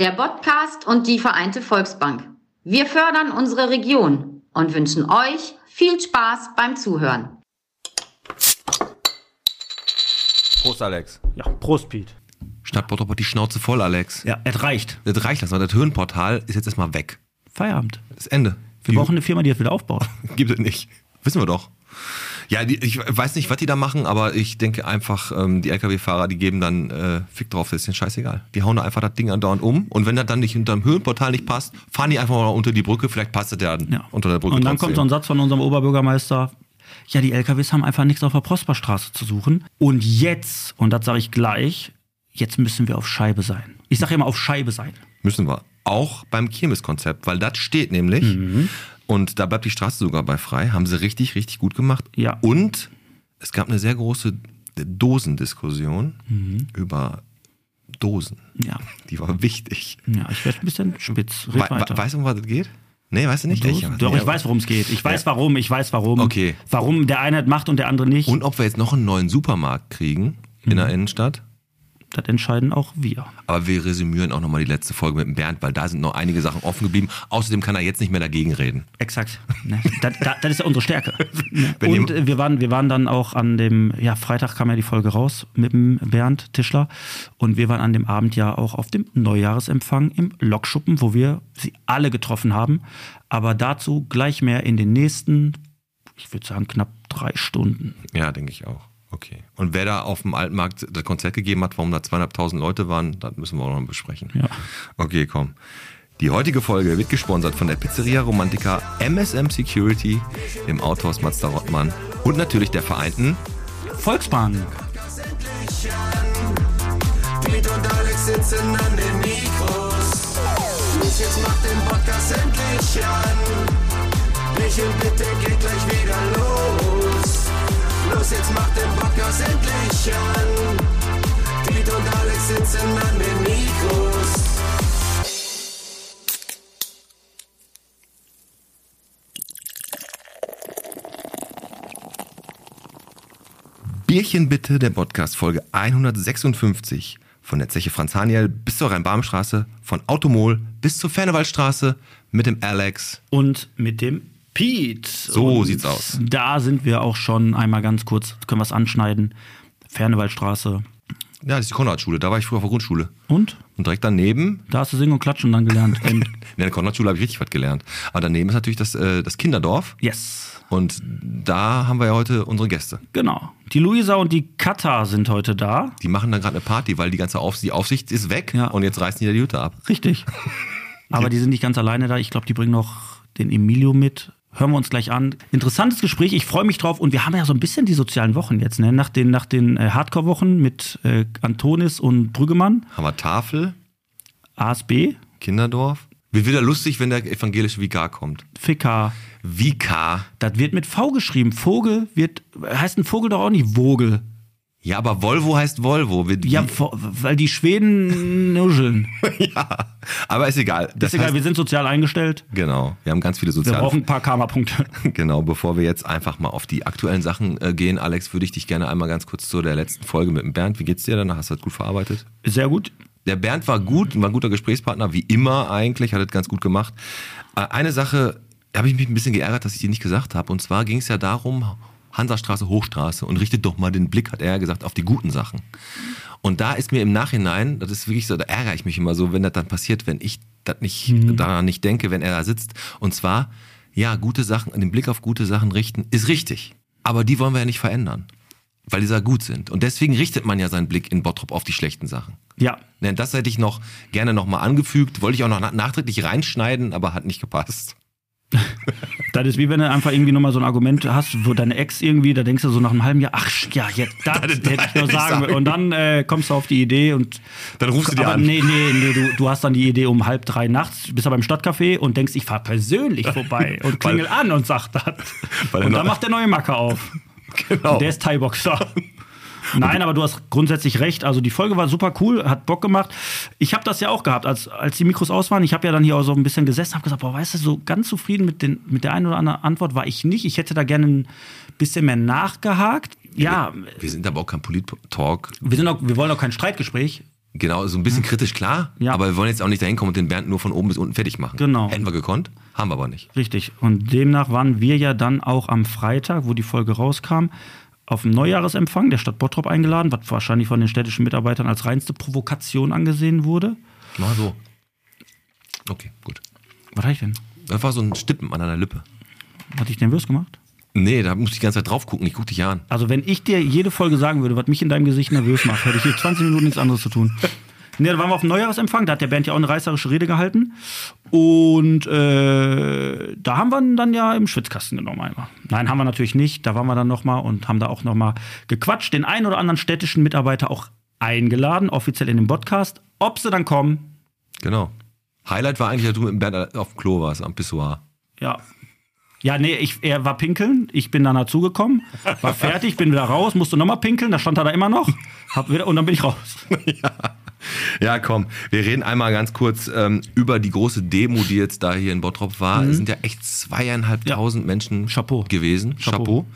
der Podcast und die Vereinte Volksbank. Wir fördern unsere Region und wünschen euch viel Spaß beim Zuhören. Prost, Alex. Ja, Prost, Piet. Stadt Bottrop hat die Schnauze voll, Alex. Ja, es reicht. Das reicht das, weil das Höhenportal ist jetzt erstmal weg. Feierabend. Das Ende. Wir brauchen eine Firma, die das wieder aufbaut. Gibt es nicht. Wissen wir doch. Ja, die, ich weiß nicht, was die da machen, aber ich denke einfach, ähm, die LKW-Fahrer, die geben dann äh, Fick drauf, das ist denen scheißegal. Die hauen da einfach das Ding andauernd um und wenn das dann nicht unter dem Höhenportal nicht passt, fahren die einfach mal unter die Brücke, vielleicht passt das ja, Ja. unter der Brücke Und dann trotzdem. kommt so ein Satz von unserem Oberbürgermeister. Ja, die LKWs haben einfach nichts auf der Prosperstraße zu suchen. Und jetzt, und das sage ich gleich, jetzt müssen wir auf Scheibe sein. Ich sage immer auf Scheibe sein. Müssen wir. Auch beim Kirmeskonzept, weil das steht nämlich. Mhm. Und da bleibt die Straße sogar bei frei. Haben sie richtig, richtig gut gemacht. Ja. Und es gab eine sehr große Dosendiskussion Mhm. über Dosen. Ja, Die war wichtig. ja ich werde ein bisschen spitz. We we weiter. weißt du, um was es geht? Nee, weißt du nicht? Doch, Ich- Doch, ja, ich weiß, worum es geht. Ich weiß, Ja. warum. Ich weiß, warum. Okay. Warum der eine macht und der andere nicht. Und ob wir jetzt noch einen neuen Supermarkt kriegen in Mhm. der Innenstadt. Das entscheiden auch wir. Aber wir resümieren auch nochmal die letzte Folge mit dem Bernd, weil da sind noch einige Sachen offen geblieben. Außerdem kann er jetzt nicht mehr dagegen reden. Exakt. Ne? Das, das, das ist ja unsere Stärke. Und äh, wir waren, wir waren dann auch an dem, ja, Freitag kam ja die Folge raus mit dem Bernd Tischler. Und wir waren an dem Abend ja auch auf dem Neujahresempfang im Lokschuppen, wo wir sie alle getroffen haben. Aber dazu gleich mehr in den nächsten, ich würde sagen, knapp drei Stunden. Ja, denke ich auch. Okay. Und wer da auf dem Altmarkt das Konzert gegeben hat, warum da zweieinhalbtausend Leute waren, das müssen wir auch noch besprechen. Ja. Okay, komm. Die heutige Folge wird gesponsert von der Pizzeria Romantica, MSM Security, dem Autohaus Mazda Rottmann und natürlich der Vereinten. Volksbank. Piet und Alex sitzen an den Mikros. Los, jetzt macht den Podcast endlich an. Michel, bitte geht gleich wieder los. Los, jetzt macht den Podcast endlich an. Piet und Alex sitzen an den Mikros. Bierchen bitte, der Podcast Folge 156 von der Zeche Franz Haniel bis zur Rhein-Baum-Straße, von Automol bis zur Fernewaldstraße mit dem Alex. und mit dem Pete. So und sieht's aus. Da sind wir auch schon einmal ganz kurz, können wir es anschneiden. Fernewaldstraße. Ja, das ist die Konradschule, da war ich früher auf der Grundschule. Und? Und direkt daneben, Da hast du Singen und Klatschen dann gelernt. In der Konradschule habe ich richtig was gelernt. Aber daneben ist natürlich das, äh, das Kinderdorf. yes. Und da haben wir ja heute unsere Gäste. Genau. Die Luisa und die Kata sind heute da. Die machen dann gerade eine Party, weil die ganze Aufsicht, die Aufsicht ist weg Ja. und jetzt reißen die die Hütte ab. Richtig. Aber die sind nicht ganz alleine da. Ich glaube, die bringen noch den Emilio mit. Hören wir uns gleich an. Interessantes Gespräch, ich freue mich drauf. Und wir haben ja so ein bisschen die sozialen Wochen jetzt, ne? Nach den, nach den äh, Hardcore-Wochen mit äh, Antonis und Brüggemann, Haben wir Tafel, ASB, Kinderdorf. Wird wieder lustig, wenn der evangelische Vikar kommt. Ficker. Vikar. Das wird mit V geschrieben. Vogel wird, heißt ein Vogel doch auch nicht Vogel. Ja, aber Volvo heißt Volvo. Wir, Ja, weil die Schweden nuscheln. ja. Aber ist egal. Das ist egal, heißt, wir sind sozial eingestellt. genau. Wir haben ganz viele Wir soziale brauchen ein paar Karma-Punkte. Genau, bevor wir jetzt einfach mal auf die aktuellen Sachen äh, gehen, Alex, würde ich dich gerne einmal ganz kurz zu der letzten Folge mit dem Bernd. Wie geht's dir? Danach hast du das gut verarbeitet. Sehr gut. Der Bernd war gut, war ein guter Gesprächspartner, wie immer eigentlich, hat es ganz gut gemacht. Äh, eine Sache, da habe ich mich ein bisschen geärgert, dass ich die nicht gesagt habe. Und zwar ging es ja darum, Hansastraße, Hochstraße und richtet doch mal den Blick, hat er ja gesagt, auf die guten Sachen. Und da ist mir im Nachhinein, das ist wirklich so, da ärgere ich mich immer so, wenn das dann passiert, wenn ich das nicht, daran nicht denke, wenn er da sitzt. Und zwar, ja, gute Sachen, den Blick auf gute Sachen richten, ist richtig. Aber die wollen wir ja nicht verändern. Weil die da gut sind. Und deswegen richtet man ja seinen Blick in Bottrop auf die schlechten Sachen. Ja, Ne, das hätte ich noch gerne nochmal angefügt. Wollte ich auch noch na- nachträglich reinschneiden, aber hat nicht gepasst. das ist wie wenn du einfach irgendwie nochmal so ein Argument hast, wo deine Ex irgendwie, da denkst du so nach einem halben Jahr, ach ja, jetzt, das Das- hätte ich nur sagen. sagen Und dann äh, kommst du auf die Idee und. Dann rufst du aber an. Nee, nee, nee, du, du hast dann die Idee um halb drei nachts, bist aber im Stadtcafé und denkst, ich fahr persönlich vorbei und klingel an und sag das. Weil Und dann macht der neue Macker auf. Genau. Der ist Thai-Boxer. Nein, aber du hast grundsätzlich recht. Also die Folge war super cool, hat Bock gemacht. Ich habe das ja auch gehabt, als, als die Mikros aus waren. Ich habe ja dann hier auch so ein bisschen gesessen, habe gesagt, boah, weißt du, so ganz zufrieden mit, den, mit der einen oder anderen Antwort war ich nicht. Ich hätte da gerne ein bisschen mehr nachgehakt. Ja, Wir sind aber auch kein Polit-Talk. wir, sind auch, wir wollen auch kein Streitgespräch. Genau, so ein bisschen kritisch, klar. Ja. Aber wir wollen jetzt auch nicht dahin kommen und den Bernd nur von oben bis unten fertig machen. Genau. Hätten wir gekonnt, haben wir aber nicht. Richtig. Und demnach waren wir ja dann auch am Freitag, wo die Folge rauskam, auf dem Neujahresempfang der Stadt Bottrop eingeladen, was wahrscheinlich von den städtischen Mitarbeitern als reinste Provokation angesehen wurde. Mal so. Okay, gut. Was hatte ich denn? Das war so ein Stippen an einer Lippe. Hatte ich nervös gemacht? Nee, da musste ich die ganze Zeit drauf gucken. Ich guck dich ja an. Also wenn ich dir jede Folge sagen würde, was mich in deinem Gesicht nervös macht, hätte ich hier 20 Minuten nichts anderes zu tun. Nee, da waren wir auf dem Neujahresempfang, da hat der Bernd ja auch eine reißerische Rede gehalten. Und äh, da haben wir ihn dann ja im Schwitzkasten genommen einmal. Nein, haben wir natürlich nicht. Da waren wir dann nochmal und haben da auch nochmal gequatscht, den einen oder anderen städtischen Mitarbeiter auch eingeladen, offiziell in den Podcast. Ob sie dann kommen, Genau. Highlight war eigentlich, dass du mit dem Bernd auf dem Klo warst, am Pissoir. Ja. Ja, nee, ich, er war pinkeln, ich bin dann dazugekommen, war fertig, bin wieder raus, musste nochmal pinkeln, da stand er da immer noch, hab wieder, und dann bin ich raus. Ja, komm, wir reden einmal ganz kurz ähm, über die große Demo, die jetzt da hier in Bottrop war. Es sind ja echt zweieinhalbtausend Menschen Mhm. Chapeau. gewesen. Chapeau. Chapeau.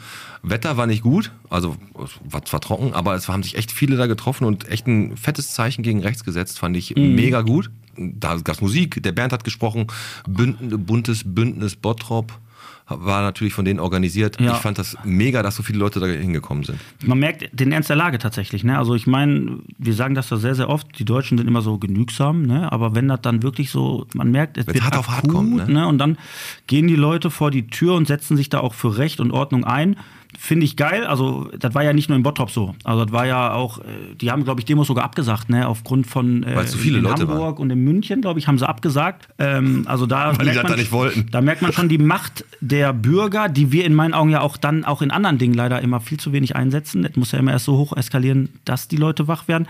Wetter war nicht gut, also es war zwar trocken, aber es haben sich echt viele da getroffen und echt ein fettes Zeichen gegen rechts gesetzt, fand ich Mhm. mega gut. Da gab's Musik, der Bernd hat gesprochen, Bünd, buntes Bündnis Bottrop war natürlich von denen organisiert. Ja. Ich fand das mega, dass so viele Leute da hingekommen sind. Man merkt den Ernst der Lage tatsächlich. Ne? Also ich meine, wir sagen das ja sehr, sehr oft, die Deutschen sind immer so genügsam, ne? aber wenn das dann wirklich so, man merkt, es Wenn's wird hart auf hart akut, kommt, ne? ne? und dann gehen die Leute vor die Tür und setzen sich da auch für Recht und Ordnung ein. Finde ich geil. Also, das war ja nicht nur in Bottrop so. Also, das war ja auch, äh, die haben, glaube ich, Demos sogar abgesagt, ne? Aufgrund von äh, Weil zu viele in Leute Hamburg und in München, glaube ich, haben sie abgesagt. Ähm, also da Weil die merkt das man, da nicht wollten. Da merkt man schon die Macht der Bürger, die wir in meinen Augen ja auch dann auch in anderen Dingen leider immer viel zu wenig einsetzen. Das muss ja immer erst so hoch eskalieren, dass die Leute wach werden.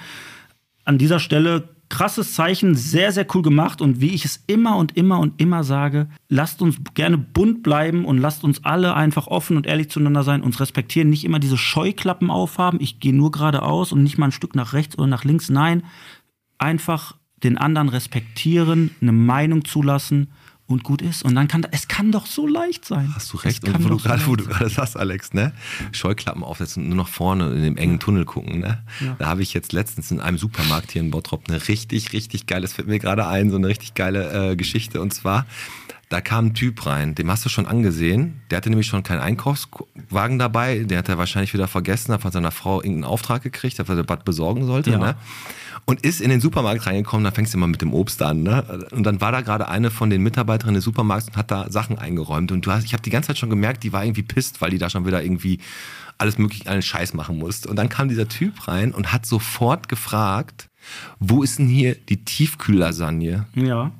An dieser Stelle krasses Zeichen, sehr, sehr cool gemacht. Und wie ich es immer und immer und immer sage, lasst uns gerne bunt bleiben und lasst uns alle einfach offen und ehrlich zueinander sein, uns respektieren, nicht immer diese Scheuklappen aufhaben. Ich gehe nur geradeaus und nicht mal ein Stück nach rechts oder nach links. Nein, einfach den anderen respektieren, eine Meinung zulassen und gut ist. Und dann kann es kann doch so leicht sein. Hast du recht. Und wo du doch so gerade, wo du gerade sagst, Alex, ne? Scheuklappen aufsetzen und nur nach vorne in dem engen Tunnel gucken, ne? Da habe ich jetzt letztens in einem Supermarkt hier in Bottrop eine richtig, richtig geile, das fällt mir gerade ein, so eine richtig geile äh, Geschichte. Und zwar, da kam ein Typ rein, dem hast du schon angesehen. Der hatte nämlich schon keinen Einkaufswagen dabei. Der hat er wahrscheinlich wieder vergessen, hat von seiner Frau irgendeinen Auftrag gekriegt, dass er das Bad besorgen sollte, Ja. ne? Und ist in den Supermarkt reingekommen, da fängst du immer mit dem Obst an, ne? Und dann war da gerade eine von den Mitarbeiterinnen des Supermarkts und hat da Sachen eingeräumt. Und du hast, ich habe die ganze Zeit schon gemerkt, die war irgendwie pisst, weil die da schon wieder irgendwie alles mögliche, einen Scheiß machen musste. Und dann kam dieser Typ rein und hat sofort gefragt, wo ist denn hier die Tiefkühllasagne? Ja.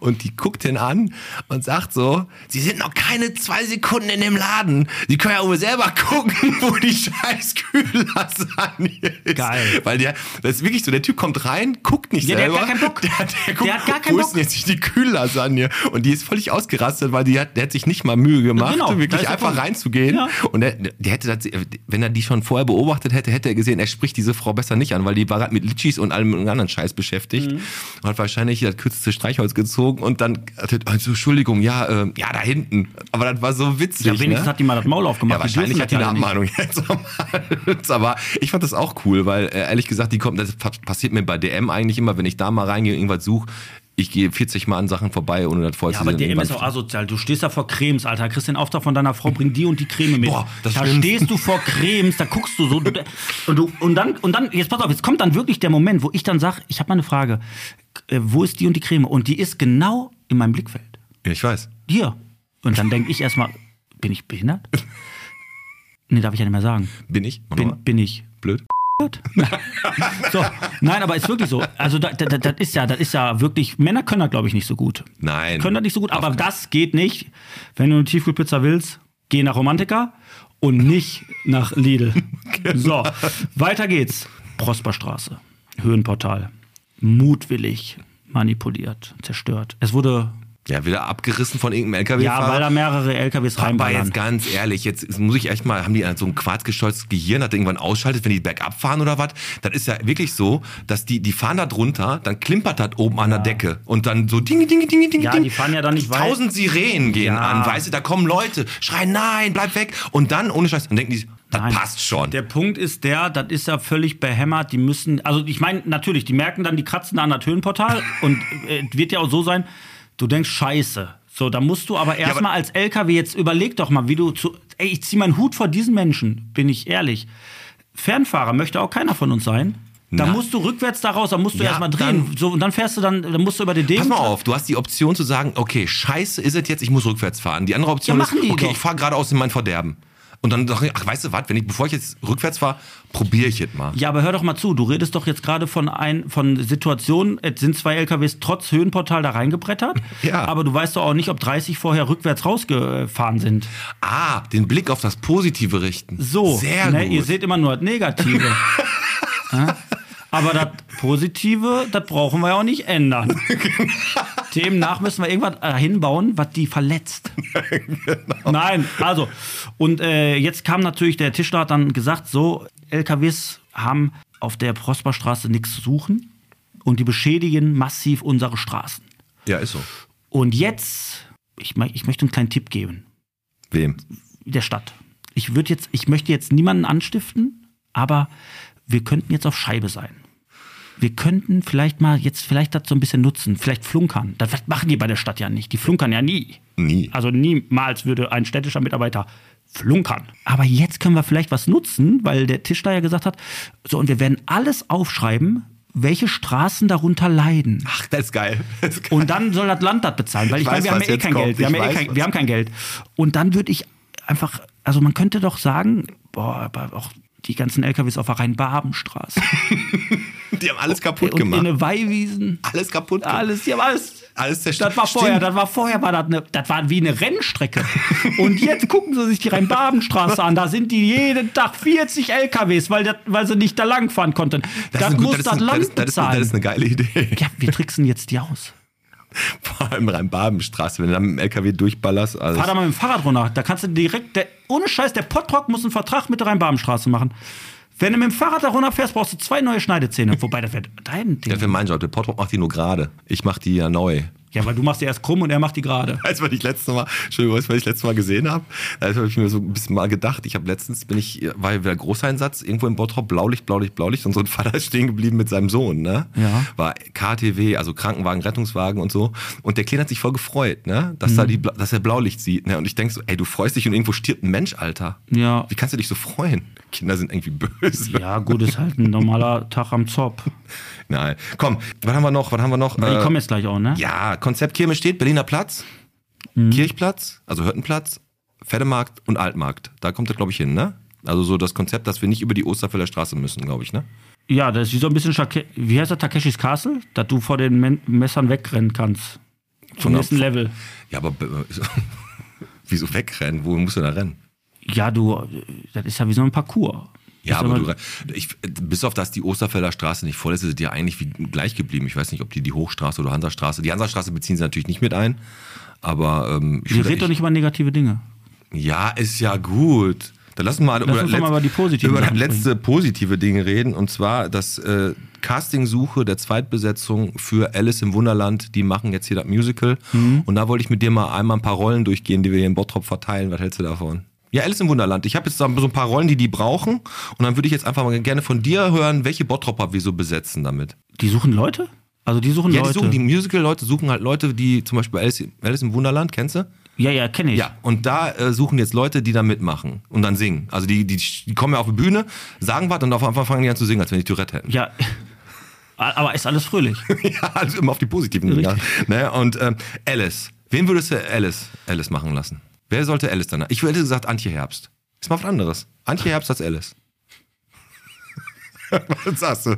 Und die guckt ihn an und sagt so, Sie sind noch keine zwei Sekunden in dem Laden. Sie können ja wohl selber gucken, wo die scheiß Kühllasagne ist. Geil. Weil der, das ist wirklich so, der Typ kommt rein, guckt nicht Ja, der hat selber. gar keinen Bock. Der, der, guckt, Der hat gar keinen wo ist Bock. denn jetzt die Kühllasagne? Und die ist völlig ausgerastet, weil die hat, der hat sich nicht mal Mühe gemacht, Genau, wirklich einfach reinzugehen. Ja. Und der, der hätte das, wenn er die schon vorher beobachtet hätte, hätte er gesehen, er spricht diese Frau besser nicht an, weil die war gerade mit Litschis und allem anderen Scheiß beschäftigt. Mhm. Und hat wahrscheinlich das kürzeste Streichholz gezogen und dann, also, Entschuldigung, ja, äh, ja, da hinten. Aber das war so witzig. Ja, wenigstens ne? hat die mal das Maul aufgemacht. Ja, wahrscheinlich hat die eine. Abmahnung jetzt. Aber ich fand das auch cool, weil äh, ehrlich gesagt, die kommt, das pa- passiert mir bei DM eigentlich immer, wenn ich da mal reingehe und irgendwas suche. Ich gehe 40 Mal an Sachen vorbei, ohne das vorher Ja, zu aber. DM ist auch asozial. Du stehst da vor Cremes, Alter. Kriegst den Auftrag von deiner Frau, bring die und die Creme mit. Boah, das da Schlimmste. stehst du vor Cremes, da guckst du so. Du, und, du, und, dann, und dann, jetzt pass auf, jetzt kommt dann wirklich der Moment, wo ich dann sage, ich habe mal eine Frage. Äh, wo ist die und die Creme? Und die ist genau in meinem Blickfeld. Ja, ich weiß. Hier. Und dann denke ich erstmal, bin ich behindert? Nee, darf ich ja nicht mehr sagen. Bin ich? Bin, bin ich. So, nein, aber ist wirklich so. Also das, das, das ist ja, das ist ja wirklich. Männer können das, glaube ich, nicht so gut. Nein. Können das nicht so gut, aber das geht nicht. Wenn du eine Tiefkühlpizza willst, geh nach Romantica und nicht nach Lidl. So, weiter geht's. Prosperstraße, Höhenportal, mutwillig manipuliert, zerstört. Es wurde, Ja, wieder abgerissen von irgendeinem LKW-Fahrer. ja, weil da mehrere LKWs Aber reinballern. jetzt ganz ehrlich, jetzt muss ich echt mal, haben die so ein quarzgesteuertes Gehirn, hat irgendwann ausschaltet, wenn die bergab fahren oder was? Das ist ja wirklich so, dass die, die fahren da drunter, dann klimpert das oben an der Decke und dann so ding, ding, ding, ding, Ja, ding. die fahren ja dann nicht weit. Tausend Sirenen gehen Ja. an, weißt du, da kommen Leute, schreien, nein, bleib weg. Und dann, ohne Scheiß, dann denken die, Das Nein. passt schon. Der Punkt ist der, das ist ja völlig behämmert. Die müssen, also ich meine, natürlich, die merken dann, die kratzen an das Höhenportal und äh, es wird ja auch so sein, du denkst, scheiße. So, da musst du aber erstmal als LKW jetzt überleg doch mal, wie du zu. Ey, ich zieh meinen Hut vor diesen Menschen, bin ich ehrlich. Fernfahrer möchte auch keiner von uns sein. Da musst du rückwärts da raus, da musst du Ja, erstmal drehen. dann- so, und dann fährst du dann, dann musst du über den Pass Degen. mal auf, du hast die Option zu sagen, okay, scheiße ist es jetzt, ich muss rückwärts fahren. Die andere Option Ja, ist, okay, doch. ich fahre geradeaus in mein Verderben. Und dann dachte ich, ach, weißt du was, wenn ich, bevor ich jetzt rückwärts fahre, probiere ich es mal. Ja, aber hör doch mal zu, du redest doch jetzt gerade von ein, von Situationen, es sind zwei LKWs trotz Höhenportal da reingebrettert, Ja. aber du weißt doch auch nicht, ob 30 vorher rückwärts rausgefahren sind. Ah, den Blick auf das Positive richten. So, Sehr ne, gut. ihr seht immer nur das Negative. ja? Aber das Positive, das brauchen wir ja auch nicht ändern. Demnach müssen wir irgendwas äh, hinbauen, was die verletzt. Genau. Nein, also, und äh, jetzt kam natürlich, der Tischler hat dann gesagt, so, LKWs haben auf der Prosperstraße nichts zu suchen und die beschädigen massiv unsere Straßen. ja, ist so. Und jetzt, ich, ich möchte einen kleinen Tipp geben Wem? der Stadt. Ich würde jetzt, ich möchte jetzt niemanden anstiften, aber wir könnten jetzt auf Scheibe sein. Wir könnten vielleicht mal jetzt vielleicht das so ein bisschen nutzen, vielleicht flunkern. Das machen die bei der Stadt ja nicht. Die flunkern ja nie. Nie. Also niemals würde ein städtischer Mitarbeiter flunkern. Aber jetzt können wir vielleicht was nutzen, weil der Tischler ja gesagt hat, so und wir werden alles aufschreiben, welche Straßen darunter leiden. Ach, das ist geil. Das ist geil. Und dann soll das Land das bezahlen, weil ich, Ich meine, wir haben ja eh kein kommt. Geld. Wir haben, eh weiß, kein, was- wir haben kein Geld. Und dann würde ich einfach, also man könnte doch sagen, boah, aber auch die ganzen LKWs auf der Rhein-Baben-Straße. Die haben alles kaputt und in gemacht. Weihwiesen. Alles kaputt gemacht. Alles, die haben alles. Alles zerstört. Das war vorher, Stimmt. das war vorher, war das, eine, das war wie eine Rennstrecke. Und jetzt gucken Sie sich die Rhein-Baben-Straße an. Da sind die jeden Tag 40 LKWs, weil, das, weil sie nicht da lang fahren konnten. Das, ist eine gut- muss das das, Land das das bezahlen. Das ist eine geile Idee. ja, wir tricksen jetzt die aus. Vor allem Rhein-Baben-Straße, wenn du da mit dem LKW durchballerst. Also Fahr da mal mit dem Fahrrad runter. Da kannst du direkt, der, ohne Scheiß, der Pottrock muss einen Vertrag mit der Rhein-Baben-Straße machen. Wenn du mit dem Fahrrad da runterfährst, brauchst du zwei neue Schneidezähne. Wobei, das wird dein Ding. ja, für meinen Job. Der Pottrop macht die nur gerade. Ich mach die ja neu. Ja, weil du machst die erst krumm und er macht die gerade. Du, was ich letztes Mal, Entschuldigung, was ich letztes Mal gesehen habe? Da habe ich mir so ein bisschen mal gedacht. Ich habe letztens, bin ich, war wieder Großeinsatz, irgendwo im Bottrop, Blaulicht, Blaulicht, Blaulicht und so ein Vater ist stehen geblieben mit seinem Sohn, ne? Ja. War KTW, also Krankenwagen, Rettungswagen und so. Und der Kleine hat sich voll gefreut, ne? Dass, da die, dass er Blaulicht sieht, ne? Und ich denk so, ey, du freust dich und irgendwo stirbt ein Mensch, Alter. Ja. Wie kannst du dich so freuen? Kinder sind irgendwie böse. Ja, gut, ist halt ein normaler Tag am Zopf. Nein. Komm, was haben wir noch? Was haben wir noch? Die Äh, kommen jetzt gleich auch, ne? Ja, Konzept Kirmes steht, Berliner Platz, Mhm. Kirchplatz, also Hörtenplatz, Pferdemarkt und Altmarkt. Da kommt das, glaube ich, hin, ne? Also so das Konzept, dass wir nicht über die Osterfelder Straße müssen, glaube ich, ne? Ja, das ist wie so ein bisschen, Shake wie heißt das, Takeshis Castle? Dass du vor den Men Messern wegrennen kannst. Zum Von der- nächsten Level. Ja, aber wieso wegrennen? Wo musst du da rennen? Ja, du, das ist ja wie so ein Parcours. Ja, aber du, ich, bis auf dass die Osterfelder Straße nicht voll ist, ist es ja eigentlich wie gleich geblieben. Ich weiß nicht, ob die die Hochstraße oder Hansastraße, die Hansastraße beziehen sie natürlich nicht mit ein, aber ähm, ich Wir würde reden doch nicht über negative Dinge. Ja, ist ja gut. Dann lass uns mal, über, uns mal über die positiven über das letzte positive Ding reden. Und zwar das äh, Casting-Suche der Zweitbesetzung für Alice im Wunderland. Die machen jetzt hier das Musical. Mhm. Und da wollte ich mit dir mal einmal ein paar Rollen durchgehen, die wir hier in Bottrop verteilen. Was hältst du davon? Ja, Alice im Wunderland. Ich habe jetzt so ein paar Rollen, die die brauchen. Und dann würde ich jetzt einfach mal gerne von dir hören, welche Bottropper wir so besetzen damit. Die suchen Leute? Also die suchen Ja, die, Leute. suchen, die Musical-Leute suchen halt Leute, die zum Beispiel Alice, Alice im Wunderland, kennst du? ja, ja, kenne ich. Ja, und da äh, suchen jetzt Leute, die da mitmachen und dann singen. Also die, die, die kommen ja auf die Bühne, sagen was und auf einmal fangen die an zu singen, als wenn die Tourette hätten. Ja. Aber ist alles fröhlich. ja, also immer auf die positiven Dinger. Ne? Und ähm, Alice, wen würdest du Alice, Alice machen lassen? Wer sollte Alice dann? Ich hätte gesagt Antje Herbst. Ist mal was anderes. Antje Herbst als Alice. was sagst du?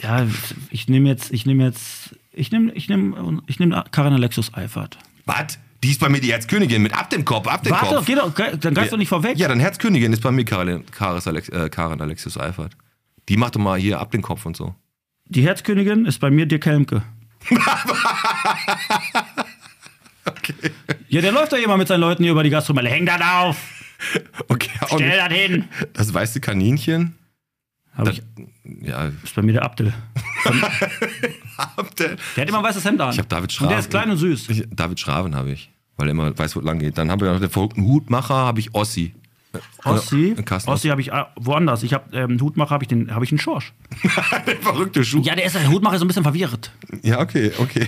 Ja, ich nehme jetzt, ich nehme jetzt, ich nehme, ich nehme, ich nehme Karin Alexus Eifert. Was? Die ist bei mir die Herzkönigin mit ab dem Kopf, ab dem Warte, Kopf. geh doch, dann greifst du nicht vorweg. Ja, dann Herzkönigin ist bei mir Karin, Karis Alex, äh, Karin Alexius Eifert. Die macht doch mal hier ab den Kopf und so. Die Herzkönigin ist bei mir Dirk Helmke. Ja, der läuft doch immer mit seinen Leuten hier über die Gastronomie. Häng das auf! Okay, Stell das hin! Das weiße Kaninchen. Hab Das, ich, ja, ist bei mir der Abdel. ihr- Der hat immer ein weißes Hemd an. Ich habe David Und Schraven. der ist klein und süß. Ich, David Schraven habe ich, weil er immer weiß, wo es lang geht. Dann haben wir noch den verrückten Hutmacher, habe ich Ossi. Ossi, Äh, Carsten Ossi habe ich äh, woanders. Ich habe ähm, Hutmacher habe ich den habe ich einen Schorsch. Der verrückte Schuh. Ja, der ist der Hutmacher ist so ein bisschen verwirrt. Ja, okay, okay.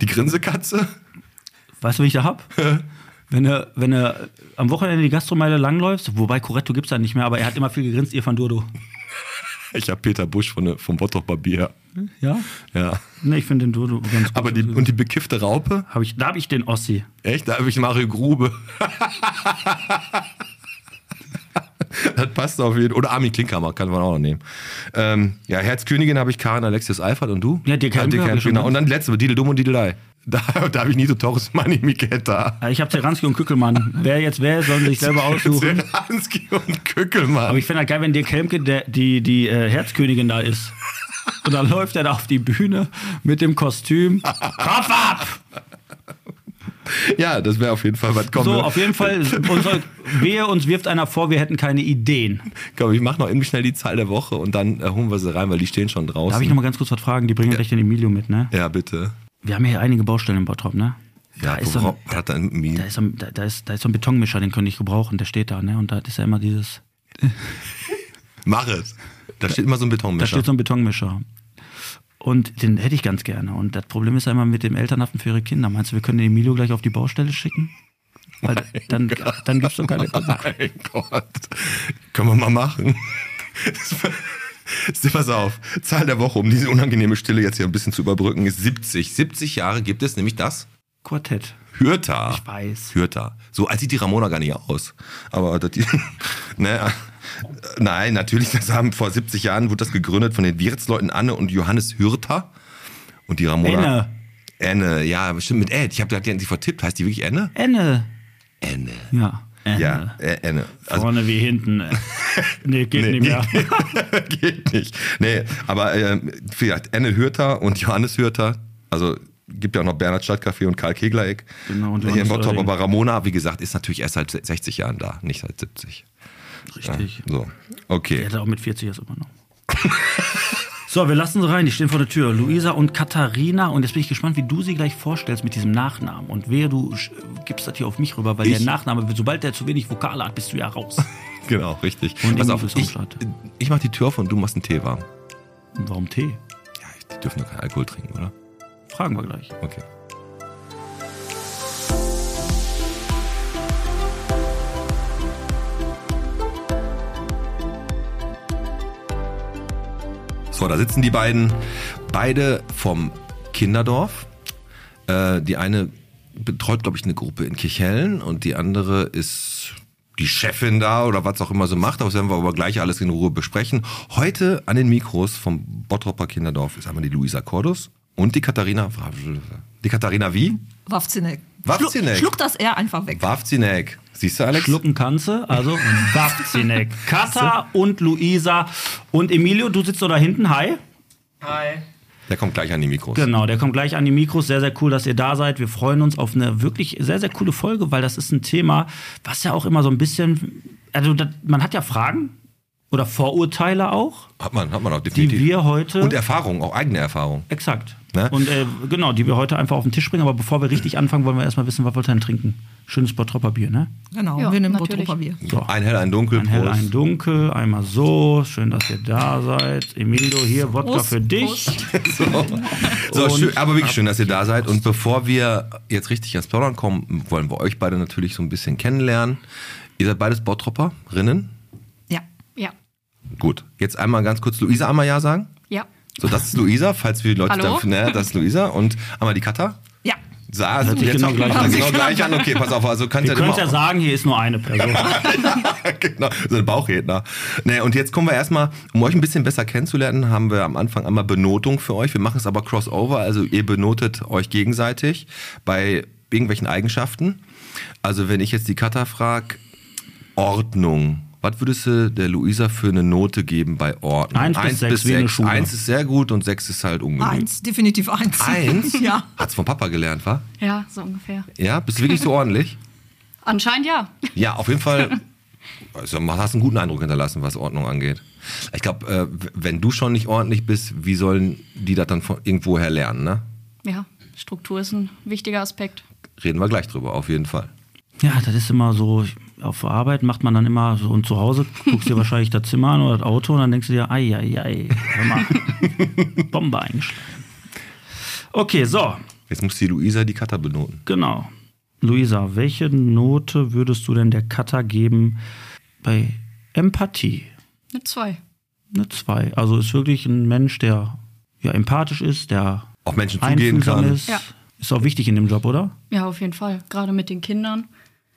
Die Grinsekatze? Weißt du, wie ich da hab? wenn er wenn er am Wochenende die Gastromeile langläufst, wobei Corretto gibt's da nicht mehr, aber er hat immer viel gegrinst, ihr van Durdo. Ich habe Peter Busch von, vom Bottroper Bier. Ja? Ja. Ne, ich finde den Durdo ganz gut. Aber die, und die bekiffte Raupe? hab ich, da habe ich den Ossi. Echt? Da habe ich Mario Grube. das passt auf jeden Fall. Oder Armin Klinkhammer kann man auch noch nehmen. Ähm, ja, Herzkönigin habe ich Karin Alexius Eifert und du? Ja, ich schon genau. Und dann letzte, Didel Dumm und Didelei. Da, da habe ich Nito Torres, Manni Miketta. Ich habe Zeranski und Kückelmann. Wer jetzt wer, sollen sich selber aussuchen. Zeranski und Kückelmann. Aber ich finde halt geil, wenn Dirk Helmke der, die, die äh, Herzkönigin da ist. Und dann läuft er da auf die Bühne mit dem Kostüm. Kopf ab! ja, das wäre auf jeden Fall was. Komm, So, wir- auf jeden Fall, unsere, wehe, uns wirft einer vor, wir hätten keine Ideen. komm, ich mache noch eben schnell die Zahl der Woche und dann äh, holen wir sie rein, weil die stehen schon draußen. Darf ich noch mal ganz kurz was fragen? Die bringen gleich den Emilio mit, ne? ja, bitte. Wir haben hier einige Baustellen im Bottrop, ne? Da Ja, ist so ein, hat Mi- da ist so ein, da, da ist, da ist so ein Betonmischer, den könnte ich gebrauchen, der steht da, ne? Und da ist ja immer dieses, Mach es. Da steht immer so ein da Betonmischer. steht so ein Betonmischer. Und den hätte ich ganz gerne. Und das Problem ist einmal mit dem Elternhaften für ihre Kinder. Meinst du, wir können den Emilio gleich auf die Baustelle schicken? Weil dann, dann gibt's doch keine. Mein Gott. Können wir mal machen. Pass auf, Zahl der Woche, um diese unangenehme Stille jetzt hier ein bisschen zu überbrücken, ist 70. 70 Jahre gibt es nämlich das Quartett. Hürter. Ich weiß. Hürter. So alt sieht die Ramona gar nicht aus. Aber das, die, ne, nein, natürlich, das haben vor 70 Jahren wurde das gegründet von den Wirtsleuten Anne und Johannes Hürter. Und die Ramona. Enne. Enne, ja, bestimmt mit Ed. Ich habe die hat sie vertippt. Heißt die wirklich Enne? Enne. Enne. Ja. Enne. Ja, äh, Enne. Also, Vorne wie hinten. Nee, geht Nee, nicht mehr. geht nicht. Nee, aber äh, vielleicht Enne Hürter und Johannes Hürter, also gibt ja auch noch Bernhard Stadtcafé und Karl Keglereck. Genau, und Hier in Bottrop, aber Ramona, wie gesagt, ist natürlich erst seit 60 Jahren da, nicht seit 70. Richtig. So, Der okay. hätte auch mit 40 erst immer noch. So, wir lassen sie rein, die stehen vor der Tür. Luisa und Katharina. Und jetzt bin ich gespannt, wie du sie gleich vorstellst mit diesem Nachnamen. Und wehe, du gibst das hier auf mich rüber, weil Ich? der Nachname, sobald der zu wenig Vokale hat, bist du ja raus. Genau, richtig. Und Pass auf, ich, ich mach die Tür auf und du machst einen Tee warm. Und warum Tee? Ja, die dürfen doch keinen Alkohol trinken, oder? Fragen wir gleich. Okay. So, da sitzen die beiden, beide vom Kinderdorf. Äh, die eine betreut, glaube ich, eine Gruppe in Kirchhellen und die andere ist die Chefin da oder was auch immer so macht. Das werden wir aber gleich alles in Ruhe besprechen. Heute an den Mikros vom Bottropper Kinderdorf ist einmal die Luisa Cordus und die Katharina. Die Katharina wie? Wawzinek. Wawzinek. Schluck, schluck das R einfach weg. Wawzinek. Siehst du, Alex? Schlucken kannst du, also Wawzinek. Kata und Luisa. Und Emilio, du sitzt so da hinten. Hi. Der kommt gleich an die Mikros. Genau, der kommt gleich an die Mikros. Sehr, sehr cool, dass ihr da seid. Wir freuen uns auf eine wirklich sehr, sehr coole Folge, weil das ist ein Thema, was ja auch immer so ein bisschen. Also, das, man hat ja Fragen oder Vorurteile auch, Hat man, hat man auch die definitiv. wir heute. und Erfahrung, auch eigene Erfahrung. Exakt. Ne? Und äh, genau, die wir heute einfach auf den Tisch bringen. Aber bevor wir richtig anfangen, wollen wir erstmal wissen, was wollt ihr denn trinken? Schönes Bottropper Bier, ne? Genau, Ja, wir nehmen. Bottroper Bier. So. Ein hell, ein dunkel. Ein hell, Prost. ein dunkel, einmal so. Schön, dass ihr da seid. Emilio, hier, Wodka Prost, für dich. So, Und- schön, aber wirklich schön, dass ihr da seid. Und bevor wir jetzt richtig ans Plaudern kommen, wollen wir euch beide natürlich so ein bisschen kennenlernen. Ihr seid beides Bottropperinnen. Ja. Ja. Gut, jetzt einmal ganz kurz Luisa einmal Ja sagen. Ja. So, das ist Luisa, falls wir die Leute Hallo? dann, ne, das ist Luisa. Und einmal die Kata. Ja. Sa, Hört sich jetzt genau auch- gleich an. sich genau gleich an. Okay, pass auf, also könnt Ihr könnt ja sagen, hier ist nur eine Person. genau, so ein Bauchredner. Nee, und jetzt kommen wir erstmal, um euch ein bisschen besser kennenzulernen, haben wir am Anfang einmal Benotung für euch. Wir machen es aber crossover, also ihr benotet euch gegenseitig bei irgendwelchen Eigenschaften. Also wenn ich jetzt die Katha frage, Ordnung. Was würdest du der Luisa für eine Note geben bei Ordnung? Eins bis sechs, wie eine Schule. Eins ist sehr gut und sechs ist halt ungenügend. Eins, definitiv eins. Eins? ja. Hat's vom Papa gelernt, wa? Ja, so ungefähr. Ja, bist du wirklich so ordentlich? Anscheinend ja. Ja, auf jeden Fall. Also, hast einen guten Eindruck hinterlassen, was Ordnung angeht. Ich glaube, äh, wenn du schon nicht ordentlich bist, wie sollen die das dann von irgendwoher lernen, ne? Ja, Struktur ist ein wichtiger Aspekt. Reden wir gleich drüber, auf jeden Fall. Ja, das ist immer so. Auf Arbeit macht man dann immer so und zu Hause guckst dir wahrscheinlich das Zimmer an oder das Auto und dann denkst du dir, ei, ei, ei, hör mal, Bombe eingeschlagen. Okay, so, Jetzt muss die Luisa die Cutter benoten. genau. Luisa, welche Note würdest du denn der Cutter geben bei Empathie? Eine 2. Eine 2. Also ist wirklich ein Mensch, der ja empathisch ist, der Auf Menschen zugehen einfühlsam kann. ist. Ja. Ist auch wichtig in dem Job, oder? Ja, auf jeden Fall. Gerade mit den Kindern.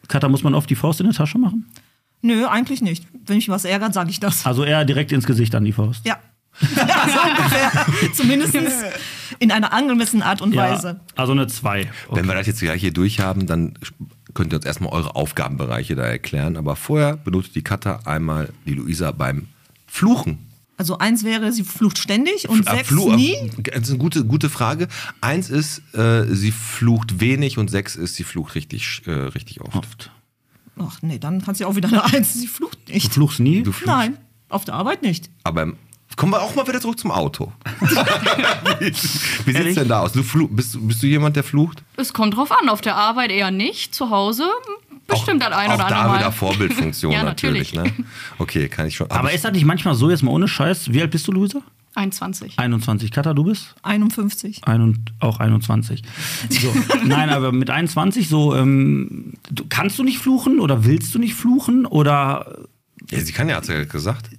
Cutter muss man oft die Faust in die Tasche machen? Nö, eigentlich nicht. Wenn mich was ärgert, sage ich das. Also eher direkt ins Gesicht an die Faust. Ja. ja so ungefähr. Zumindest in einer angemessenen Art und Weise. also eine 2. Wenn wir das jetzt gleich hier durchhaben, dann könnt ihr uns erstmal eure Aufgabenbereiche da erklären. Aber vorher benotet die Cutter einmal die Luisa beim Fluchen. Also eins wäre, sie flucht ständig und Ah, sechs Flu- nie. Das ist eine gute, gute Frage. Eins ist, äh, sie flucht wenig und sechs ist, sie flucht richtig, äh, richtig oft. Oft. Ach nee, dann kannst du ja auch wieder eine Eins. Sie flucht Du nicht. fluchst nie? Du fluchst. Nein, auf der Arbeit nicht. Aber im- kommen wir auch mal wieder zurück zum Auto. wie wie sieht's Ehrlich? denn da aus? Du bist, du- bist du jemand, der flucht? Es kommt drauf an. Auf der Arbeit eher nicht. Zu Hause bestimmt das ein auch oder andere da Mal. wieder Vorbildfunktion Ja, natürlich. natürlich. Ne? Okay, kann ich schon. Aber ist das nicht manchmal so, jetzt mal ohne Scheiß? Wie alt bist du, Luisa? 21. 21. Katha, du bist? 51. Ein und auch 21. So. Nein, aber mit 21 so, ähm, du, kannst du nicht fluchen oder willst du nicht fluchen oder ja, sie kann ja, hat sie ja gesagt.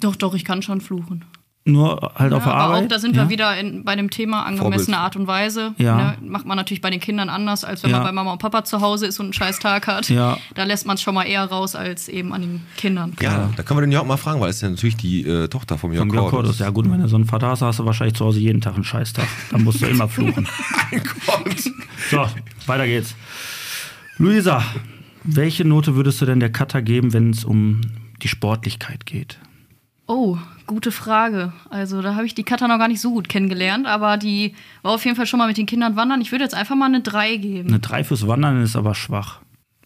Doch, doch, ich kann schon fluchen. nur halt auf Ja, der aber Arbeit? auch da sind ja? wir wieder in, bei dem Thema angemessene Vorbild. Art und Weise. Ja. Ne? Macht man natürlich bei den Kindern anders, als wenn Ja. man bei Mama und Papa zu Hause ist und einen scheiß Tag hat. Ja. Da lässt man es schon mal eher raus als eben an den Kindern. Ja, da können wir den Jörg mal fragen, weil es ist ja natürlich die äh, Tochter vom Jörg. Cordus. Ja gut, wenn du so einen Vater hast, hast du wahrscheinlich zu Hause jeden Tag einen Scheißtag. Dann musst du immer fluchen. Gott. So, weiter geht's. Luisa, welche Note würdest du denn der Cutter geben, wenn es um die Sportlichkeit geht? Oh, gute Frage. Also da habe ich die Katha noch gar nicht so gut kennengelernt, aber die war auf jeden Fall schon mal mit den Kindern wandern. Ich würde jetzt einfach mal eine 3 geben. Eine 3 fürs Wandern ist aber schwach.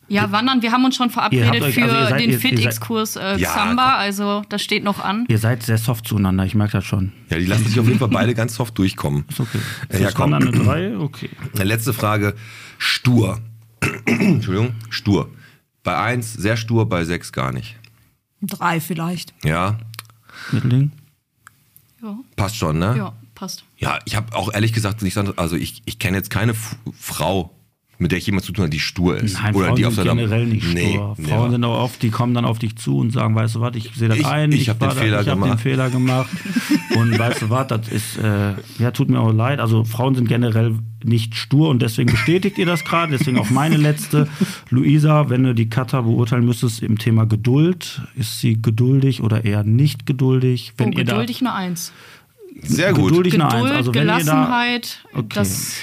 Ja, wandern, wir haben uns schon verabredet euch- für also seid- den Fit-Exkurs äh, Ja, Xamba, also das steht noch an. Ihr seid sehr soft zueinander, ich merke das schon. Ja, die lassen sich auf jeden Fall beide ganz soft durchkommen. Ist okay. Ja, Fürs komm. Wandern eine 3, okay. Letzte Frage. Stur. Entschuldigung, stur. Bei 1 sehr stur, bei 6 gar nicht. Drei vielleicht. Ja, Mittelding? Ja, passt schon, ne? ja passt. Ja, ich habe auch ehrlich gesagt nicht, also ich, ich kenne jetzt keine F Frau, mit der ich jemand zu tun hat, die stur ist. Nein, Oder Frauen die auf sind generell nicht stur. Nee, Frauen nee. sind auch oft, die kommen dann auf dich zu und sagen, weißt du was, ich sehe das Ich- ein, ich hab den war da- Fehler ich hab den gemacht. Fehler gemacht. und weißt du was, das ist, äh, ja, tut mir auch leid. Also Frauen sind generell nicht stur und deswegen bestätigt ihr das gerade. Deswegen auch meine letzte. Luisa, wenn du die Cutter beurteilen müsstest im Thema Geduld, ist sie geduldig oder eher nicht geduldig? Wenn oh, ihr da geduldig eine 1. Sehr gut. geduldig eine Geduld, Eins. Also wenn ihr da, Gelassenheit, Okay. das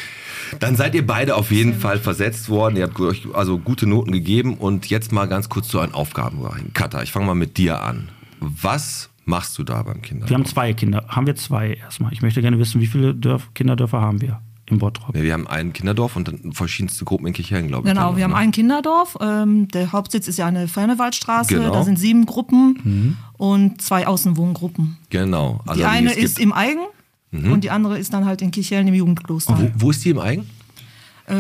Dann seid ihr beide auf jeden Fall versetzt worden. Ihr habt euch also gute Noten gegeben. Und jetzt mal ganz kurz zu euren Aufgaben. Katha, ich fange mal mit dir an. Was machst du da beim Kindergarten? wir haben zwei Kinder. Haben wir zwei erstmal? Ich möchte gerne wissen, wie viele Dörf Kinderdörfer haben wir im Bottrop? Ja, wir haben ein Kinderdorf und dann verschiedenste Gruppen in Kirchhellen, glaube ich. Genau, wir haben noch, ne? ein Kinderdorf. Ähm, der Hauptsitz ist ja eine Fernewaldstraße. Genau. Da sind sieben Gruppen und zwei Außenwohngruppen. Genau. Also Die eine ist im Eigen und die andere ist dann halt in Kirchhellen im Jugendkloster. Wo, wo ist die im Eigen? Äh,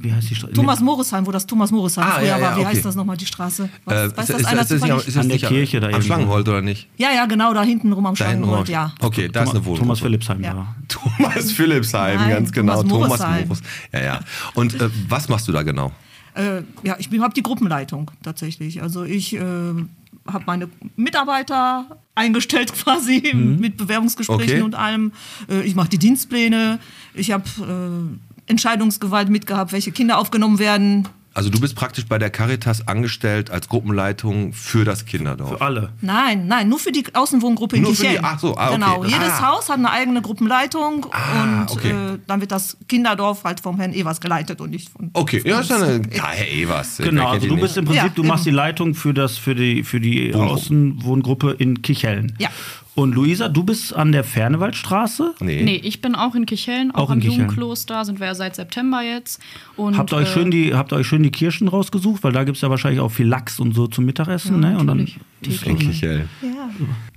Wie heißt die Straße? Thomas Morisheim, wo das Thomas Morisheim Ah, früher ja, ja, war. Wie okay. heißt das nochmal, die Straße? Was, Äh, weiß ist, das ist, einer ist, das nicht, ist das An der Kirche da am irgendwo. Schlangenhold oder nicht? Ja, ja, genau, da hinten rum am Schlangenhold, rum. ja. Okay, da ist eine Wohnung. Thomas Philippsheim, Ja. ja. Thomas Philippsheim, Nein, ganz genau. Thomas Thomas. Morus. Ja, ja. Und äh, was machst du da genau? Äh, ja, ich habe die Gruppenleitung tatsächlich. Also ich äh, habe meine Mitarbeiter eingestellt quasi mit Bewerbungsgesprächen Okay. und allem. Äh, ich mache die Dienstpläne. Ich habe äh, Entscheidungsgewalt mitgehabt, welche Kinder aufgenommen werden. Also du bist praktisch bei der Caritas angestellt als Gruppenleitung für das Kinderdorf. Für alle. Nein, nein, nur für die Außenwohngruppe in Nur für die- ach so, ah, okay. Genau, jedes Ah. Haus hat eine eigene Gruppenleitung Ah, und okay. äh, dann wird das Kinderdorf halt vom Herrn Evers geleitet und nicht von Okay, ja, ist eine. Ja, Herr Evers. Genau, also du nicht? bist im Prinzip, Ja, du machst die eben. Leitung für das für die für die Wohngruppe. Außenwohngruppe in Kichellen. Ja. Und Luisa, du bist an der Fernewaldstraße. Nee. Nee, ich bin auch in Kichellen, auch, Auch Kichellen. Jugendkloster, sind wir ja seit September jetzt. Und, Habt ihr euch äh, schön die habt ihr euch schön die Kirschen rausgesucht, weil da gibt es ja wahrscheinlich auch viel Lachs und so zum Mittagessen, Ja, ne? Und dann ist In Kichel. Ja.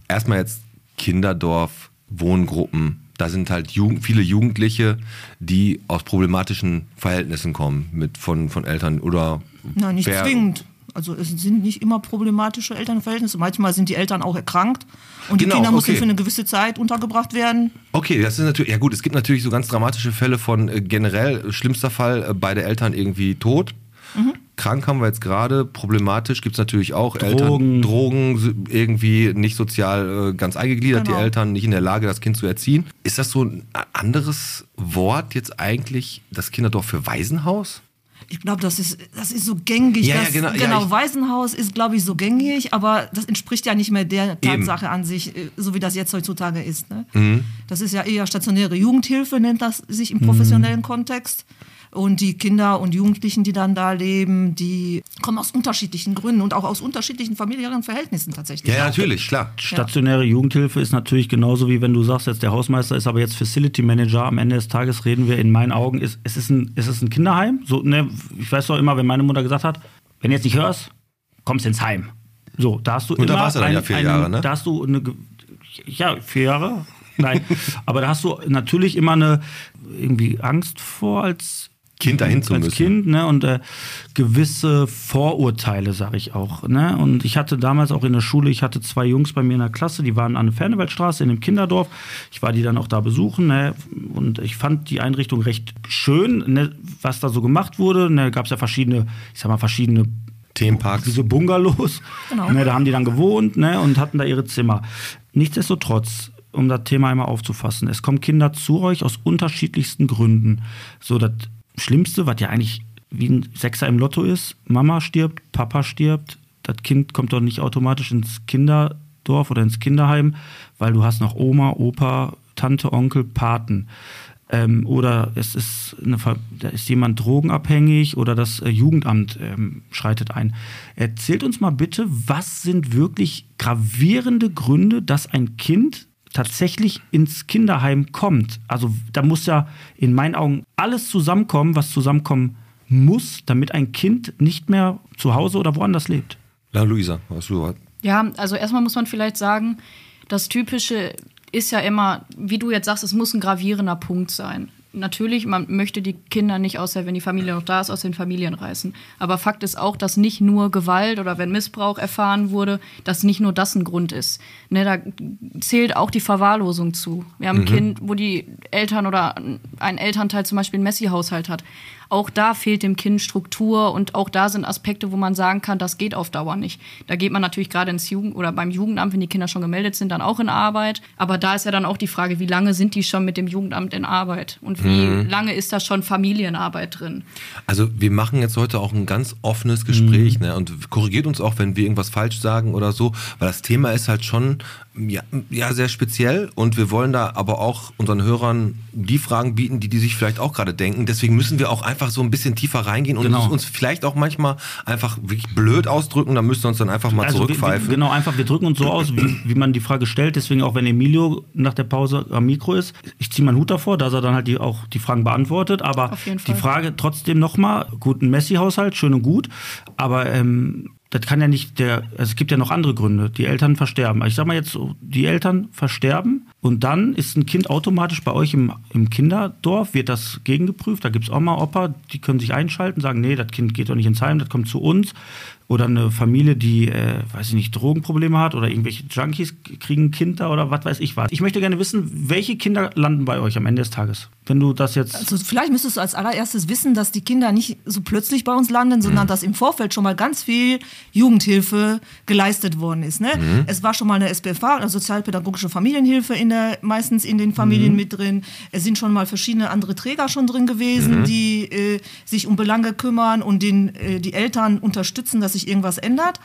Erstmal jetzt Kinderdorf, Wohngruppen. Da sind halt Jugend, viele Jugendliche, die aus problematischen Verhältnissen kommen, mit von, von Eltern oder. Na, nicht wer- zwingend. Also es sind nicht immer problematische Elternverhältnisse. Manchmal sind die Eltern auch erkrankt und Genau, die Kinder müssen okay. für eine gewisse Zeit untergebracht werden. Okay, das ist natürlich, ja gut, es gibt natürlich so ganz dramatische Fälle von äh, generell, äh, schlimmster Fall, äh, beide Eltern irgendwie tot. Mhm. Krank haben wir jetzt gerade, problematisch gibt es natürlich auch. Drogen. Eltern, Drogen, irgendwie nicht sozial äh, ganz eingegliedert, Genau. die Eltern nicht in der Lage, das Kind zu erziehen. Ist das so ein anderes Wort jetzt eigentlich, das Kinderdorf für Waisenhaus? Ich glaube, das ist, das ist so gängig. Ja, ja, das, genau, ja, ich- Waisenhaus ist, glaube ich, so gängig, aber das entspricht ja nicht mehr der Eben. Tatsache an sich, äh, so wie das jetzt heutzutage ist. Ne? Mhm. Das ist ja eher stationäre Jugendhilfe, nennt das sich im Mhm. professionellen Kontext. Und die Kinder und Jugendlichen, die dann da leben, die kommen aus unterschiedlichen Gründen und auch aus unterschiedlichen familiären Verhältnissen tatsächlich. Ja, ja, natürlich, klar. Stationäre Jugendhilfe ist natürlich genauso wie wenn du sagst, jetzt der Hausmeister ist aber jetzt Facility Manager. Am Ende des Tages reden wir in meinen Augen, ist, es ist ein, es ist ein Kinderheim. So, ne, ich weiß doch immer, wenn meine Mutter gesagt hat, wenn du jetzt nicht hörst, kommst ins Heim. So, da hast du Und da immer warst du dann ja vier Jahre, ne? Da hast du eine, ja, vier Jahre. Nein, aber da hast du natürlich immer eine irgendwie Angst vor als Kind dahin zu als müssen. Kind, ne? Und äh, gewisse Vorurteile, sage ich auch. Ne? Und ich hatte damals auch in der Schule, ich hatte zwei Jungs bei mir in der Klasse, die waren an der Fernewaldstraße in einem Kinderdorf. Ich war die dann auch da besuchen, ne? Und ich fand die Einrichtung recht schön, ne? was da so gemacht wurde. Ne? Gab es ja verschiedene, ich sag mal, verschiedene Themenparks. diese Bungalows. Genau. Ne, da haben die dann gewohnt ne, und hatten da ihre Zimmer. Nichtsdestotrotz, um das Thema einmal aufzufassen, es kommen Kinder zu euch aus unterschiedlichsten Gründen. So das Schlimmste, was ja eigentlich wie ein Sechser im Lotto ist, Mama stirbt, Papa stirbt, das Kind kommt doch nicht automatisch ins Kinderdorf oder ins Kinderheim, weil du hast noch Oma, Opa, Tante, Onkel, Paten. Ähm, oder es ist, eine, da ist jemand drogenabhängig oder das äh, Jugendamt ähm, schreitet ein. Erzählt uns mal bitte, was sind wirklich gravierende Gründe, dass ein Kind tatsächlich ins Kinderheim kommt? Also da muss ja in meinen Augen alles zusammenkommen, was zusammenkommen muss, damit ein Kind nicht mehr zu Hause oder woanders lebt. Ja, Luisa, was du Ja, also erstmal muss man vielleicht sagen, das Typische ist ja immer, wie du jetzt sagst, es muss ein gravierender Punkt sein. Natürlich, man möchte die Kinder nicht aus der, wenn die Familie noch da ist, aus den Familien reißen. Aber Fakt ist auch, dass nicht nur Gewalt oder wenn Missbrauch erfahren wurde, dass nicht nur das ein Grund ist. Ne, da zählt auch die Verwahrlosung zu. Wir haben ein Kind, wo die Eltern oder ein Elternteil zum Beispiel einen Messi-Haushalt hat. Auch da fehlt dem Kind Struktur und auch da sind Aspekte, wo man sagen kann, das geht auf Dauer nicht. Da geht man natürlich gerade ins Jugend oder beim Jugendamt, wenn die Kinder schon gemeldet sind, dann auch in Arbeit. Aber da ist ja dann auch die Frage, wie lange sind die schon mit dem Jugendamt in Arbeit und wie lange ist da schon Familienarbeit drin? Also wir machen jetzt heute auch ein ganz offenes Gespräch ne? und korrigiert uns auch, wenn wir irgendwas falsch sagen oder so, weil das Thema ist halt schon ja, ja sehr speziell und wir wollen da aber auch unseren Hörern die Fragen bieten, die die sich vielleicht auch gerade denken. Deswegen müssen wir auch einfach so ein bisschen tiefer reingehen und Genau. uns, vielleicht auch manchmal einfach wirklich blöd ausdrücken. Da müsst ihr uns dann einfach mal Also wir- zurückpfeifen. Wir, genau, einfach, wir drücken uns so aus, wie, wie man die Frage stellt. Deswegen auch, wenn Emilio nach der Pause am Mikro ist, ich ziehe meinen Hut davor, dass er dann halt die, auch die Fragen beantwortet. Aber die. Frage trotzdem nochmal, gut, ein Messi-Haushalt, schön und gut, aber ähm, das kann ja nicht der, also es gibt ja noch andere Gründe. Die Eltern versterben. Ich sag mal jetzt die Eltern versterben und dann ist ein Kind automatisch bei euch im, im Kinderdorf, wird das gegengeprüft. Da gibt es mal Opa, die können sich einschalten, sagen, nee, das Kind geht doch nicht ins Heim, das kommt zu uns. Oder eine Familie, die, äh, weiß ich nicht, Drogenprobleme hat oder irgendwelche Junkies kriegen ein Kind da oder was weiß ich was. Ich möchte gerne wissen, welche Kinder landen bei euch am Ende des Tages? Wenn du das jetzt. Also vielleicht müsstest du als allererstes wissen, dass die Kinder nicht so plötzlich bei uns landen, sondern dass im Vorfeld schon mal ganz viel Jugendhilfe geleistet worden ist. Ne? Es war schon mal eine SPFH, eine sozialpädagogische Familienhilfe in der, meistens in den Familien mit drin. Es sind schon mal verschiedene andere Träger schon drin gewesen, die äh, sich um Belange kümmern und den, äh, die Eltern unterstützen, dass sich irgendwas ändert.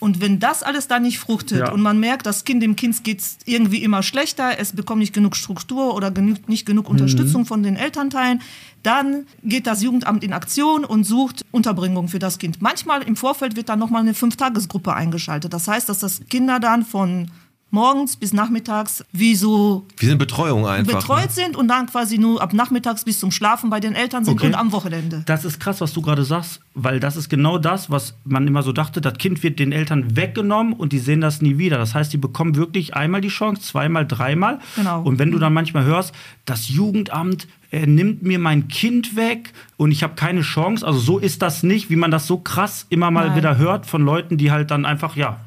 Und wenn das alles dann nicht fruchtet Ja. und man merkt, das Kind, dem Kind geht es irgendwie immer schlechter, es bekommt nicht genug Struktur oder genug, nicht genug Unterstützung von den Elternteilen, dann geht das Jugendamt in Aktion und sucht Unterbringung für das Kind. Manchmal im Vorfeld wird dann nochmal eine Fünftagesgruppe eingeschaltet. Das heißt, dass das Kinder dann von morgens bis nachmittags wie so wie sind Betreuung einfach. betreut ne? sind und dann quasi nur ab nachmittags bis zum Schlafen bei den Eltern sind Okay. und am Wochenende. Das ist krass, was du gerade sagst, weil das ist genau das, was man immer so dachte, das Kind wird den Eltern weggenommen und die sehen das nie wieder. Das heißt, die bekommen wirklich einmal die Chance, zweimal, dreimal. Genau. Und wenn du dann manchmal hörst, das Jugendamt äh, nimmt mir mein Kind weg und ich habe keine Chance, also so ist das nicht, wie man das so krass immer mal Nein. wieder hört von Leuten, die halt dann einfach, ja,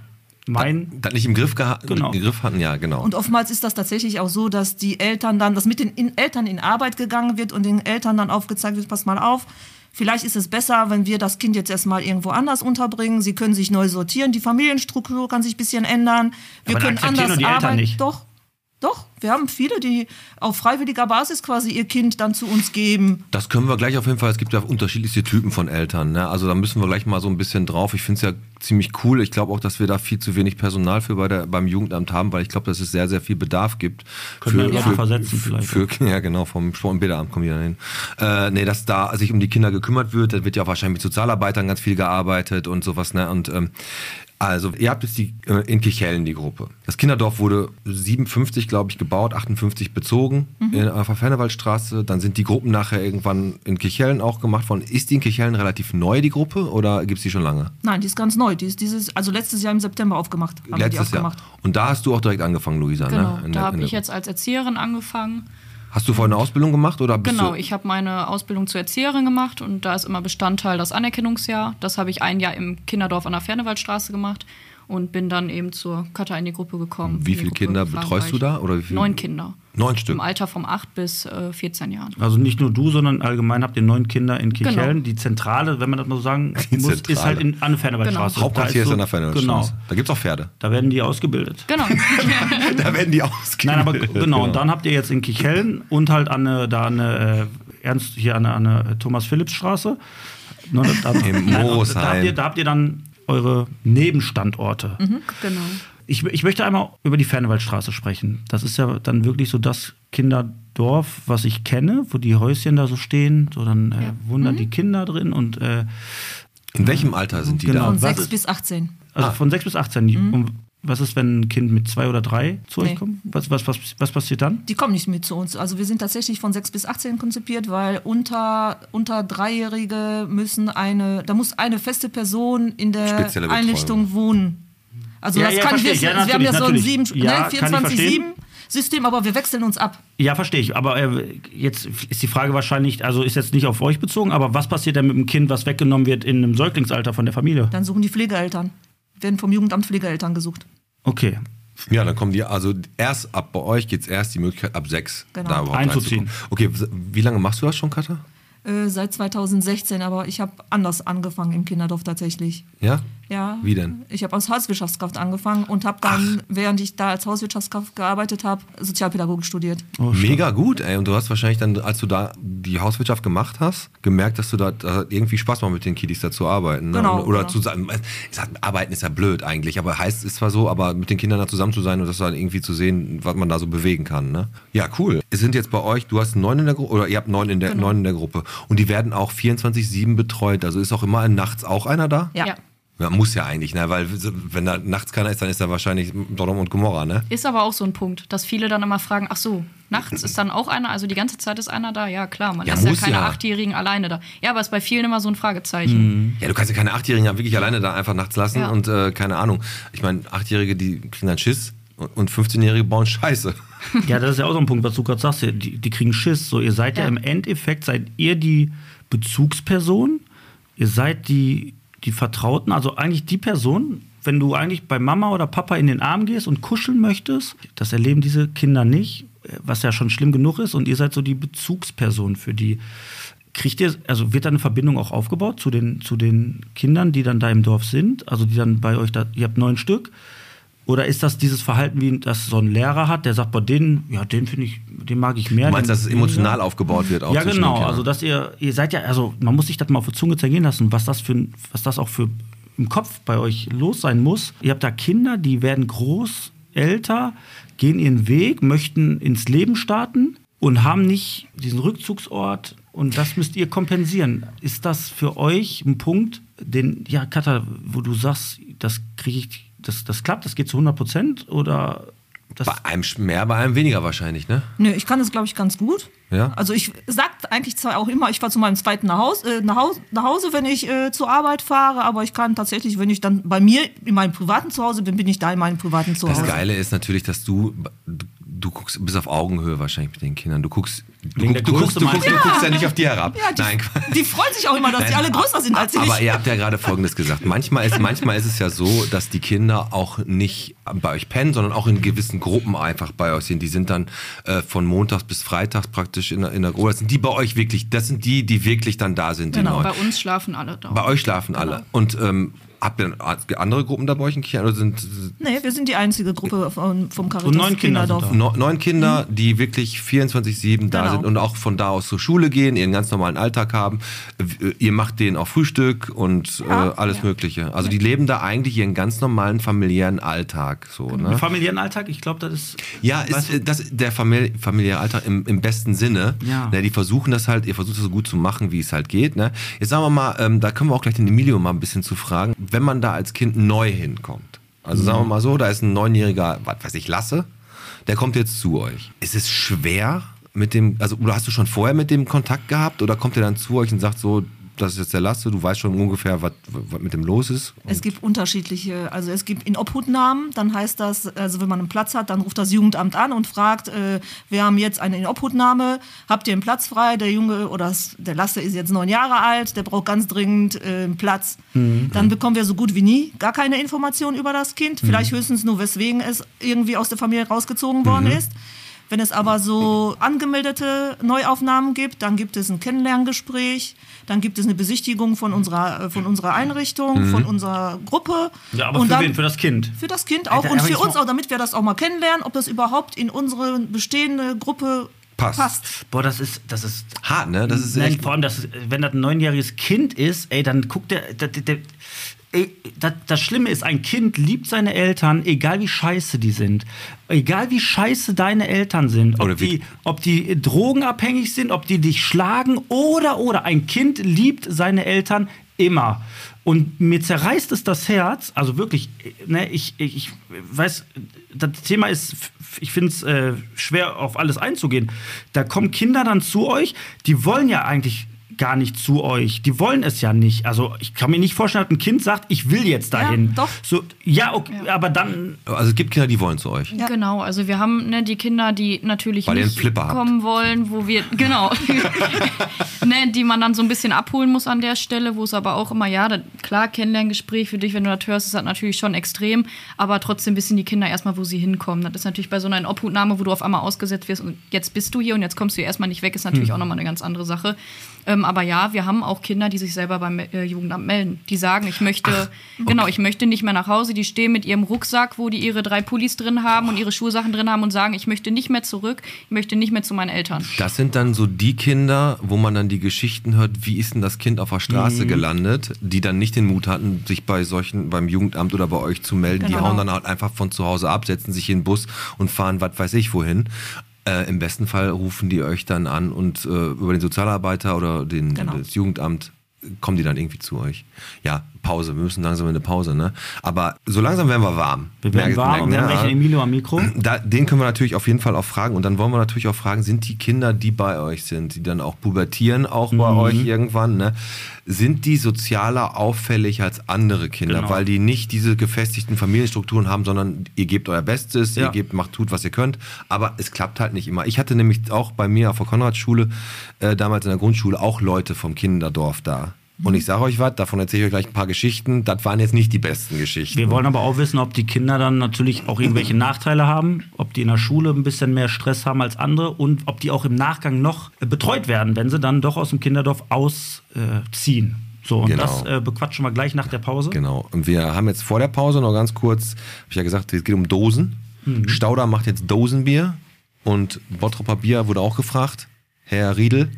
meinen, Das nicht im Griff, geha Genau. im Griff hatten, ja, genau. Und oftmals ist das tatsächlich auch so, dass die Eltern dann, dass mit den in Eltern in Arbeit gegangen wird und den Eltern dann aufgezeigt wird, pass mal auf, vielleicht ist es besser, wenn wir das Kind jetzt erstmal irgendwo anders unterbringen. Sie können sich neu sortieren, die Familienstruktur kann sich ein bisschen ändern. Wir Aber können anders arbeiten. Doch, doch. Wir haben viele, die auf freiwilliger Basis quasi ihr Kind dann zu uns geben. Das können wir gleich auf jeden Fall. Es gibt ja unterschiedlichste Typen von Eltern. Ne? Also da müssen wir gleich mal so ein bisschen drauf. Ich finde es ja ziemlich cool. Ich glaube auch, dass wir da viel zu wenig Personal für bei der, beim Jugendamt haben, weil ich glaube, dass es sehr, sehr viel Bedarf gibt. Können wir Leute versetzen vielleicht Für, ja, genau, vom Sport- und Bäderamt kommen die dann hin. Äh, nee, dass da sich um die Kinder gekümmert wird. Da wird ja auch wahrscheinlich mit Sozialarbeitern ganz viel gearbeitet und sowas. Ne? Und ähm, also, ihr habt jetzt die, äh, in Kichellen die Gruppe. Das Kinderdorf wurde 57, glaube ich, gebaut, 58 bezogen in, auf der Fernewaldstraße. Dann sind die Gruppen nachher irgendwann in Kichellen auch gemacht worden. Ist die in Kichellen relativ neu, die Gruppe, oder gibt es die schon lange? Nein, die ist ganz neu. Die ist dieses, also letztes Jahr im September aufgemacht. Letztes Jahr. Und da hast du auch direkt angefangen, Luisa, Genau, ne? In da habe ich jetzt als Erzieherin angefangen. Hast du vorher eine Ausbildung gemacht oder Genau, ich habe meine Ausbildung zur Erzieherin gemacht und da ist immer Bestandteil das Anerkennungsjahr. Das habe ich ein Jahr im Kinderdorf an der Fernewaldstraße gemacht und bin dann eben zur Kata in die Gruppe gekommen. Wie viele Kinder betreust du da, oder wie viele? Neun Kinder. Neun Stück. Im Alter von 8 bis äh, 14 Jahren. Also nicht nur du, sondern allgemein habt ihr neun Kinder in Kichellen. Genau. Die Zentrale, wenn man das mal so sagen Die muss, ist Zentrale. halt in, an der Fernewaldstraße. Genau. Hauptquartier Da ist so- an der Fernewaldstraße. Genau, Da gibt es auch Pferde. da werden die ausgebildet. Genau. da werden die Nein, ausgebildet. aber genau, und dann habt ihr jetzt in Kichellen und halt an eine, da eine, äh, Ernst, hier an der, an der Thomas-Philipps-Straße. Da, Im Nein, und Moosheim. Da habt, ihr, da habt ihr dann eure Nebenstandorte. genau. Ich, ich möchte einmal über die Fernewaldstraße sprechen. Das ist ja dann wirklich so das Kinderdorf, was ich kenne, wo die Häuschen da so stehen. So dann äh, wundern die Kinder drin und äh, In welchem Alter sind die Genau. Von Was 6 ist- bis 18. also Ah. von 6 bis 18. Und was ist, wenn ein Kind mit zwei oder drei zu euch Nee. kommt? Was, was, was, was passiert dann? Die kommen nicht mit zu uns. Also wir sind tatsächlich von 6 bis 18 konzipiert, weil unter, unter Dreijährige müssen eine, da muss eine feste Person in der. Einrichtung wohnen. Also Ja, das ja, kann verstehe wir, ich. Ja, wir haben ja so ein natürlich. 7, Ja, ne, kann ich 24-7 System, aber wir wechseln uns ab. Ja, verstehe ich. Aber äh, jetzt ist die Frage wahrscheinlich, also ist jetzt nicht auf euch bezogen, aber was passiert denn mit dem Kind, was weggenommen wird in einem Säuglingsalter von der Familie? Dann suchen die Pflegeeltern. Werden vom Jugendamt Pflegeeltern gesucht. Okay. Ja, dann kommen die, also erst ab bei euch gibt es erst die Möglichkeit, ab sechs Genau. da überhaupt Einzuziehen. Okay, wie lange machst du das schon, Katha? Äh, seit 2016, aber ich habe anders angefangen im Kinderdorf tatsächlich. Ja? Ja. Wie denn? Ich habe als Hauswirtschaftskraft angefangen und habe dann, während ich da als Hauswirtschaftskraft gearbeitet habe, Sozialpädagogik studiert. Oh. Mega gut, ey. Und du hast wahrscheinlich dann, als du da die Hauswirtschaft gemacht hast, gemerkt, dass du da, da irgendwie Spaß macht, mit den Kiddies da zu arbeiten. Ne? Genau, Oder genau. zu sein. Ich sag, arbeiten ist ja blöd eigentlich, aber heißt es zwar so, aber mit den Kindern da zusammen zu sein und das dann irgendwie zu sehen, was man da so bewegen kann. Ne? Ja, cool. Es sind jetzt bei euch, du hast neun in der Gruppe, oder ihr habt neun in der, Genau. neun in der Gruppe. Und die werden auch 24-7 betreut. Also ist auch immer nachts auch einer da? Ja. Ja. Ja, muss ja eigentlich, ne? Weil wenn da nachts keiner ist, dann ist da wahrscheinlich Sodom und Gomorra, ne? Ist aber auch so ein Punkt, dass viele dann immer fragen, ach so, nachts ist dann auch einer, also die ganze Zeit ist einer da? Ja, klar, man Ja, lässt ja keine ja. Achtjährigen alleine da. Ja, aber ist bei vielen immer so ein Fragezeichen. Ja, du kannst ja keine Achtjährigen ja wirklich alleine da einfach nachts lassen Ja. und äh, keine Ahnung. Ich meine, Achtjährige, die kriegen dann Schiss und und 15-Jährige bauen Scheiße. Ja, das ist ja auch so ein Punkt, was du gerade sagst. Die, die kriegen Schiss. So, ihr seid ja. Ja. im Endeffekt, seid ihr die Bezugsperson, ihr seid die, die Vertrauten, also eigentlich die Person, wenn du eigentlich bei Mama oder Papa in den Arm gehst und kuscheln möchtest, das erleben diese Kinder nicht, was ja schon schlimm genug ist, und ihr seid so die Bezugsperson für die. Kriegt ihr, also wird da eine Verbindung auch aufgebaut zu den, zu den Kindern, die dann da im Dorf sind, also die dann bei euch da, ihr habt neun Stück, oder ist das dieses Verhalten, wie das so ein Lehrer hat, der sagt, bei den, ja, den finde ich, den mag ich mehr. Du meinst, dass es emotional aufgebaut wird auch Ja, genau. Also, dass ihr, ihr seid ja, also man muss sich das mal auf die Zunge zergehen lassen, was das für, was das auch für im Kopf bei euch los sein muss. Ihr habt da Kinder, die werden groß, älter, gehen ihren Weg, möchten ins Leben starten und haben nicht diesen Rückzugsort und das müsst ihr kompensieren. Ist das für euch ein Punkt, den, ja, Katha, wo du sagst, das kriege ich das, das klappt, das geht zu 100 Prozent oder das Bei einem mehr, bei einem weniger wahrscheinlich, ne? Nö, ich kann das, glaube ich, ganz gut. Ja? Also ich sag eigentlich zwar auch immer, ich fahre zu meinem zweiten nach, Haus, äh, nach, Haus, nach Hause, wenn ich äh, zur Arbeit fahre, aber ich kann tatsächlich, wenn ich dann bei mir in meinem privaten Zuhause bin, bin ich da in meinem privaten Zuhause. Das Geile ist natürlich, dass du, du, guckst bis auf Augenhöhe wahrscheinlich mit den Kindern. Du guckst, Wegen du, guckst, du, guckst, meinst du? guckst ja nicht auf die herab. Ja, die, Nein, die freuen sich auch immer, dass die alle größer sind als ich. Aber ihr habt ja gerade Folgendes gesagt. Manchmal ist, manchmal ist es ja so, dass die Kinder auch nicht bei euch pennen, sondern auch in gewissen Gruppen einfach bei euch sind. Die sind dann äh, von Montags bis Freitags praktisch in der, in der Gruppe. Das sind die bei euch wirklich, das sind die, die wirklich dann da sind. Genau, bei uns schlafen alle da. Bei euch schlafen alle. Und ähm, habt ihr andere Gruppen da bei euch in Kirchen? Oder sind nee, wir sind die einzige Gruppe von, vom Caritas Und neun Kinder Kinderdorf. No, neun Kinder, die wirklich 24-7 da Genau. sind und auch von da aus zur Schule gehen, ihren ganz normalen Alltag haben. W- Ihr macht denen auch Frühstück und Ja. äh, alles Mögliche. Also die leben da eigentlich ihren ganz normalen familiären Alltag. So, ne? familiären Alltag, ich glaube, das ist. Ja, ist, äh, das, der Famili familiäre Alltag im, im besten Sinne. Ja. Ne, die versuchen das halt, ihr versucht das so gut zu machen, wie es halt geht. Ne? Jetzt sagen wir mal, ähm, da können wir auch gleich den Emilio mal ein bisschen zu fragen, wenn man da als Kind neu hinkommt. Also sagen wir mal so, da ist ein neunjähriger, was weiß ich, Lasse, der kommt jetzt zu euch. Ist es schwer mit dem, also oder hast du schon vorher mit dem Kontakt gehabt oder kommt er dann zu euch und sagt so, das ist jetzt der Lasse, du weißt schon ungefähr, was, mit dem los ist? Es gibt unterschiedliche, also es gibt in Obhutnahmen, dann heißt das, also wenn man einen Platz hat, dann ruft das Jugendamt an und fragt, äh, wir haben jetzt eine Inobhutnahme, habt ihr einen Platz frei? Der Junge oder der Lasse ist jetzt neun Jahre alt, der braucht ganz dringend äh, einen Platz. Dann bekommen wir so gut wie nie gar keine Informationen über das Kind, vielleicht höchstens nur, weswegen es irgendwie aus der Familie rausgezogen worden ist. Wenn es aber so angemeldete Neuaufnahmen gibt, dann gibt es ein Kennenlerngespräch, dann gibt es eine Besichtigung von unserer, äh, von unserer Einrichtung, von unserer Gruppe. Ja, aber Und für dann, wen? Für das Kind. Für das Kind auch Alter, und für uns auch, damit wir das auch mal kennenlernen, ob das überhaupt in unsere bestehende Gruppe Passt. passt. Boah, das ist, das ist Hart, ne? Das ist Nein, echt. vor allem, das, wenn das ein neunjähriges Kind ist, ey, dann guckt der. der, der, der ey, das, das Schlimme ist, ein Kind liebt seine Eltern, egal wie scheiße die sind. Egal wie scheiße deine Eltern sind. Ob, Oder wie- die, ob die drogenabhängig sind, ob die dich schlagen oder, oder. Ein Kind liebt seine Eltern immer. Und mir zerreißt es das Herz, also wirklich, ne, ich, ich, ich weiß, das Thema ist, ich finde es äh, schwer auf alles einzugehen. Da kommen Kinder dann zu euch, die wollen ja eigentlich gar nicht zu euch. Die wollen es ja nicht. Also ich kann mir nicht vorstellen, dass ein Kind sagt, ich will jetzt dahin. doch. So, ja, okay, aber dann. Also es gibt Kinder, die wollen zu euch. Genau, also wir haben ne, die Kinder, die natürlich Weil nicht Flipper habt. kommen wollen, wo wir, genau, ne, die man dann so ein bisschen abholen muss an der Stelle, wo es aber auch immer, ja, da, klar, Kennenlerngespräch für dich, wenn du das hörst, ist das natürlich schon extrem, aber trotzdem wissen die Kinder erstmal, wo sie hinkommen. Das ist natürlich bei so einer Obhutnahme, wo du auf einmal ausgesetzt wirst und jetzt bist du hier und jetzt kommst du hier erstmal nicht weg, ist natürlich auch nochmal eine ganz andere Sache. Ähm, aber ja, wir haben auch Kinder, die sich selber beim äh, Jugendamt melden. Die sagen, ich möchte, genau, ich möchte nicht mehr nach Hause. Die stehen mit ihrem Rucksack, wo die ihre drei Pullis drin haben und ihre Schulsachen drin haben und sagen, ich möchte nicht mehr zurück, ich möchte nicht mehr zu meinen Eltern. Das sind dann so die Kinder, wo man dann die Geschichten hört, wie ist denn das Kind auf der Mhm. Straße gelandet, die dann nicht den Mut hatten, sich bei solchen, beim Jugendamt oder bei euch zu melden. Die Genau. hauen dann halt einfach von zu Hause ab, setzen sich in den Bus und fahren, was weiß ich wohin. Äh, Im besten Fall rufen die euch dann an und äh, über den Sozialarbeiter oder den, Genau. das Jugendamt kommen die dann irgendwie zu euch. Ja, Pause, wir müssen langsam in eine Pause, ne? Aber so langsam werden wir warm. Wir werden Merk- warm merken, und gleich einen Emilio am Mikro. Da, den können wir natürlich auf jeden Fall auch fragen. Und dann wollen wir natürlich auch fragen, sind die Kinder, die bei euch sind, die dann auch pubertieren, auch bei euch irgendwann, ne? sind die sozialer auffällig als andere Kinder? Genau. Weil die nicht diese gefestigten Familienstrukturen haben, sondern ihr gebt euer Bestes, Ja. ihr gebt, macht, tut, was ihr könnt. Aber es klappt halt nicht immer. Ich hatte nämlich auch bei mir auf der Konradschule, äh, damals in der Grundschule, auch Leute vom Kinderdorf da. Und ich sage euch was, davon erzähle ich euch gleich ein paar Geschichten. Das waren jetzt nicht die besten Geschichten. Wir wollen aber auch wissen, ob die Kinder dann natürlich auch irgendwelche Nachteile haben, ob die in der Schule ein bisschen mehr Stress haben als andere und ob die auch im Nachgang noch äh, betreut werden, wenn sie dann doch aus dem Kinderdorf ausziehen. so, und Genau. das äh, bequatschen wir gleich nach der Pause. Genau. Und wir haben jetzt vor der Pause noch ganz kurz, habe ich ja gesagt, es geht um Dosen. Stauder macht jetzt Dosenbier und Bottropper Bier wurde auch gefragt. Herr Riedel,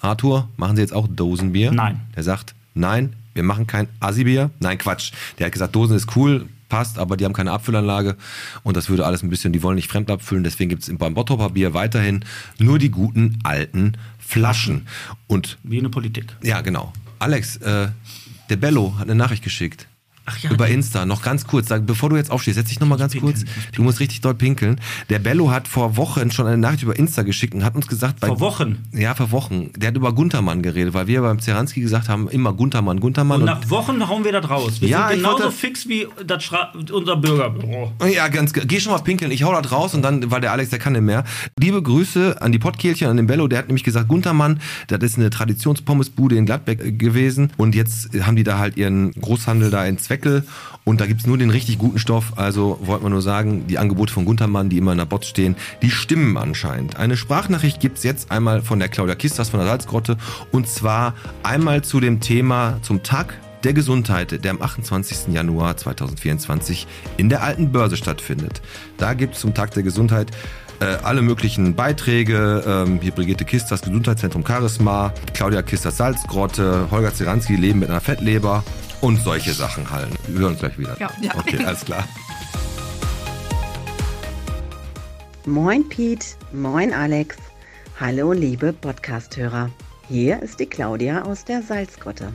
Arthur, machen Sie jetzt auch Dosenbier? Nein. Der sagt, nein, wir machen kein Assi-Bier. Nein, Quatsch. Der hat gesagt, Dosen ist cool, passt, aber die haben keine Abfüllanlage und das würde alles ein bisschen, die wollen nicht fremd abfüllen, deswegen gibt es beim Bottropper Bier weiterhin nur die guten alten Flaschen. Und Wie eine Politik. ja, genau. Alex, äh, der Bello hat eine Nachricht geschickt. Ja, über Insta. Noch ganz kurz, sag, bevor du jetzt aufstehst, setz dich noch mal ganz pinkeln, kurz. Du musst richtig doll pinkeln. Der Bello hat vor Wochen schon eine Nachricht über Insta geschickt und hat uns gesagt, bei, Vor Wochen. Ja, vor Wochen. Der hat über Guntermann geredet, weil wir beim Zeranski gesagt haben, immer Guntermann, Guntermann. Und nach Wochen hauen wir das raus. Wir Ja, sind genauso wollte- fix wie das Schra unser Bürgerbüro. Ja, ganz, ge- geh schon mal pinkeln. Ich hau das raus und dann, weil der Alex, der kann nicht mehr. Liebe Grüße an die Pottkehlchen, an den Bello. Der hat nämlich gesagt, Guntermann, das ist eine Traditionspommesbude in Gladbeck äh, gewesen. Und jetzt haben die da halt ihren Großhandel da in Zweckel. Und da gibt's nur den richtig guten Stoff. Also wollte man nur sagen, die Angebote von Guntermann, die immer in der Box stehen, die stimmen anscheinend. Eine Sprachnachricht gibt's jetzt einmal von der Claudia Kistas von der Salzgrotte. Und zwar einmal zu dem Thema, zum Tag der Gesundheit, der am 28. Januar 2024 in der Alten Börse stattfindet. Da gibt es zum Tag der Gesundheit äh, alle möglichen Beiträge. Ähm, hier Brigitte Kistas Gesundheitszentrum Charisma, Claudia Kistas Salzgrotte, Holger Zeranski Leben mit einer Fettleber und solche Sachen halt. Wir hören uns gleich wieder. Ja. Ja. Okay, alles klar. Moin Piet, moin Alex. Hallo liebe Podcasthörer. Hier ist die Claudia aus der Salzgrotte.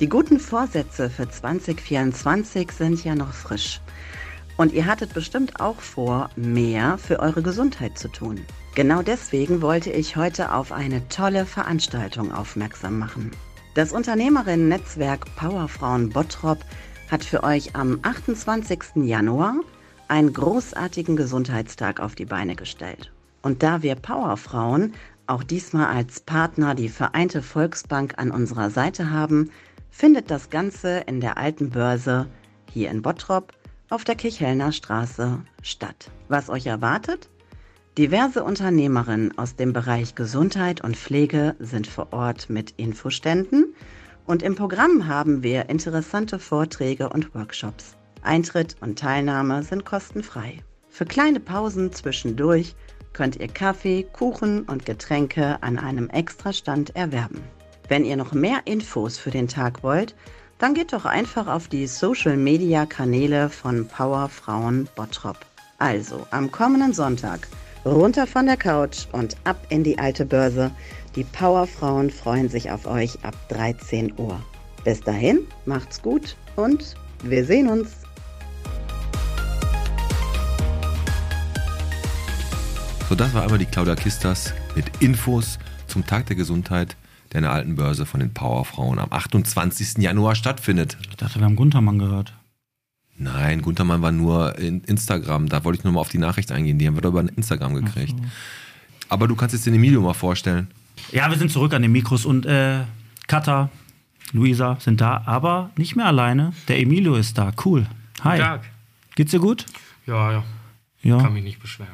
Die guten Vorsätze für 2024 sind ja noch frisch. Und ihr hattet bestimmt auch vor, mehr für eure Gesundheit zu tun. Genau deswegen wollte ich heute auf eine tolle Veranstaltung aufmerksam machen. Das Unternehmerinnen-Netzwerk Powerfrauen Bottrop hat für euch am 28. Januar einen großartigen Gesundheitstag auf die Beine gestellt. Und da wir Powerfrauen auch diesmal als Partner die Vereinte Volksbank an unserer Seite haben, findet das Ganze in der alten Börse hier in Bottrop auf der Kirchhellner Straße statt. Was euch erwartet? Diverse Unternehmerinnen aus dem Bereich Gesundheit und Pflege sind vor Ort mit Infoständen und im Programm haben wir interessante Vorträge und Workshops. Eintritt und Teilnahme sind kostenfrei. Für kleine Pausen zwischendurch könnt ihr Kaffee, Kuchen und Getränke an einem Extrastand erwerben. Wenn ihr noch mehr Infos für den Tag wollt, dann geht doch einfach auf die Social Media Kanäle von Power Frauen Bottrop. Also am kommenden Sonntag runter von der Couch und ab in die alte Börse. Die Powerfrauen freuen sich auf euch ab 13 Uhr. Bis dahin, macht's gut und wir sehen uns. So, das war einmal die Claudia Kistas mit Infos zum Tag der Gesundheit, der in der Alten Börse von den Powerfrauen am 28. Januar stattfindet. Ich dachte, wir haben Guntermann gehört. Nein, Guntermann war nur in Instagram. Da wollte ich nur mal auf die Nachricht eingehen. Die haben wir doch über Instagram gekriegt. Aber du kannst jetzt den Emilio mal vorstellen. Ja, wir sind zurück an den Mikros und äh, Katha, Luisa sind da, aber nicht mehr alleine. Der Emilio ist da. Cool. Hi. Guten Tag. Geht's dir gut? Ja, ja, Ja, kann mich nicht beschweren.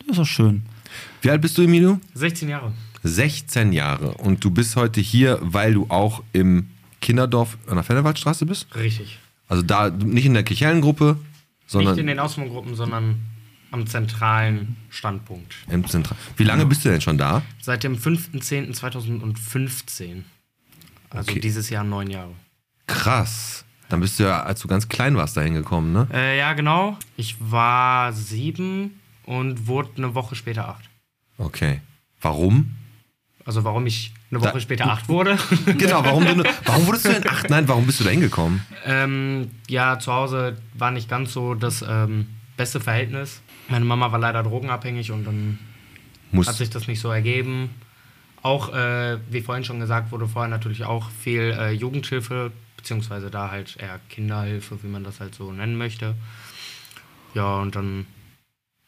das ist doch schön. Wie alt bist du, Emilio? 16 Jahre. 16 Jahre. Und du bist heute hier, weil du auch im Kinderdorf an der Fennewaldstraße bist? Richtig. Also da nicht in der Kirchhellengruppe, sondern nicht in den Ausbaugruppen, sondern am zentralen Standpunkt. im Zentral. Wie lange bist du denn schon da? Seit dem 5.10.2015. Also Okay. dieses Jahr neun Jahre. Krass. Dann bist du ja, als du ganz klein warst, dahin gekommen, ne? Äh, ja, genau. Ich war sieben und wurde eine Woche später acht. Okay. Warum? Also warum ich eine Da- Woche später acht wurde. Genau, warum, du, warum wurdest du denn acht? Nein, warum bist du da hingekommen? ähm, ja, zu Hause war nicht ganz so das ähm, beste Verhältnis. Meine Mama war leider drogenabhängig und dann Muss, hat sich das nicht so ergeben. Auch, äh, wie vorhin schon gesagt wurde, vorher natürlich auch viel äh, Jugendhilfe, beziehungsweise da halt eher Kinderhilfe, wie man das halt so nennen möchte. Ja, und dann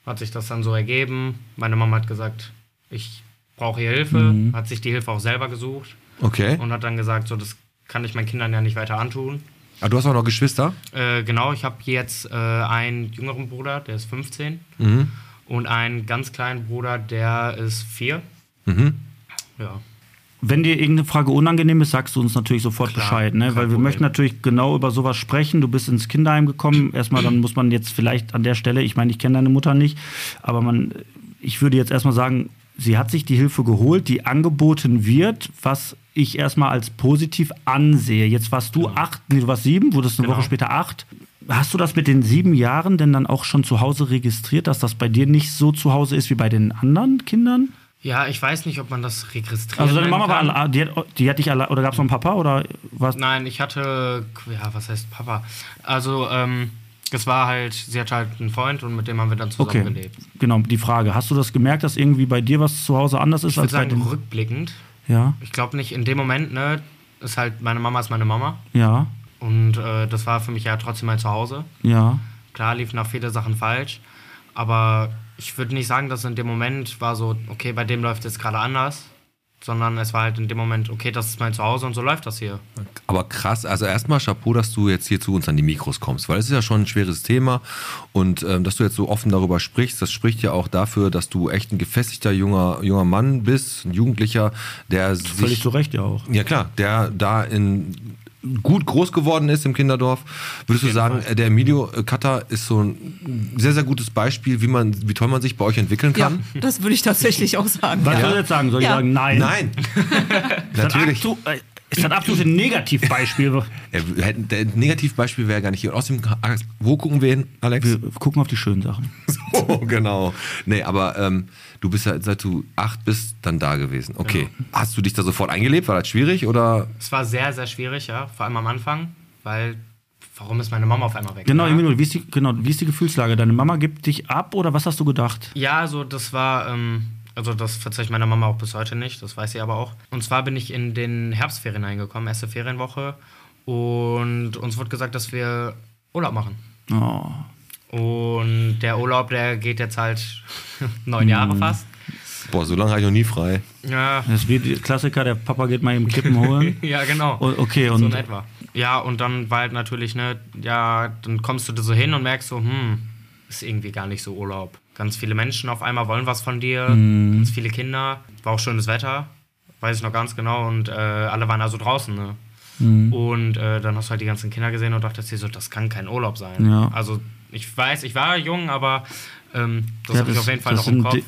hat sich das dann so ergeben. Meine Mama hat gesagt, ich brauche hier Hilfe, hat sich die Hilfe auch selber gesucht okay. und hat dann gesagt, so, das kann ich meinen Kindern ja nicht weiter antun. Ah, du hast auch noch Geschwister? Äh, genau, ich habe jetzt äh, einen jüngeren Bruder, der ist 15, Mhm. und einen ganz kleinen Bruder, der ist 4. Mhm. Ja. Wenn dir irgendeine Frage unangenehm ist, sagst du uns natürlich sofort Klar, Bescheid, ne? Weil wir Problem. möchten natürlich genau über sowas sprechen. Du bist ins Kinderheim gekommen. Erstmal, dann muss man jetzt vielleicht an der Stelle, ich meine, ich kenne deine Mutter nicht, aber man, ich würde jetzt erstmal sagen, sie hat sich die Hilfe geholt, die angeboten wird, was ich erstmal als positiv ansehe. Jetzt warst du acht, nee, du warst sieben, wurdest eine Genau. Woche später acht. Hast du das mit den sieben Jahren denn dann auch schon zu Hause registriert, dass das bei dir nicht so zu Hause ist wie bei den anderen Kindern? Ja, ich weiß nicht, ob man das registriert. Also deine Mama war, alle- die hat, die hat dich alle, oder gab es noch einen Papa oder was? Nein, ich hatte, ja, was heißt Papa? Also, ähm, es war halt, sie hatte halt einen Freund und mit dem haben wir dann zusammen Okay, gelebt. genau, die Frage. Hast du das gemerkt, dass irgendwie bei dir was zu Hause anders ist Ich würde als bei sagen, den... rückblickend. Ja, Ich glaube nicht, in dem Moment, ne, ist halt, meine Mama ist meine Mama. ja, Und äh, das war für mich ja trotzdem mein Zuhause. ja. Klar liefen noch viele Sachen falsch, aber ich würde nicht sagen, dass in dem Moment war so, okay, bei dem läuft es gerade anders, sondern es war halt in dem Moment, okay, das ist mein Zuhause und so läuft das hier. Aber krass, also erstmal Chapeau, dass du jetzt hier zu uns an die Mikros kommst, weil es ist ja schon ein schweres Thema und ähm, dass du jetzt so offen darüber sprichst, das spricht ja auch dafür, dass du echt ein gefestigter junger, junger Mann bist, ein Jugendlicher, der Völlig sich... zu Recht ja auch. Ja klar, der da in gut groß geworden ist im Kinderdorf. Würdest du sagen, äh, der Emilio äh, Cutter ist so ein sehr, sehr gutes Beispiel, wie man, wie toll man sich bei euch entwickeln Ja, kann? das würde ich tatsächlich auch sagen. Was ja. soll ich jetzt sagen? Soll ich Ja. sagen, nein? Nein. Natürlich. Ist das absolute Negativbeispiel. Der Negativbeispiel wäre gar nicht hier. Und außerdem, wo gucken wir hin, Alex? Wir gucken auf die schönen Sachen. So, genau. Nee, aber ähm, du bist ja, seit du acht bist, dann da gewesen. Okay. Hast du dich da sofort eingelebt? War das schwierig oder? Es war sehr, sehr schwierig, ja, vor allem am Anfang, weil warum ist meine Mama auf einmal weg? Genau, ja? Wie ist, die, genau, wie ist die Gefühlslage? Deine Mama gibt dich ab oder was hast du gedacht? Ja, also das war, ähm, also das verzeiht meiner Mama auch bis heute nicht, das weiß sie aber auch. Und zwar bin ich in den Herbstferien eingekommen, erste Ferienwoche. Und uns wurde gesagt, dass wir Urlaub machen. Oh. Und der Urlaub, der geht jetzt halt neun Jahre fast. Boah, so lange habe ich noch nie frei. Ja, Das ist wie die Klassiker, der Papa geht mal eben Kippen holen. ja genau. O- okay, so und in etwa. Ja, und dann war halt natürlich, ne, ja, dann kommst du da so hin und merkst so, hm, ist irgendwie gar nicht so Urlaub. Ganz viele Menschen auf einmal wollen was von dir, Mhm. ganz viele Kinder, war auch schönes Wetter, weiß ich noch ganz genau, und äh, alle waren also draußen, ne. Mhm. Und äh, dann hast du halt die ganzen Kinder gesehen und dachtest dir so, das kann kein Urlaub sein. Ja. Also ich weiß, ich war jung, aber ähm, das Ja, habe ich auf jeden Fall noch im Kopf.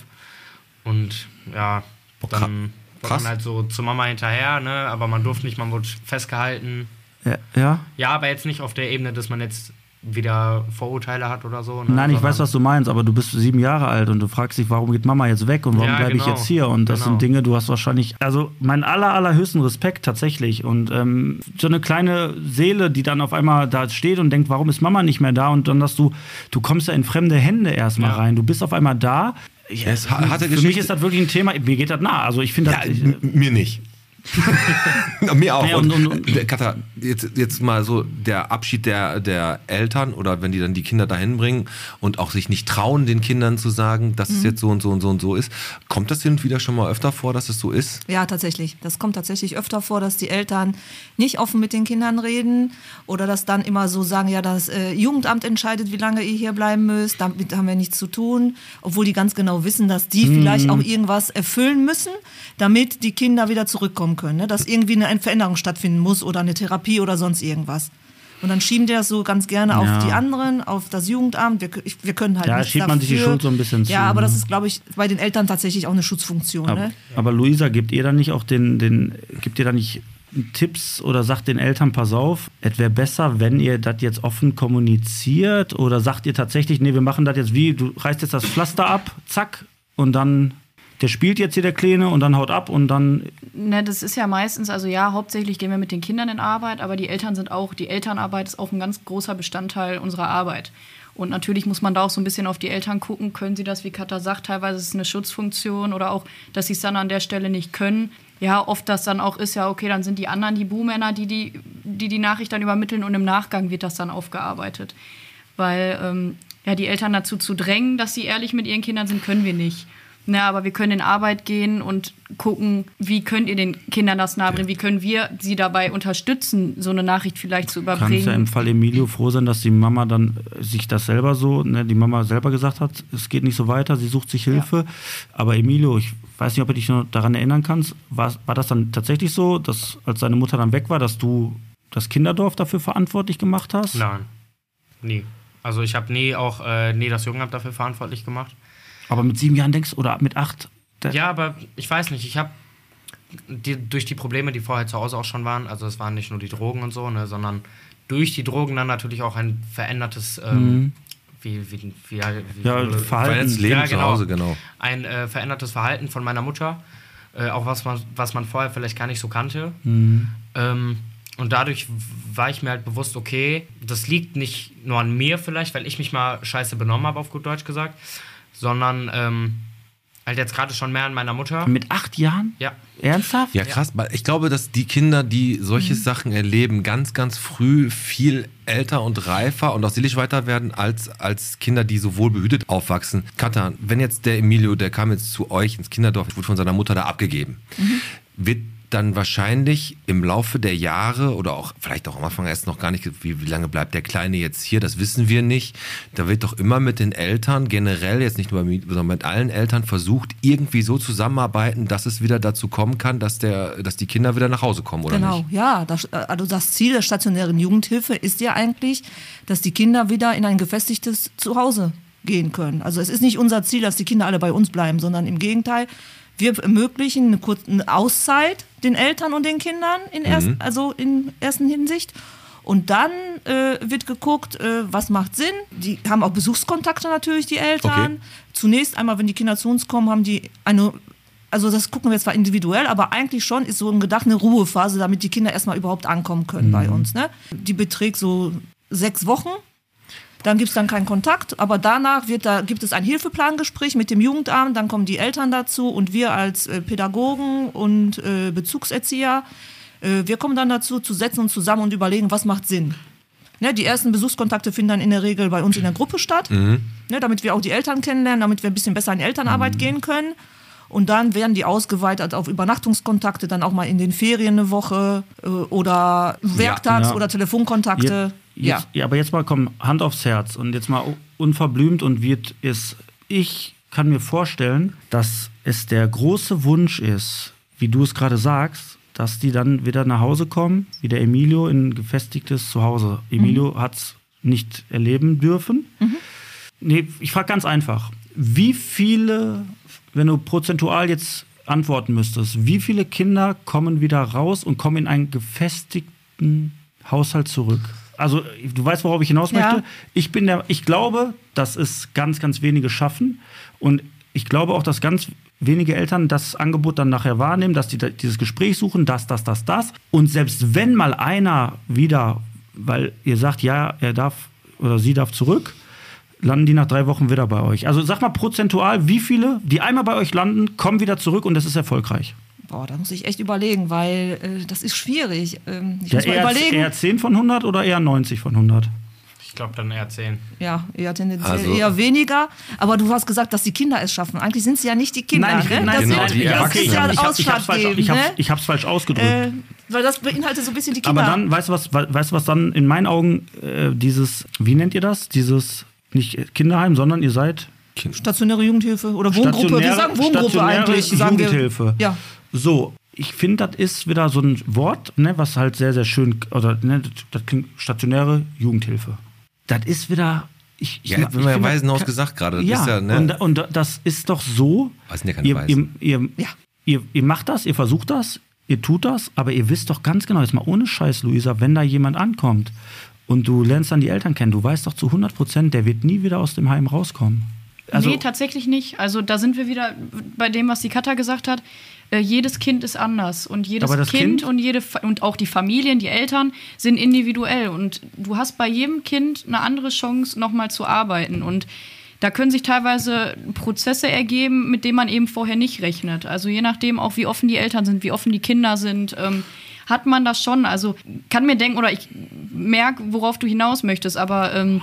Und ja, dann war man halt so zur Mama hinterher, ne? aber man durfte nicht, man wurde festgehalten. ja, ja? Ja, aber jetzt nicht auf der Ebene, dass man jetzt wieder Vorurteile hat oder so. Ne? Nein, ich weiß, was du meinst, aber du bist sieben Jahre alt und du fragst dich, warum geht Mama jetzt weg und warum Ja, bleibe ich genau. jetzt hier? Und das Genau. sind Dinge, du hast wahrscheinlich, also mein aller, allerhöchsten Respekt tatsächlich. Und ähm, so eine kleine Seele, die dann auf einmal da steht und denkt, warum ist Mama nicht mehr da? Und dann, dass du, du kommst ja in fremde Hände erstmal Ja. rein. Du bist auf einmal da. Ja, Es ha- hatte für mich Geschichte- ist das wirklich ein Thema, mir geht das nah. Also ich finde Ja, mir nicht. Mir auch. Ja, und, und- und- der Katha, jetzt, jetzt mal so der Abschied der, der Eltern oder wenn die dann die Kinder dahin bringen und auch sich nicht trauen, den Kindern zu sagen, dass es jetzt so und so und so und so ist. Kommt das hin und wieder schon mal öfter vor, dass es so ist? Ja, tatsächlich. Das kommt tatsächlich öfter vor, dass die Eltern nicht offen mit den Kindern reden oder dass dann immer so sagen, ja, das äh, Jugendamt entscheidet, wie lange ihr hier bleiben müsst, damit haben wir nichts zu tun, obwohl die ganz genau wissen, dass die vielleicht auch irgendwas erfüllen müssen, damit die Kinder wieder zurückkommen können, ne? dass irgendwie eine Veränderung stattfinden muss oder eine Therapie oder sonst irgendwas. Und dann schieben die das so ganz gerne Ja. auf die anderen, auf das Jugendamt. Wir, ich, wir können halt Ja, schiebt man sich die. Schuld so ein bisschen zu, Ja, aber das ne? ist, glaube ich, bei den Eltern tatsächlich auch eine Schutzfunktion. Aber, Ne? aber Luisa, gebt ihr da nicht auch den, den, gibt ihr da nicht Tipps oder sagt den Eltern, pass auf, es wäre besser, wenn ihr das jetzt offen kommuniziert oder sagt ihr tatsächlich, nee, wir machen das jetzt wie, du reißt jetzt das Pflaster ab, zack, und dann, der spielt jetzt hier der Kleine und dann haut ab und dann, Ne, das ist ja meistens, also ja, hauptsächlich gehen wir mit den Kindern in Arbeit, aber die Eltern sind auch, die Elternarbeit ist auch ein ganz großer Bestandteil unserer Arbeit. Und natürlich muss man da auch so ein bisschen auf die Eltern gucken, können sie das, wie Katha sagt, teilweise ist es eine Schutzfunktion oder auch, dass sie es dann an der Stelle nicht können. Ja, oft das dann auch ist, ja, okay, dann sind die anderen die Buhmänner, die die, die die Nachricht dann übermitteln und im Nachgang wird das dann aufgearbeitet. Weil ähm, ja, die Eltern dazu zu drängen, dass sie ehrlich mit ihren Kindern sind, können wir nicht. Na, aber wir können in Arbeit gehen und gucken, wie könnt ihr den Kindern das nahebringen, wie können wir sie dabei unterstützen, so eine Nachricht vielleicht zu kannst ja im überbringen. Fall Emilio froh sein, dass die Mama dann äh, sich das selber so, ne, die Mama selber gesagt hat, es geht nicht so weiter, sie sucht sich Hilfe. Aber Emilio, ich weiß nicht, ob du dich noch daran erinnern kannst, war, war das dann tatsächlich so, dass als deine Mutter dann weg war, dass du das Kinderdorf dafür verantwortlich gemacht hast? Nein, nie. Also ich habe nie auch äh, nie das Jugendamt dafür verantwortlich gemacht. Aber mit sieben Jahren denkst oder mit acht? Ja, aber ich weiß nicht, ich habe die, durch die Probleme, die vorher zu Hause auch schon waren, also es waren nicht nur die Drogen und so, ne, sondern durch die Drogen dann natürlich auch ein verändertes ähm, wie, wie, wie, wie Ja, Verhalten. Leben Ja, zu genau. Hause, genau. ein äh, verändertes Verhalten von meiner Mutter, äh, auch was man, was man vorher vielleicht gar nicht so kannte. Ähm, und dadurch war ich mir halt bewusst, okay, das liegt nicht nur an mir vielleicht, weil ich mich mal scheiße benommen habe, auf gut Deutsch gesagt, sondern ähm, halt jetzt gerade schon mehr an meiner Mutter. Mit acht Jahren? Ja. Ernsthaft? Ja, krass. weil Ich glaube, dass die Kinder, die solche Mhm. Sachen erleben, ganz, ganz früh viel älter und reifer und auch seelisch weiter werden als, als Kinder, die so wohlbehütet aufwachsen. Katan, wenn jetzt der Emilio, der kam jetzt zu euch ins Kinderdorf, wurde von seiner Mutter da abgegeben, Mhm. wird dann wahrscheinlich im Laufe der Jahre oder auch vielleicht auch am Anfang erst noch gar nicht, wie, wie lange bleibt der Kleine jetzt hier, das wissen wir nicht. Da wird doch immer mit den Eltern, generell jetzt nicht nur bei mir, sondern mit allen Eltern versucht, irgendwie so zusammenarbeiten, dass es wieder dazu kommen kann, dass, der, dass die Kinder wieder nach Hause kommen, oder Genau, nicht? ja. Das, also das Ziel der stationären Jugendhilfe ist ja eigentlich, dass die Kinder wieder in ein gefestigtes Zuhause gehen können. Also es ist nicht unser Ziel, dass die Kinder alle bei uns bleiben, sondern im Gegenteil, wir ermöglichen eine kurze Auszeit den Eltern und den Kindern in, erst, also in ersten Hinsicht. Und dann äh, wird geguckt, äh, was macht Sinn. Die haben auch Besuchskontakte natürlich, die Eltern. Okay. Zunächst einmal, wenn die Kinder zu uns kommen, haben die eine also das gucken wir zwar individuell, aber eigentlich schon ist so ein Gedacht eine Ruhephase, damit die Kinder erstmal überhaupt ankommen können bei uns. Ne? Die beträgt so sechs Wochen. Dann gibt es dann keinen Kontakt, aber danach wird da, gibt es ein Hilfeplangespräch mit dem Jugendamt, dann kommen die Eltern dazu und wir als äh, Pädagogen und äh, Bezugserzieher, äh, wir kommen dann dazu, zu setzen uns zusammen und überlegen, was macht Sinn. Ne, die ersten Besuchskontakte finden dann in der Regel bei uns in der Gruppe statt, ne, damit wir auch die Eltern kennenlernen, damit wir ein bisschen besser in Elternarbeit gehen können. Und dann werden die ausgeweitet auf Übernachtungskontakte, dann auch mal in den Ferien eine Woche äh, oder Werktags- Ja. oder Telefonkontakte. Jetzt, ja. aber jetzt mal komm, Hand aufs Herz und jetzt mal unverblümt und wird es. Ich kann mir vorstellen, dass es der große Wunsch ist, wie du es gerade sagst, dass die dann wieder nach Hause kommen, wie der Emilio in ein gefestigtes Zuhause. Emilio hat es nicht erleben dürfen. Nee, ich frage ganz einfach. Wie viele, wenn du prozentual jetzt antworten müsstest, wie viele Kinder kommen wieder raus und kommen in einen gefestigten Haushalt zurück? Also, du weißt, worauf ich hinaus Ja. möchte. Ich bin der, ich glaube, dass es ganz, ganz wenige schaffen. Und ich glaube auch, dass ganz wenige Eltern das Angebot dann nachher wahrnehmen, dass die dieses Gespräch suchen, das, das, das, das. Und selbst wenn mal einer wieder, weil ihr sagt, ja, er darf oder sie darf zurück, landen die nach drei Wochen wieder bei euch. Also sag mal prozentual, wie viele, die einmal bei euch landen, kommen wieder zurück und das ist erfolgreich. Boah, da muss ich echt überlegen, weil äh, das ist schwierig. Ähm, ich Ja, muss mal eher, überlegen. eher 10 von 100 oder eher 90 von 100? Ich glaube dann eher 10. ja, eher tendenziell Also- eher weniger. Aber du hast gesagt, dass die Kinder es schaffen. Eigentlich sind es ja nicht die Kinder. ich- ne? das genau, sind, die das ist ja ich, hab, ich, hab's falsch, ausschlaggebend. ich, hab's, ne? falsch ausgedrückt. äh, weil das beinhaltet so ein bisschen die Kinder. Aber dann, weißt du was, weißt du was dann in meinen Augen äh, dieses, wie nennt ihr das? Dieses nicht Kinderheim, sondern ihr seid Stationäre Jugendhilfe oder Wohngruppe. Wir sagen Wohngruppe stationäre eigentlich. Sagen Jugendhilfe. Wir. Ja. So, ich finde, das ist wieder so ein Wort, ne, was halt sehr, sehr schön, oder ne, das, klingt stationäre Jugendhilfe. Das ist wieder. Ich, ich, Ja, ich haben wir ja Waisenhaus gesagt gerade. Ja, ist ja, ne? und, und das ist doch so. Das sind ja keine ihr, ihr, ihr, Ja. ihr, ihr macht das, ihr versucht das, ihr tut das, aber ihr wisst doch ganz genau, jetzt mal ohne Scheiß, Luisa, wenn da jemand ankommt und du lernst dann die Eltern kennen, du weißt doch zu 100 Prozent, der wird nie wieder aus dem Heim rauskommen. Also, nee, tatsächlich nicht. Also da sind wir wieder bei dem, was die Katha gesagt hat. Äh, jedes Kind ist anders und jedes kind, Kind- und jede Fa- und auch die Familien, die Eltern sind individuell und du hast bei jedem Kind eine andere Chance, nochmal zu arbeiten und da können sich teilweise Prozesse ergeben, mit denen man eben vorher nicht rechnet. Also je nachdem auch, wie offen die Eltern sind, wie offen die Kinder sind, ähm, hat man das schon. Also kann mir denken oder ich merke, worauf du hinaus möchtest, aber ähm,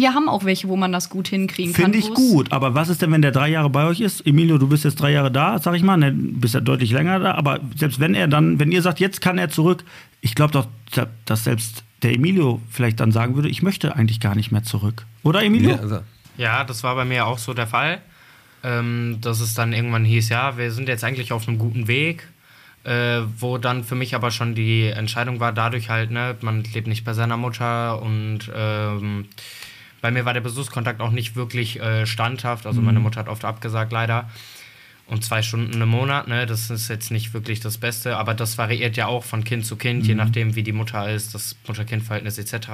wir haben auch welche, wo man das gut hinkriegen kann. Finde ich gut, aber was ist denn, wenn der drei Jahre bei euch ist? Emilio, du bist jetzt drei Jahre da, sag ich mal, ne, du bist ja deutlich länger da, aber selbst wenn er dann, wenn ihr sagt, jetzt kann er zurück, ich glaube doch, dass selbst der Emilio vielleicht dann sagen würde, ich möchte eigentlich gar nicht mehr zurück. Oder Emilio? Ja, also, Ja, das war bei mir auch so der Fall. Ähm, dass es dann irgendwann hieß, ja, wir sind jetzt eigentlich auf einem guten Weg. Äh, wo dann für mich aber schon die Entscheidung war, dadurch halt, ne, man lebt nicht bei seiner Mutter und ähm, bei mir war der Besuchskontakt auch nicht wirklich äh, standhaft. Also meine Mutter hat oft abgesagt, leider. Und zwei Stunden im Monat, ne, das ist jetzt nicht wirklich das Beste, aber das variiert ja auch von Kind zu Kind, je nachdem, wie die Mutter ist, das Mutter-Kind-Verhältnis etc.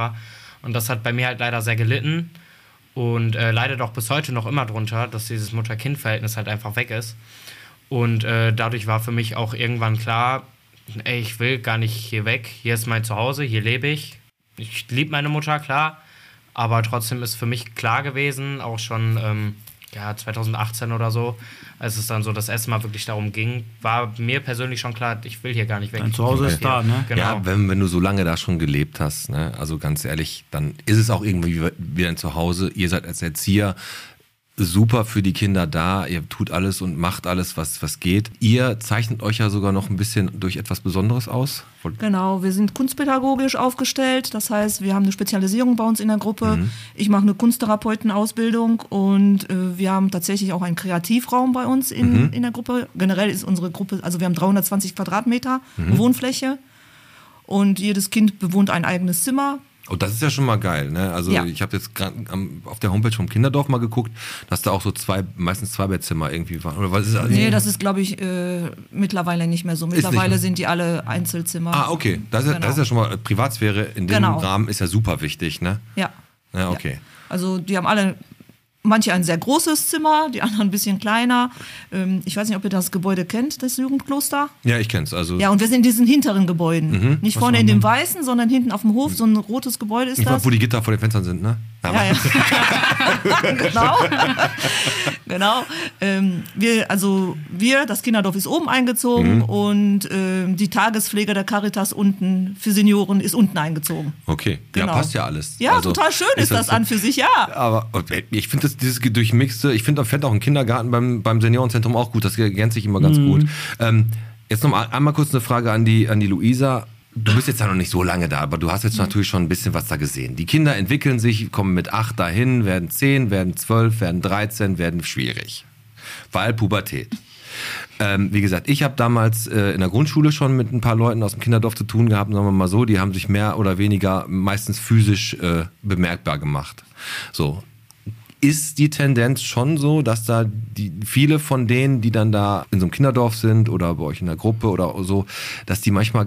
Und das hat bei mir halt leider sehr gelitten. und äh, leidet auch bis heute noch immer drunter, dass dieses Mutter-Kind-Verhältnis halt einfach weg ist. Und äh, dadurch war für mich auch irgendwann klar, ey, ich will gar nicht hier weg. Hier ist mein Zuhause, hier lebe ich. Ich liebe meine Mutter, klar. Aber trotzdem ist für mich klar gewesen, auch schon ähm, ja, 2018 oder so, als es dann so das erste Mal wirklich darum ging, war mir persönlich schon klar, ich will hier gar nicht weg. Dein Zuhause ist da, ne? Genau. Ja, wenn, wenn du so lange da schon gelebt hast, ne? also ganz ehrlich, dann ist es auch irgendwie wieder ein Zuhause. Ihr seid als Erzieher super für die Kinder da. Ihr tut alles und macht alles, was, was geht. Ihr zeichnet euch ja sogar noch ein bisschen durch etwas Besonderes aus. Genau, wir sind kunstpädagogisch aufgestellt. Das heißt, wir haben eine Spezialisierung bei uns in der Gruppe. Mhm. Ich mache eine Kunsttherapeutenausbildung und äh, wir haben tatsächlich auch einen Kreativraum bei uns in, Mhm. in der Gruppe. Generell ist unsere Gruppe, also wir haben 320 Quadratmeter Mhm. Wohnfläche und jedes Kind bewohnt ein eigenes Zimmer. Und das ist ja schon mal geil. Ne? Also Ja. ich habe jetzt gerade auf der Homepage vom Kinderdorf mal geguckt, dass da auch so zwei, meistens zwei Bettzimmer irgendwie waren. Oder was ist das? Nee, das ist, glaube ich, äh, mittlerweile nicht mehr so. Mittlerweile sind die alle Einzelzimmer. Ah, okay. Das ist, ja- Genau. das ist ja schon mal Privatsphäre in dem Genau. Rahmen ist ja super wichtig, ne? Ja. Ja, okay. Also die haben alle, manche ein sehr großes Zimmer, die anderen ein bisschen kleiner. Ähm, ich weiß nicht, ob ihr das Gebäude kennt, das Jugendkloster. Ja, ich kenn's. Also Ja, und wir sind in diesen hinteren Gebäuden. Mhm. Nicht vorne in dem weißen, sondern hinten auf dem Hof, so ein rotes Gebäude ist ich das. wo die Gitter vor den Fenstern sind, ne? Ja, ja. genau. genau. Ähm, wir, also wir, das Kinderdorf ist oben eingezogen Mhm. und ähm, die Tagespflege der Caritas unten für Senioren ist unten eingezogen. Okay, Genau. ja, passt ja alles. Ja, Also, total schön ist, das so- an für sich, ja. Aber ich finde das dieses durchmixte, ich finde fände auch ein Kindergarten beim, beim Seniorenzentrum auch gut, das ergänzt sich immer ganz Mhm. gut. Ähm, jetzt noch mal einmal kurz eine Frage an die, an die Luisa. Du bist jetzt ja noch nicht so lange da, aber du hast jetzt Mhm. natürlich schon ein bisschen was da gesehen. Die Kinder entwickeln sich, kommen mit acht dahin, werden zehn, werden zwölf, werden 13, werden schwierig. Weil Pubertät. Ähm, wie gesagt, ich habe damals äh, in der Grundschule schon mit ein paar Leuten aus dem Kinderdorf zu tun gehabt, sagen wir mal so, die haben sich mehr oder weniger meistens physisch äh, bemerkbar gemacht. So. Ist die Tendenz schon so, dass da die, viele von denen, die dann da in so einem Kinderdorf sind oder bei euch in der Gruppe oder so, dass die manchmal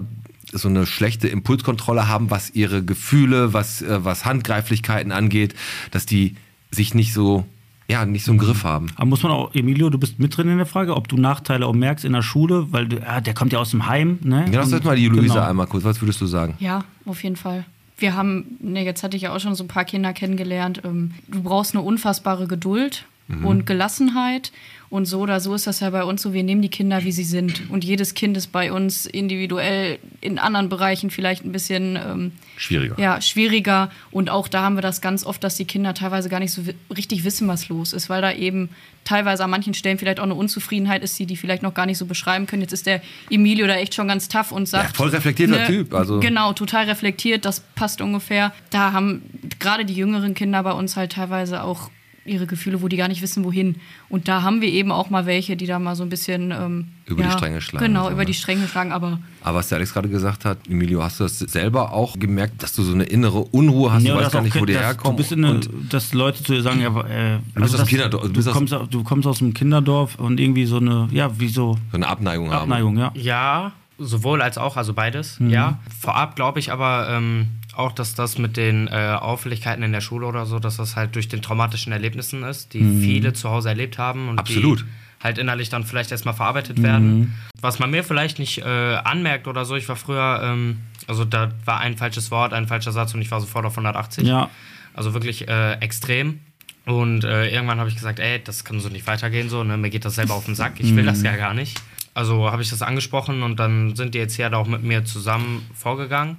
so eine schlechte Impulskontrolle haben, was ihre Gefühle, was, äh, was Handgreiflichkeiten angeht, dass die sich nicht so, ja, nicht so im Griff haben. Aber muss man auch, Emilio, du bist mit drin in der Frage, ob du Nachteile auch merkst in der Schule, weil du, ja, der kommt ja aus dem Heim, ne? Ja, lass jetzt mal die Luisa genau. einmal kurz. Was würdest du sagen? Ja, auf jeden Fall. Wir haben, ne, jetzt hatte ich ja auch schon so ein paar Kinder kennengelernt. Ähm, du brauchst eine unfassbare Geduld und Gelassenheit. Und so oder so ist das ja bei uns so, wir nehmen die Kinder, wie sie sind. Und jedes Kind ist bei uns individuell in anderen Bereichen vielleicht ein bisschen ähm, Schwieriger. ja, schwieriger. Und auch da haben wir das ganz oft, dass die Kinder teilweise gar nicht so richtig wissen, was los ist, weil da eben teilweise an manchen Stellen vielleicht auch eine Unzufriedenheit ist, die die vielleicht noch gar nicht so beschreiben können. Jetzt ist der Emilio da echt schon ganz tough und sagt. Ja, voll reflektierter Typ, also- Genau, total reflektiert, das passt ungefähr. Da haben gerade die jüngeren Kinder bei uns halt teilweise auch ihre Gefühle, wo die gar nicht wissen, wohin. Und da haben wir eben auch mal welche, die da mal so ein bisschen ähm, Über die Stränge schlagen Genau, so, über ne? die Stränge schlagen, aber Aber was der Alex gerade gesagt hat, Emilio, hast du das selber auch gemerkt, dass du so eine innere Unruhe hast? Ja, du weißt gar auch nicht, wo die dass herkommen. Du bist in eine, und dass Leute zu dir sagen, ja, aber, äh, Du bist aus dem das- Kinderdorf, du Du, bist aus- kommst, du kommst aus dem Kinderdorf und irgendwie so eine, ja, wie so so eine Abneigung, haben. Abneigung, ja. Ja, sowohl als auch, also beides, Mhm. ja. Vorab glaube ich aber ähm, auch, dass das mit den äh, Auffälligkeiten in der Schule oder so, dass das halt durch den traumatischen Erlebnissen ist, die viele zu Hause erlebt haben und Mhm. Absolut. die halt innerlich dann vielleicht erstmal verarbeitet werden. Was man mir vielleicht nicht äh, anmerkt oder so, ich war früher, ähm, also da war ein falsches Wort, ein falscher Satz und ich war sofort auf 180. Ja. Also wirklich äh, extrem. Und äh, irgendwann habe ich gesagt, ey, das kann so nicht weitergehen, so, ne? mir geht das selber auf den Sack, ich will das ja gar nicht. Also habe ich das angesprochen und dann sind die jetzt hier da auch mit mir zusammen vorgegangen.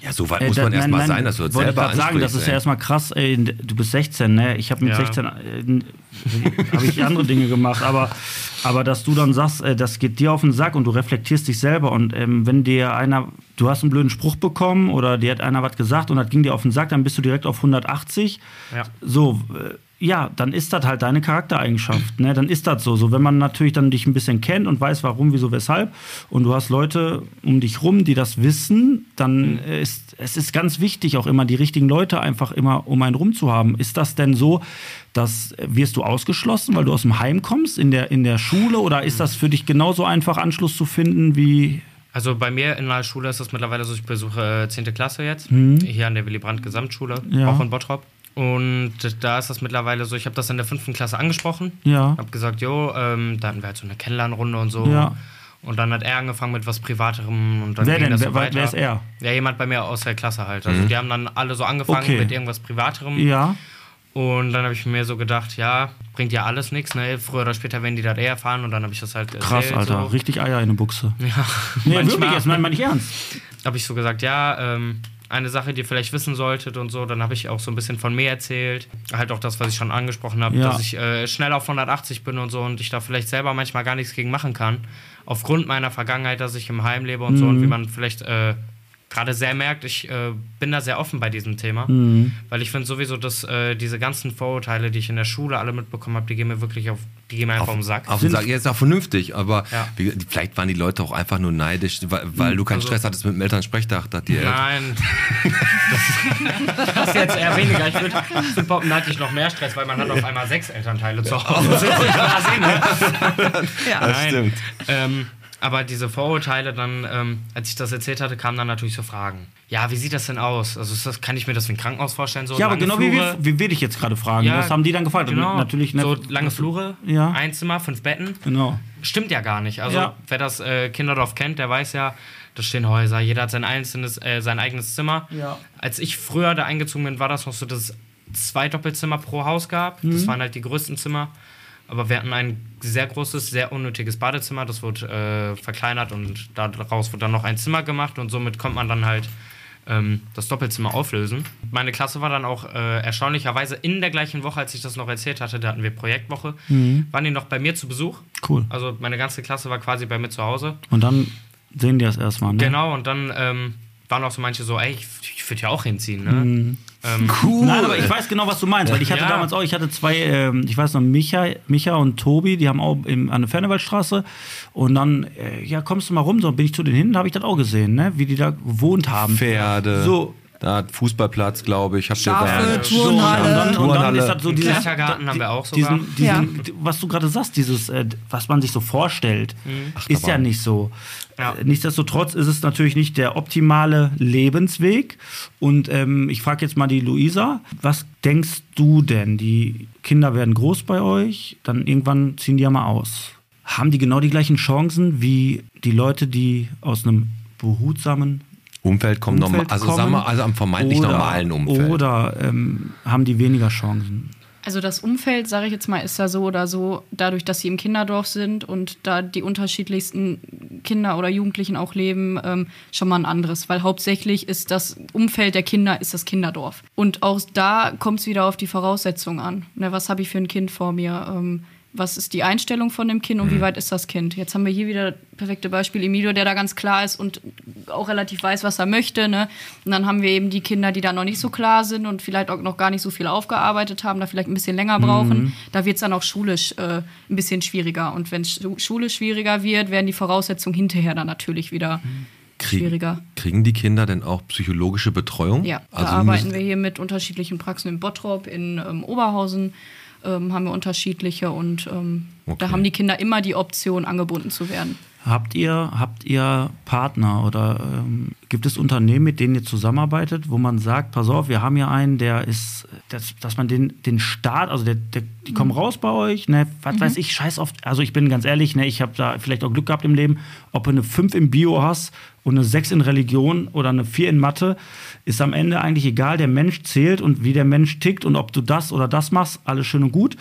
Ja, so weit Äh, muss da- man erstmal sein, dass du das wollte selber ich sagen, das ist ja erstmal krass, ey, du bist 16, ne? Ich habe mit Ja. 16 äh, habe ich andere Dinge gemacht, aber, aber dass du dann sagst, äh, das geht dir auf den Sack und du reflektierst dich selber und ähm, wenn dir einer, du hast einen blöden Spruch bekommen oder dir hat einer was gesagt und das ging dir auf den Sack, dann bist du direkt auf 180. Ja. So, äh, ja, dann ist das halt deine Charaktereigenschaft. Ne? Dann ist das so. So, wenn man natürlich dann dich ein bisschen kennt und weiß, warum, wieso, weshalb, und du hast Leute um dich rum, die das wissen, dann äh, ist es ist ganz wichtig, auch immer die richtigen Leute einfach immer um einen rum zu haben. Ist das denn so, dass äh, wirst du ausgeschlossen, weil du aus dem Heim kommst, in der, in der Schule, oder ist das für dich genauso einfach, Anschluss zu finden wie Also bei mir in der Schule ist das mittlerweile so, ich besuche äh, 10. Klasse jetzt, hier an der Willy Brandt Gesamtschule, Ja. auch in Bottrop. Und da ist das mittlerweile so, ich habe das in der fünften Klasse angesprochen. Ja. Habe gesagt, jo, ähm, da hatten wir halt so eine Kennenlernrunde und so. Ja. Und dann hat er angefangen mit was Privaterem und dann Wer ging denn? das Wer- so wer- weiter. wer ist er? Ja, jemand bei mir aus der Klasse halt. Also die haben dann alle so angefangen Okay. mit irgendwas Privaterem. Ja. Und dann habe ich mir so gedacht, ja, bringt ja alles nichts, ne? Früher oder später werden die das eh erfahren und dann habe ich das halt Krass, erzählt, Alter. So. Richtig Eier in eine Buchse. Ja, Nee, manchmal wirklich, jetzt meine ich ernst. habe ich so gesagt, ja, ähm, eine Sache, die ihr vielleicht wissen solltet und so. Dann habe ich auch so ein bisschen von mir erzählt. Halt auch das, was ich schon angesprochen habe, Ja. dass ich äh, schnell auf 180 bin und so und ich da vielleicht selber manchmal gar nichts gegen machen kann. Aufgrund meiner Vergangenheit, dass ich im Heim lebe und so Mhm. und wie man vielleicht äh, gerade sehr merkt, ich äh, bin da sehr offen bei diesem Thema. Mhm. Weil ich finde sowieso, dass äh, diese ganzen Vorurteile, die ich in der Schule alle mitbekommen habe, die gehen mir wirklich auf, die gehen mir einfach um den Sack. Auf den Sack. Ja, ist auch vernünftig, aber Ja. wie, vielleicht waren die Leute auch einfach nur neidisch, weil, weil du keinen Also- Stress hattest mit dem Elternsprechtag. Da die Eltern- Nein. Das, das ist jetzt eher weniger. Ich würde würd behaupten, da hatte ich noch mehr Stress, weil man hat auf einmal sechs Elternteile zu Hause. Sehen, ne? das Nein. stimmt. Ähm, aber diese Vorurteile dann, ähm, als ich das erzählt hatte, kamen dann natürlich so Fragen. Ja, wie sieht das denn aus? Also das, kann ich mir das wie ein Krankenhaus vorstellen? So Ja, aber genau wie, Flure? wir, wie wir dich jetzt gerade fragen. Ja, das haben die dann gefragt. Genau. Natürlich ne, so lange Flure, Ja. ein Zimmer, fünf Betten. Genau. Stimmt ja gar nicht. Also Ja. wer das äh, Kinderdorf kennt, der weiß ja, da stehen Häuser, jeder hat sein einzelnes, äh, sein eigenes Zimmer. Ja. Als ich früher da eingezogen bin, war das noch so, dass es zwei Doppelzimmer pro Haus gab. Mhm. Das waren halt die größten Zimmer. Aber wir hatten ein sehr großes, sehr unnötiges Badezimmer. Das wurde äh, verkleinert und daraus wurde dann noch ein Zimmer gemacht und somit konnte man dann halt ähm, das Doppelzimmer auflösen. Meine Klasse war dann auch äh, erstaunlicherweise in der gleichen Woche, als ich das noch erzählt hatte, da hatten wir Projektwoche, waren die noch bei mir zu Besuch. Cool. Also meine ganze Klasse war quasi bei mir zu Hause. Und dann sehen die das erstmal, ne? Genau, und dann ähm, waren auch so manche so, ey, ich, ich würde ja auch hinziehen, ne? Mhm. Ähm, Cool. Nein, aber ich weiß genau, was du meinst, weil ich hatte Ja. damals auch, ich hatte zwei, ähm, ich weiß noch, Micha, Micha und Tobi, die haben auch im, an der Fernewaldstraße und dann, äh, ja, kommst du mal rum, so bin ich zu denen hin, da habe ich das auch gesehen, ne, wie die da gewohnt haben. Pferde. So. Da hat Fußballplatz, glaube ich. Habt ihr Schafe, da- So, und Turnhalle. dann, und dann Turnhalle. ist das so dieses, Klettergarten haben wir auch sogar. diesen, diesen, was du gerade sagst, dieses, äh, was man sich so vorstellt, ist ja nicht so. Ja. Äh, Nichtsdestotrotz ist es natürlich nicht der optimale Lebensweg. Und ähm, ich frage jetzt mal die Luisa, was denkst du denn? Die Kinder werden groß bei euch, dann irgendwann ziehen die ja mal aus. Haben die genau die gleichen Chancen wie die Leute, die aus einem behutsamen Umfeld kommt normal, Umfeld also kommen? sagen wir, also am vermeintlich oder, normalen Umfeld. Oder ähm, haben die weniger Chancen? Also das Umfeld, sage ich jetzt mal, ist da so oder so, dadurch, dass sie im Kinderdorf sind und da die unterschiedlichsten Kinder oder Jugendlichen auch leben, ähm, schon mal ein anderes. Weil hauptsächlich ist das Umfeld der Kinder ist das Kinderdorf. Und auch da kommt es wieder auf die Voraussetzungen an. Ne, was habe ich für ein Kind vor mir? Ähm, was ist die Einstellung von dem Kind und wie weit ist das Kind? Jetzt haben wir hier wieder das perfekte Beispiel Emilio, der da ganz klar ist und auch relativ weiß, was er möchte. Ne? Und dann haben wir eben die Kinder, die da noch nicht so klar sind und vielleicht auch noch gar nicht so viel aufgearbeitet haben, da vielleicht ein bisschen länger brauchen. Da wird es dann auch schulisch äh, ein bisschen schwieriger. Und wenn Schu- Schule schwieriger wird, werden die Voraussetzungen hinterher dann natürlich wieder schwieriger. Kriegen die Kinder denn auch psychologische Betreuung? Ja, da also arbeiten müssen- wir hier mit unterschiedlichen Praxen in Bottrop, in ähm, Oberhausen ähm, haben wir unterschiedliche und ähm, Okay. da haben die Kinder immer die Option, angebunden zu werden. Habt ihr, habt ihr Partner oder ähm, gibt es Unternehmen, mit denen ihr zusammenarbeitet, wo man sagt, pass auf, wir haben hier einen, der ist, dass, dass man den, den Start, also der, der, die kommen raus bei euch, ne, was weiß ich, scheiß oft, also ich bin ganz ehrlich, ne, ich habe da vielleicht auch Glück gehabt im Leben, ob du eine 5 im Bio hast und eine 6 in Religion oder eine 4 in Mathe, ist am Ende eigentlich egal, der Mensch zählt und wie der Mensch tickt und ob du das oder das machst, alles schön und gut.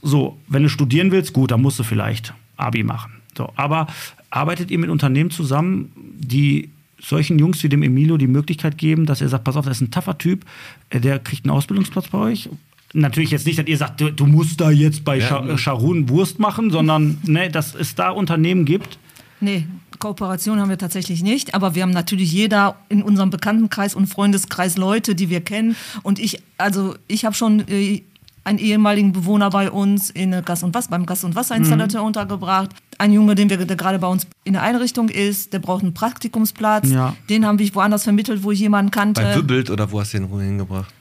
So, wenn du studieren willst, gut, dann musst du vielleicht Abi machen. So, aber arbeitet ihr mit Unternehmen zusammen, die solchen Jungs wie dem Emilio die Möglichkeit geben, dass er sagt, pass auf, das ist ein taffer Typ, äh, der kriegt einen Ausbildungsplatz bei euch? Natürlich jetzt nicht, dass ihr sagt, du, du musst da jetzt bei Scha äh, Scharun Wurst machen, sondern ne, dass es da Unternehmen gibt. Nee, Kooperation haben wir tatsächlich nicht, aber wir haben natürlich jeder in unserem Bekanntenkreis und Freundeskreis Leute, die wir kennen. Und ich, also ich habe schon äh, einen ehemaligen Bewohner bei uns in der Gas- und Wasser, beim Gas- und Wasserinstallateur untergebracht. Ein Junge, den wir, der gerade bei uns in der Einrichtung ist, der braucht einen Praktikumsplatz. Ja. Den haben wir woanders vermittelt, wo ich jemanden kannte. Bei Wibbelt oder wo hast du den hingebracht?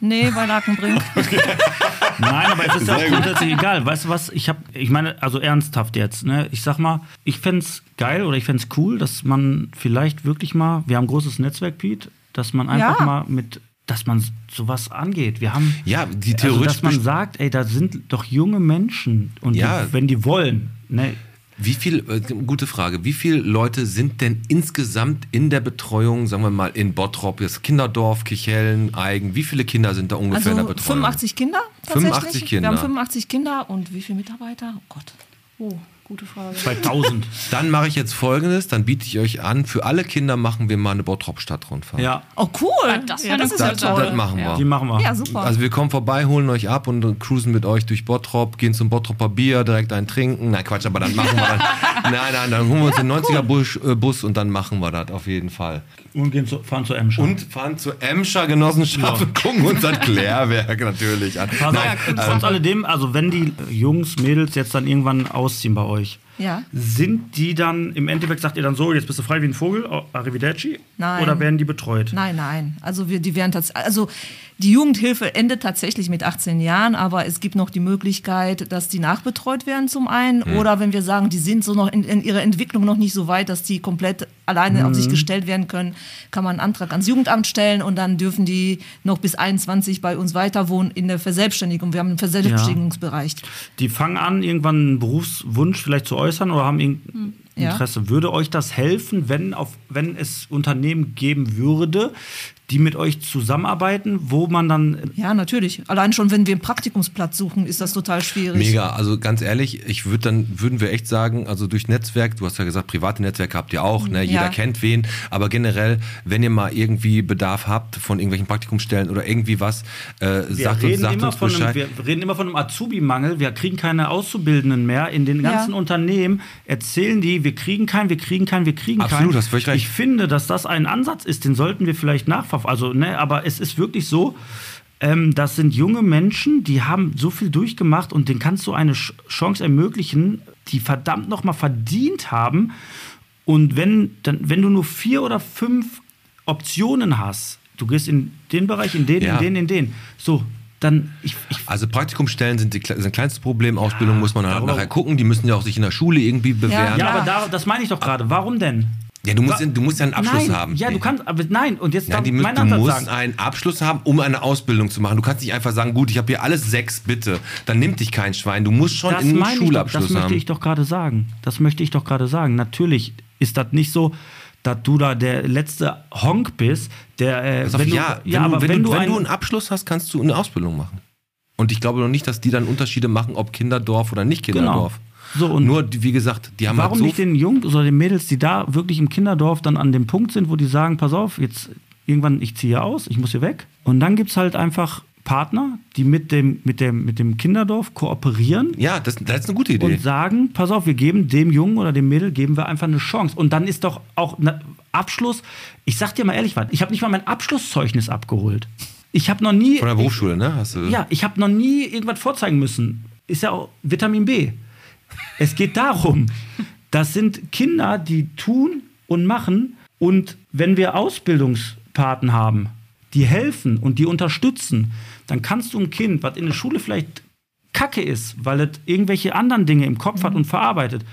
nee, bei Lakenbrink. Nein, aber es ist ja auch grundsätzlich egal. Weißt du was? Ich habe, ich meine, also ernsthaft jetzt, ne? Ich sag mal, ich fänd's geil oder ich fänd's cool, dass man vielleicht wirklich mal, wir haben ein großes Netzwerk, Pete, dass man einfach Ja. mal mit dass man sowas angeht. Wir haben, Ja, die also, theoretisch dass man sagt, ey, da sind doch junge Menschen und Ja. die, wenn die wollen, ne, Wie viel, äh, gute Frage, wie viele Leute sind denn insgesamt in der Betreuung, sagen wir mal, in Bottrop, jetzt Kinderdorf, Kichellen, Eigen, wie viele Kinder sind da ungefähr in der Also Betreuung? 85 Kinder tatsächlich. 85 Kinder. Wir haben 85 Kinder und wie viele Mitarbeiter? Oh Gott. Oh, gute Frage. 2000. Dann mache ich jetzt folgendes, dann biete ich euch an, für alle Kinder machen wir mal eine Bottrop-Stadtrundfahrt. ja, Oh cool. Das ja, das eine ist ja toll. Das machen wir. die machen wir. Ja, super. Also wir kommen vorbei, holen euch ab und cruisen mit euch durch Bottrop, gehen zum Bottroper Bier, direkt ein Trinken. Nein, Quatsch, aber dann machen wir dann. nein, nein, dann holen wir uns den 90er Bus, äh, Bus und dann machen wir das auf jeden Fall. Und gehen zu, fahren zu Emscher. Und fahren zur Emscher Genossenschaft und gucken uns das Klärwerk natürlich an. Nein, auf, trotz alledem, also wenn die Jungs, Mädels jetzt dann irgendwann ausziehen bei euch, Ja. sind die dann, im Endeffekt sagt ihr dann so, jetzt bist du frei wie ein Vogel, oh, arrivederci? Nein. Oder werden die betreut? Nein, nein. Also wir, die werden tatsächlich, also die Jugendhilfe endet tatsächlich mit 18 Jahren, aber es gibt noch die Möglichkeit, dass die nachbetreut werden zum einen oder wenn wir sagen, die sind so noch in, in ihrer Entwicklung noch nicht so weit, dass die komplett alleine auf sich gestellt werden können, kann man einen Antrag ans Jugendamt stellen und dann dürfen die noch bis 21 bei uns weiter wohnen in der Verselbstständigung. Wir haben einen Verselbstständigungsbereich. Die fangen an, irgendwann einen Berufswunsch vielleicht zu äußern oder haben irgendein Ja. Interesse. Würde euch das helfen, wenn, auf, wenn es Unternehmen geben würde, die mit euch zusammenarbeiten, wo man dann Ja, natürlich. Allein schon, wenn wir einen Praktikumsplatz suchen, ist das total schwierig. Mega, also ganz ehrlich, ich würde dann, würden wir echt sagen, also durch Netzwerk, du hast ja gesagt, private Netzwerke habt ihr auch, ne? jeder Ja. kennt wen, aber generell, wenn ihr mal irgendwie Bedarf habt von irgendwelchen Praktikumsstellen oder irgendwie was, äh, Wir sagt uns, reden, sagt immer uns von einem, Bescheid. wir reden immer von einem Azubi-Mangel. Wir kriegen keine Auszubildenden mehr. In den ganzen Ja. Unternehmen erzählen die, wir kriegen keinen, wir kriegen keinen, wir kriegen Absolut, keinen. hast völlig recht. Ich finde, dass das ein Ansatz ist, den sollten wir vielleicht nachverfolgen. Also, ne, aber es ist wirklich so, ähm, das sind junge Menschen, die haben so viel durchgemacht und denen kannst du eine Ch- Chance ermöglichen, die verdammt nochmal verdient haben. Und wenn, dann, wenn du nur vier oder fünf Optionen hast, du gehst in den Bereich, in den, Ja. in den, in den, so, dann, ich, ich Also Praktikumsstellen sind die, sind das kleinste Problem, Ausbildung muss man halt nachher gucken, die müssen ja auch sich in der Schule irgendwie bewähren. Ja, Ja. aber da, das meine ich doch gerade. Warum denn? Ja, du musst, du musst ja einen Abschluss nein, haben. Ja, du kannst, aber nein, und jetzt Nein, die müssen, meinen du Ansatz musst sagen. einen Abschluss haben, um eine Ausbildung zu machen. Du kannst nicht einfach sagen, gut, ich habe hier alles sechs, bitte. Dann nimmt dich kein Schwein. Du musst schon Das einen ich Schulabschluss das möchte haben. ich doch gerade sagen. Das möchte ich doch gerade sagen. Natürlich ist das nicht so, dass du da der letzte Honk bist, der, äh, Pass auf, wenn du, ja, wenn, du, aber wenn, wenn, du, wenn ein- du einen Abschluss hast, kannst du eine Ausbildung machen. Und ich glaube noch nicht, dass die dann Unterschiede machen, ob Kinderdorf oder nicht Kinderdorf. Genau. So, und Nur, wie gesagt, die haben Warum halt so nicht den Jungs oder den Mädels, die da wirklich im Kinderdorf dann an dem Punkt sind, wo die sagen, pass auf, jetzt irgendwann, ich ziehe hier aus, ich muss hier weg. Und dann gibt es halt einfach Partner, die mit dem, mit dem, mit dem Kinderdorf kooperieren Ja, das, das ist eine gute Idee. und sagen, pass auf, wir geben dem Jungen oder dem Mädel, geben wir einfach eine Chance. Und dann ist doch auch ein Abschluss, ich sag dir mal ehrlich was, ich habe nicht mal mein Abschlusszeugnis abgeholt. Ich habe noch nie... Von der Berufsschule, ne? Hast du, Ja, ich habe noch nie irgendwas vorzeigen müssen. Ist ja auch Vitamin B. Es geht darum, das sind Kinder, die tun und machen. Und wenn wir Ausbildungspaten haben, die helfen und die unterstützen, dann kannst du ein Kind, was in der Schule vielleicht kacke ist, weil es irgendwelche anderen Dinge im Kopf hat und verarbeitet,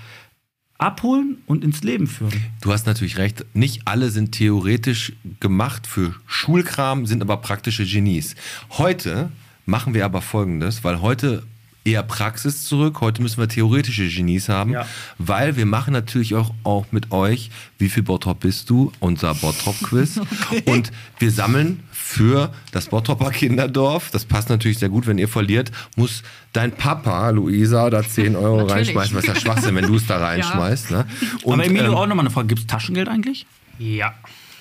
abholen und ins Leben führen. Du hast natürlich recht. Nicht alle sind theoretisch gemacht für Schulkram, sind aber praktische Genies. Heute machen wir aber Folgendes, weil heute eher Praxis zurück. Heute müssen wir theoretische Genies haben, Ja. weil wir machen natürlich auch, auch mit euch, wie viel Bottrop bist du? Unser Bottrop-Quiz. Und wir sammeln für das Bottroper Kinderdorf, das passt natürlich sehr gut, wenn ihr verliert, muss dein Papa, Luisa, da 10 Euro Natürlich. reinschmeißen. Was ist ja Schwachsinn, wenn du es da reinschmeißt. Ne? Und, Aber Emilio, ähm, auch nochmal eine Frage. Gibt es Taschengeld eigentlich? Ja,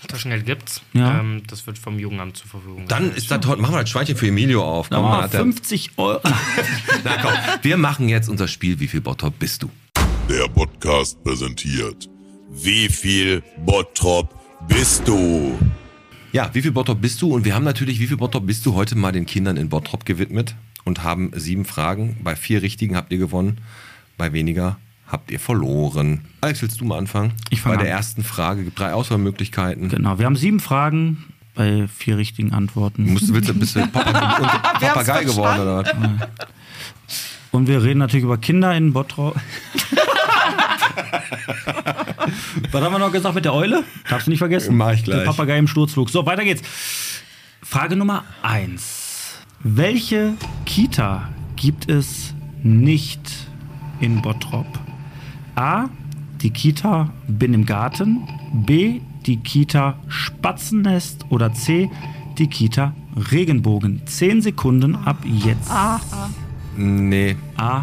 Taschengeld gibt's. Ja. Ähm, das wird vom Jugendamt zur Verfügung Dann gestellt. ist das heute, machen wir das Schweinchen für Emilio auf. Komm, er- 50 Euro. Na komm, wir machen jetzt unser Spiel. Wie viel Bottrop bist du? Der Podcast präsentiert. Wie viel Bottrop bist du? Ja, wie viel Bottrop bist du? Und wir haben natürlich, wie viel Bottrop bist du heute mal den Kindern in Bottrop gewidmet und haben sieben Fragen. Bei vier richtigen habt ihr gewonnen, bei weniger habt ihr verloren. Alex, willst du mal anfangen? Ich fang Bei der an. ersten Frage gibt drei Auswahlmöglichkeiten. Genau, wir haben sieben Fragen bei vier richtigen Antworten. Du musst, willst, du- bist du Papa, und Papagei geworden oder was? Und wir reden natürlich über Kinder in Bottrop. Was haben wir noch gesagt mit der Eule? Darfst du nicht vergessen? Mach ich gleich. Der Papagei im Sturzflug. So, weiter geht's. Frage Nummer 1. Welche Kita gibt es nicht in Bottrop? A. Die Kita Bin im Garten. B. Die Kita Spatzennest. Oder C. Die Kita Regenbogen. 10 Sekunden ab jetzt. Nee, A.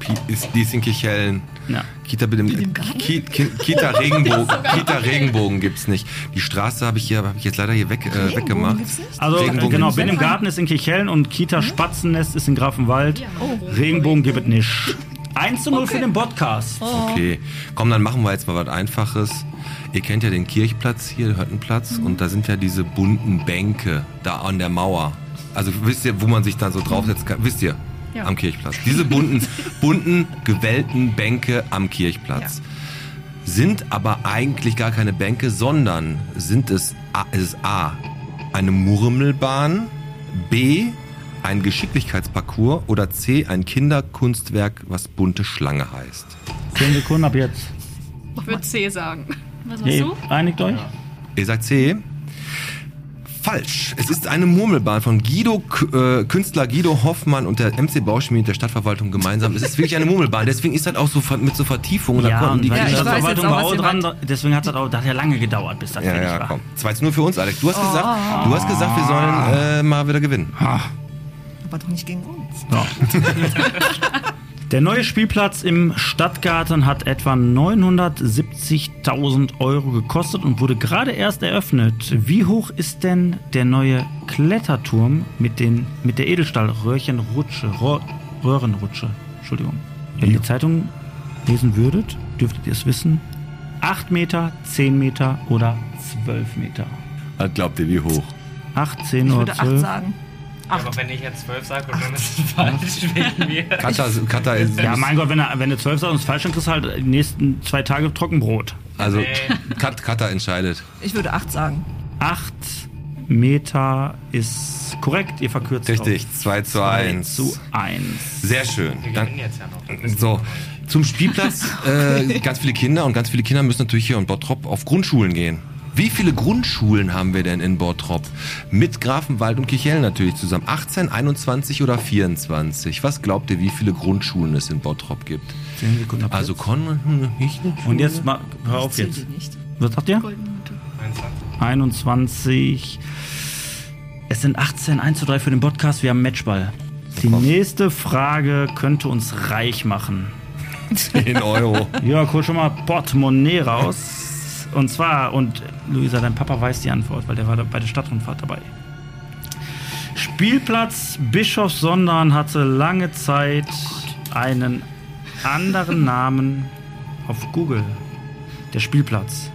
Pi- ist, die ist in Kichellen. Ja. Kita, bitte, Ki, Ki, Kita Regenbogen, Kita Regenbogen gibt's nicht. Die Straße habe ich hier, habe ich jetzt leider hier weg, äh, weggemacht. Also Regenbogen genau, Bin im. Garten ist in Kirchhellen und Kita Spatzennest ist in Grafenwald. Regenbogen gibt es nicht. 1 zu 0 für den Podcast. Okay, komm, dann machen wir jetzt mal was Einfaches. Ihr kennt ja den Kirchplatz hier, Höttenplatz, und da sind ja diese bunten Bänke da an der Mauer. Also wisst ihr, wo man sich da so draufsetzen kann? Wisst ihr? Ja. Am Kirchplatz. Diese bunten, bunten, gewellten Bänke am Kirchplatz. Sind aber eigentlich gar keine Bänke, sondern sind es, A- es ist A, eine Murmelbahn, B, ein Geschicklichkeitsparcours oder C, ein Kinderkunstwerk, was bunte Schlange heißt. 10 Sekunden ab jetzt. Ich würde C sagen. Was Hey, einigt euch? Ihr sagt C. Falsch. Es ist eine Murmelbahn von Guido, äh, Künstler Guido Hoffmann und der MC Bauschmied der Stadtverwaltung gemeinsam. Es ist wirklich eine Murmelbahn. Deswegen ist das auch so mit so Vertiefungen. Da Ja, konnten und die Kinder Stadtverwaltung jetzt auch, war auch dran, deswegen hat das, auch, das hat ja lange gedauert, bis das ja, fertig ja, war. komm. 2 zu 0 für uns, Alex. Du hast gesagt, du hast gesagt, wir sollen äh, mal wieder gewinnen. Aber doch nicht gegen uns. Der neue Spielplatz im Stadtgarten hat etwa 970.000 Euro gekostet und wurde gerade erst eröffnet. Wie hoch ist denn der neue Kletterturm mit, den, mit der Edelstahlröhrchenrutsche, Röhrenrutsche? Entschuldigung. Wenn ihr die Zeitung lesen würdet, dürftet ihr es wissen. 8 Meter, 10 Meter oder 12 Meter. Was glaubt ihr, wie hoch? 8, 10 Ich oder würde acht 12. sagen. Aber wenn ich jetzt 12 sage und dann ist es falsch wegen mir. Kata, Kata ist, Ja, mein Gott, wenn, er, wenn du 12 sagst und es falsch ist, kriegst du halt die nächsten zwei Tage Trockenbrot. also Kat, Kata entscheidet. Ich würde acht sagen. 8 Meter ist korrekt. Ihr verkürzt Richtig, auf 2 zu 2 1. zu 1. Sehr schön. Wir Dann, gewinnen jetzt ja noch. So, zum Spielplatz. Äh, ganz viele Kinder und ganz viele Kinder müssen natürlich hier in Bottrop auf Grundschulen gehen. Wie viele Grundschulen haben wir denn in Bottrop? Mit Grafenwald und Kichellen natürlich zusammen. 18, 21 oder 24? Was glaubt ihr, wie viele Grundschulen es in Bottrop gibt? 10 Sekunden ab Also. Kon... Und jetzt mal, hör auf jetzt. Was sagt ihr? 21. 21. Es sind 18, 1 zu 3 für den Podcast. Wir haben Matchball. Die nächste Frage könnte uns reich machen. 10 Euro. Jörg, hol schon mal Portemonnaie raus. Und zwar, und Luisa, dein Papa weiß die Antwort, weil der war bei der Stadtrundfahrt dabei. Spielplatz Bischofssondern hatte lange Zeit einen anderen Namen auf Google. Der Spielplatz.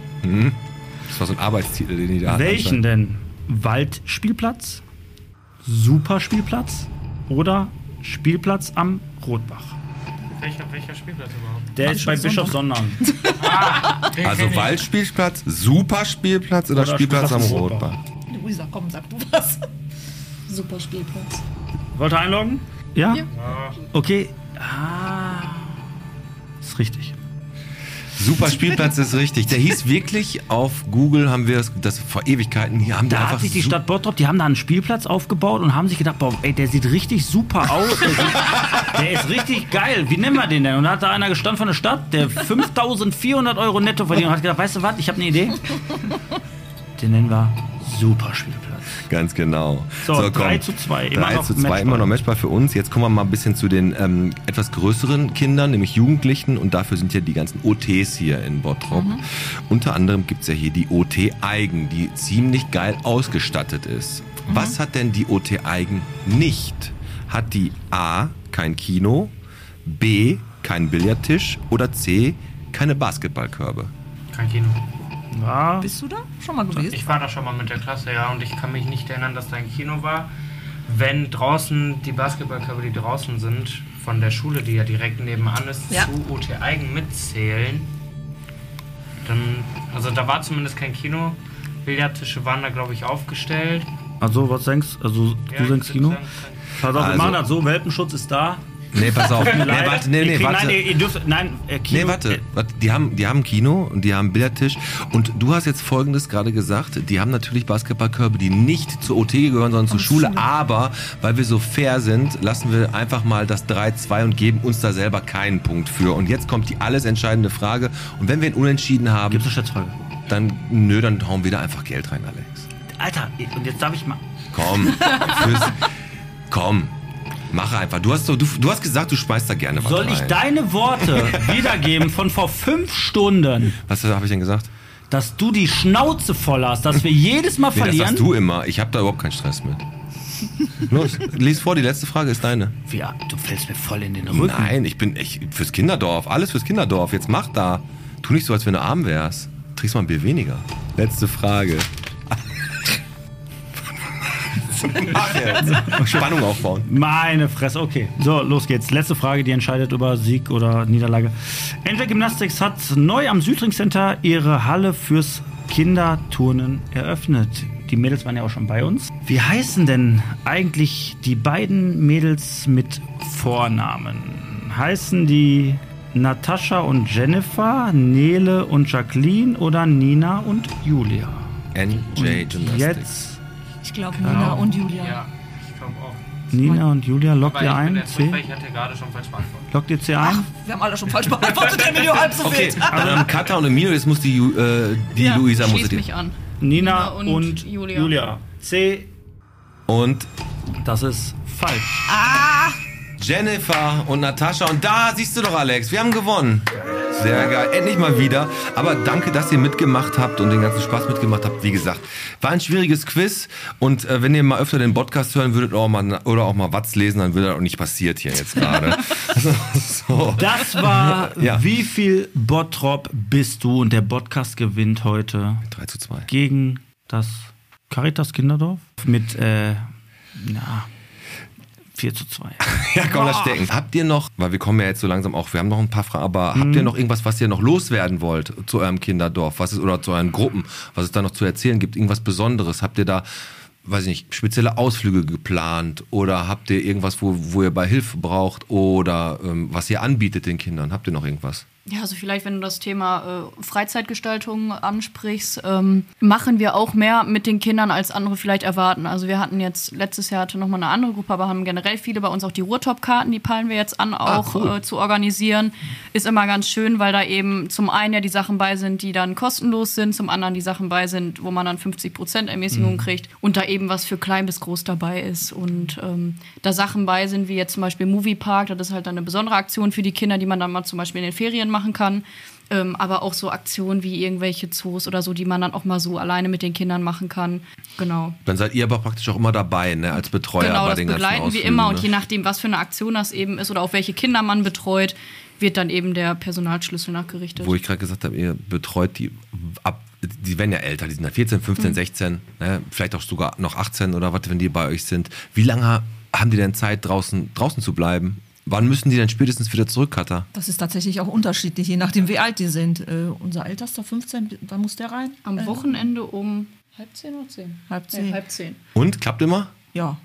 Das war so ein Arbeitstitel, den die da hatten Welchen denn? Waldspielplatz? Superspielplatz? Oder Spielplatz am Rotbach? Welcher, welcher Spielplatz überhaupt? Der ist bei Bischofssondern. Also Waldspielplatz, Superspielplatz oder, Oder Spielplatz am Spielplatz am Rotbach? Luisa, komm, sag du was. Super Spielplatz. Wollt ihr einloggen? Ja? Ja. Okay. Ah. Ist richtig. Superspielplatz ist richtig. Der hieß wirklich auf Google, haben wir das, das vor Ewigkeiten, hier haben Da einfach hat sich die Stadt Bottrop, die haben da einen Spielplatz aufgebaut und haben sich gedacht, boah, ey, der sieht richtig super aus. Der, sieht, der ist richtig geil. Wie nennen wir den denn? Und da hat da einer gestanden von der Stadt, der 5400 Euro netto verdient und hat gedacht, weißt du was, ich habe eine Idee. Den nennen wir Superspielplatz. Ganz genau. So, 3 zu 2, immer 3 noch zu 2, Matchball. immer noch Matchball für uns. Jetzt kommen wir mal ein bisschen zu den ähm, etwas größeren Kindern, nämlich Jugendlichen. Und dafür sind ja die ganzen OTs hier in Bottrop. Unter anderem gibt's ja hier die OT Eigen, die ziemlich geil ausgestattet ist. Was hat denn die OT Eigen nicht? Hat die A, kein Kino, B, keinen Billardtisch oder C, keine Basketballkörbe? Kein Kino. Ja, Bist du da schon mal gewesen? Ich war da schon mal mit der Klasse, ja, und ich kann mich nicht erinnern, dass da ein Kino war. Wenn draußen die Basketballkörbe, die draußen sind, von der Schule, die ja direkt nebenan ist, Ja. zu OT Eigen mitzählen, dann, also da war zumindest kein Kino. Billardtische waren da, glaube ich, aufgestellt. also was denkst also Ja, du denkst Kino? sagen, Pass auf, wir Also- machen das so, Welpenschutz ist da. Nee, pass auf. Nee, warte, nee, nee, warte. Nein, ihr, dürft, nein, äh, Kino, Nee, warte, warte. Die haben, die haben ein Kino und die haben Billardtisch. Und du hast jetzt Folgendes gerade gesagt. Die haben natürlich Basketballkörbe, die nicht zur OT gehören, sondern zur Schule. Aber weil wir so fair sind, lassen wir einfach mal das 3-2 und geben uns da selber keinen Punkt für. Und jetzt kommt die alles entscheidende Frage. Und wenn wir ihn unentschieden haben, Gibt's eine Schätzfrage? dann, nö, dann hauen wir da einfach Geld rein, Alex. Alter, und jetzt darf ich mal. Komm. Fürs, komm. Mach einfach. Du hast, so, du, du hast gesagt, du schmeißt da gerne was Soll ich rein. deine Worte wiedergeben von vor fünf Stunden, Was habe ich denn gesagt? dass du die Schnauze voll hast, dass wir jedes Mal Nee, das verlieren? sagst du immer. Ich habe da überhaupt keinen Stress mit. Los, lies vor, die letzte Frage ist deine. Ja, du fällst mir voll in den Rücken. Nein, ich bin ich, fürs Kinderdorf. Alles fürs Kinderdorf. Jetzt mach da. Tu nicht so, als wenn du arm wärst. Trinkst mal ein Bier weniger. Letzte Frage. Spannung aufbauen. Meine Fresse, okay. So, los geht's. Letzte Frage, die entscheidet über Sieg oder Niederlage. Entweder Gymnastics hat neu am Südring Center ihre Halle fürs Kinderturnen eröffnet. Die Mädels waren ja auch schon bei uns. Wie heißen denn eigentlich die beiden Mädels mit Vornamen? Heißen die Natascha und Jennifer, Nele und Jacqueline oder Nina und Julia? NJ Gymnastics. jetzt glaube, Nina und Julia. Ja, ich glaube auch. Nina und Julia, lockt ihr ein? C? Ich hatte gerade schon falsch beantwortet. Lockt ihr C ein? Wir haben alle schon falsch beantwortet, der Video halb so Okay, also ähm, Katha und Emilio, jetzt muss die, Ju- äh, die Ja, Luisa muss mich an. Nina Nina und und, Julia. Julia. C, Und das ist falsch. Jennifer und Natascha. Und da siehst du doch, Alex, wir haben gewonnen. Sehr geil. Endlich mal wieder. Aber danke, dass ihr mitgemacht habt und den ganzen Spaß mitgemacht habt. Wie gesagt, war ein schwieriges Quiz. Und äh, wenn ihr mal öfter den Podcast hören würdet auch mal, oder auch mal Watz lesen, dann würde das auch nicht passiert hier jetzt gerade. so. Das war Ja. Wie viel Bottrop bist du? Und der Podcast gewinnt heute 3 zu 2. gegen das Caritas Kinderdorf mit, äh, na, 4 zu 2. Ja, komm, lass stecken. Habt ihr noch, weil wir kommen ja jetzt so langsam auch, wir haben noch ein paar Fragen, aber habt ihr noch irgendwas, was ihr noch loswerden wollt zu eurem Kinderdorf, was ist, oder zu euren Gruppen, was es da noch zu erzählen gibt? Irgendwas Besonderes? Habt ihr da, weiß ich nicht, spezielle Ausflüge geplant oder habt ihr irgendwas, wo, wo ihr bei Hilfe braucht oder ähm, was ihr anbietet den Kindern? Habt ihr noch irgendwas? Ja, also vielleicht, wenn du das Thema äh, Freizeitgestaltung ansprichst, ähm, machen wir auch mehr mit den Kindern, als andere vielleicht erwarten. Also wir hatten jetzt, letztes Jahr hatte nochmal eine andere Gruppe, aber haben generell viele bei uns auch die Ruhrtop-Karten, die peilen wir jetzt an, auch cool. äh, zu organisieren. Ist immer ganz schön, weil da eben zum einen ja die Sachen bei sind, die dann kostenlos sind, zum anderen die Sachen bei sind, wo man dann 50% Ermäßigung kriegt und da eben was für klein bis groß dabei ist. Und ähm, da Sachen bei sind, wie jetzt zum Beispiel Moviepark, das ist halt dann eine besondere Aktion für die Kinder, die man dann mal zum Beispiel in den Ferien machen kann. Ähm, aber auch so Aktionen wie irgendwelche Zoos oder so, die man dann auch mal so alleine mit den Kindern machen kann. Genau. Dann seid ihr aber praktisch auch immer dabei, ne, als Betreuer genau, bei das den ganzen begleiten wir immer. ne? Und je nachdem, was für eine Aktion das eben ist oder auf welche Kinder man betreut, wird dann eben der Personalschlüssel nachgerichtet. Wo ich gerade gesagt habe, ihr betreut die ab, die werden ja älter, die sind ja 14, 15, Mhm. 16, ne? vielleicht auch sogar noch 18 oder was, wenn die bei euch sind. Wie lange haben die denn Zeit, draußen, draußen zu bleiben? Wann müssen die denn spätestens wieder zurück, Katha? Das ist tatsächlich auch unterschiedlich, je nachdem, wie alt die sind. Äh, unser Ältester 15, wann muss der rein? Am Äh, Wochenende um halb zehn oder zehn? Halb Nee, zehn. halb zehn. Und? Klappt immer? Ja.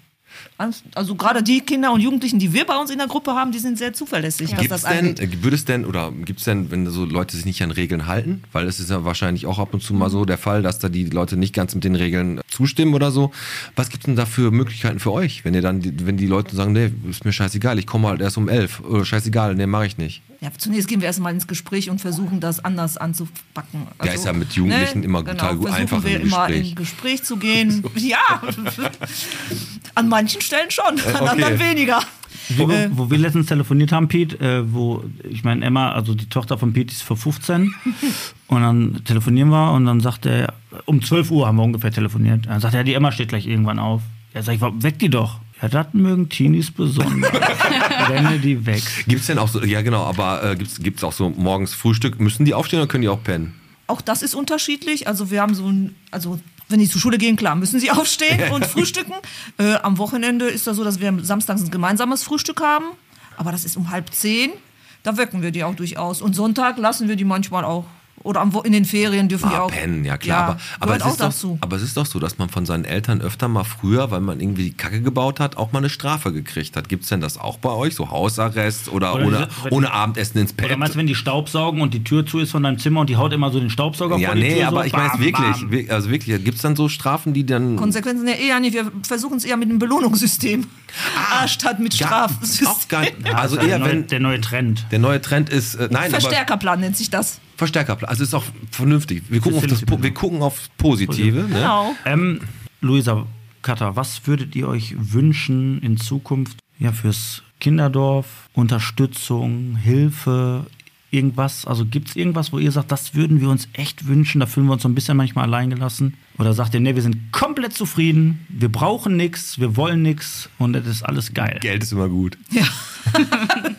Also gerade die Kinder und Jugendlichen, die wir bei uns in der Gruppe haben, die sind sehr zuverlässig, was Gibt es denn, äh, würde es denn, oder gibt es denn, wenn so Leute sich nicht an Regeln halten? Weil es ist ja wahrscheinlich auch ab und zu mal so der Fall, dass da die Leute nicht ganz mit den Regeln zustimmen oder so. Was gibt es denn da für Möglichkeiten für euch? Wenn ihr dann, die- wenn die Leute sagen, nee, ist mir scheißegal, ich komme halt erst um elf, oder scheißegal, nee, mache ich nicht. Ja, zunächst gehen wir erstmal ins Gespräch und versuchen das anders anzupacken. Also, Ja, ist ja mit Jugendlichen immer total gut- versuchen einfach wir im immer Gespräch. in Gespräch zu gehen. ja, an manchen Stellen schon, an okay. anderen weniger. Wo, Äh, wo wir letztens telefoniert haben, Pete, äh, wo, ich meine, Emma, also die Tochter von Pete ist für 15. und dann telefonieren wir und dann sagt er, um 12 Uhr haben wir ungefähr telefoniert. Dann sagt er, die Emma steht gleich irgendwann auf. Ja, sag ich, wa- weck die doch. Ja, das mögen Teenies besonders. Renne die weg. Gibt es denn auch so, ja genau, aber äh, gibt es auch so morgens Frühstück? Müssen die aufstehen oder können die auch pennen? Auch das ist unterschiedlich. Also wir haben so ein, also wenn die zur Schule gehen, klar, müssen sie aufstehen und frühstücken. Äh, am Wochenende ist das so, dass wir samstags ein gemeinsames Frühstück haben. Aber das ist um halb zehn. Da wecken wir die auch durchaus. Und Sonntag lassen wir die manchmal auch Oder am in den Ferien dürfen die Ah, auch. pennen, ja klar. aber, aber, gehört es auch ist doch, aber es ist doch so, dass man von seinen Eltern öfter mal früher, weil man irgendwie die Kacke gebaut hat, auch mal eine Strafe gekriegt hat. Gibt es denn das auch bei euch? So Hausarrest oder, Oder ohne, diese- ohne Abendessen ins Oder Bett? meinst du, wenn die Staubsaugen und die Tür zu ist von deinem Zimmer und die haut immer so den Staubsauger ja, vor die nee, Tür? aber so, ich meine wirklich. bam. Also wirklich, gibt es dann so Strafen, die dann. Konsequenzen ja eher nicht. Wir versuchen es eher mit einem Belohnungssystem. Ah, statt mit Gar- Strafsystem. Auch gar, Ja, also ist eher der neue, wenn. der neue Trend. Der neue Trend ist. Äh, nein, aber. Verstärkerplan nennt sich das. Verstärkerplan. Also ist auch vernünftig. Wir gucken, auf das, Po- wir gucken auf Positive. Ne? Genau. Ähm, Luisa Katter, was würdet ihr euch wünschen in Zukunft ja, fürs Kinderdorf? Unterstützung, Hilfe, irgendwas? Also gibt es irgendwas, wo ihr sagt, das würden wir uns echt wünschen? Da fühlen wir uns so ein bisschen manchmal alleingelassen? Oder sagt ihr, nee, wir sind komplett zufrieden, wir brauchen nichts, wir wollen nichts und es ist alles geil? Geld ist immer gut. Danke,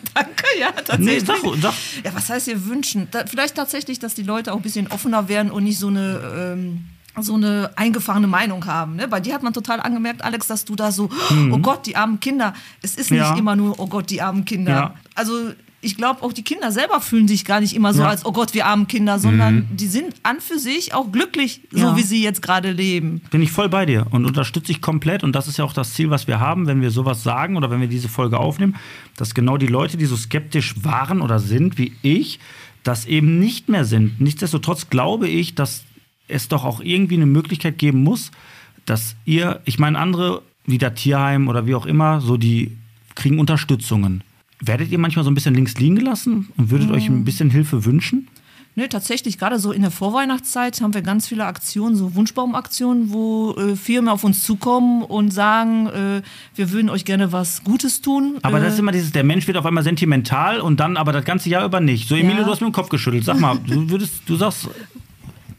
ja, Nee, tatsächlich. sag, sag. Ja, was heißt ihr wünschen? Da, vielleicht tatsächlich, dass die Leute auch ein bisschen offener werden und nicht so eine, ähm, so eine eingefahrene Meinung haben. Ne? Bei dir hat man total angemerkt, Alex, dass du da so, oh Gott, die armen Kinder. Es ist nicht Mhm. Ja. immer nur, oh Gott, die armen Kinder. Ja. Also ich glaube, auch die Kinder selber fühlen sich gar nicht immer so Ja. als, oh Gott, wir armen Kinder, sondern die sind an für sich auch glücklich, so Ja. wie sie jetzt gerade leben. Bin ich voll bei dir und unterstütze ich komplett. Und das ist ja auch das Ziel, was wir haben, wenn wir sowas sagen oder wenn wir diese Folge aufnehmen, dass genau die Leute, die so skeptisch waren oder sind wie ich, das eben nicht mehr sind. Nichtsdestotrotz glaube ich, dass es doch auch irgendwie eine Möglichkeit geben muss, dass ihr, ich meine, andere, wie der Tierheim oder wie auch immer, so die kriegen Unterstützungen. Werdet ihr manchmal so ein bisschen links liegen gelassen und würdet euch ein bisschen Hilfe wünschen? Ne, tatsächlich, gerade so in der Vorweihnachtszeit haben wir ganz viele Aktionen, so Wunschbaumaktionen, wo äh, Firmen auf uns zukommen und sagen, äh, wir würden euch gerne was Gutes tun. Aber äh, das ist immer dieses, der Mensch wird auf einmal sentimental und dann aber das ganze Jahr über nicht. So, Emilio, Ja. du hast mir den Kopf geschüttelt. Sag mal, du würdest, du sagst,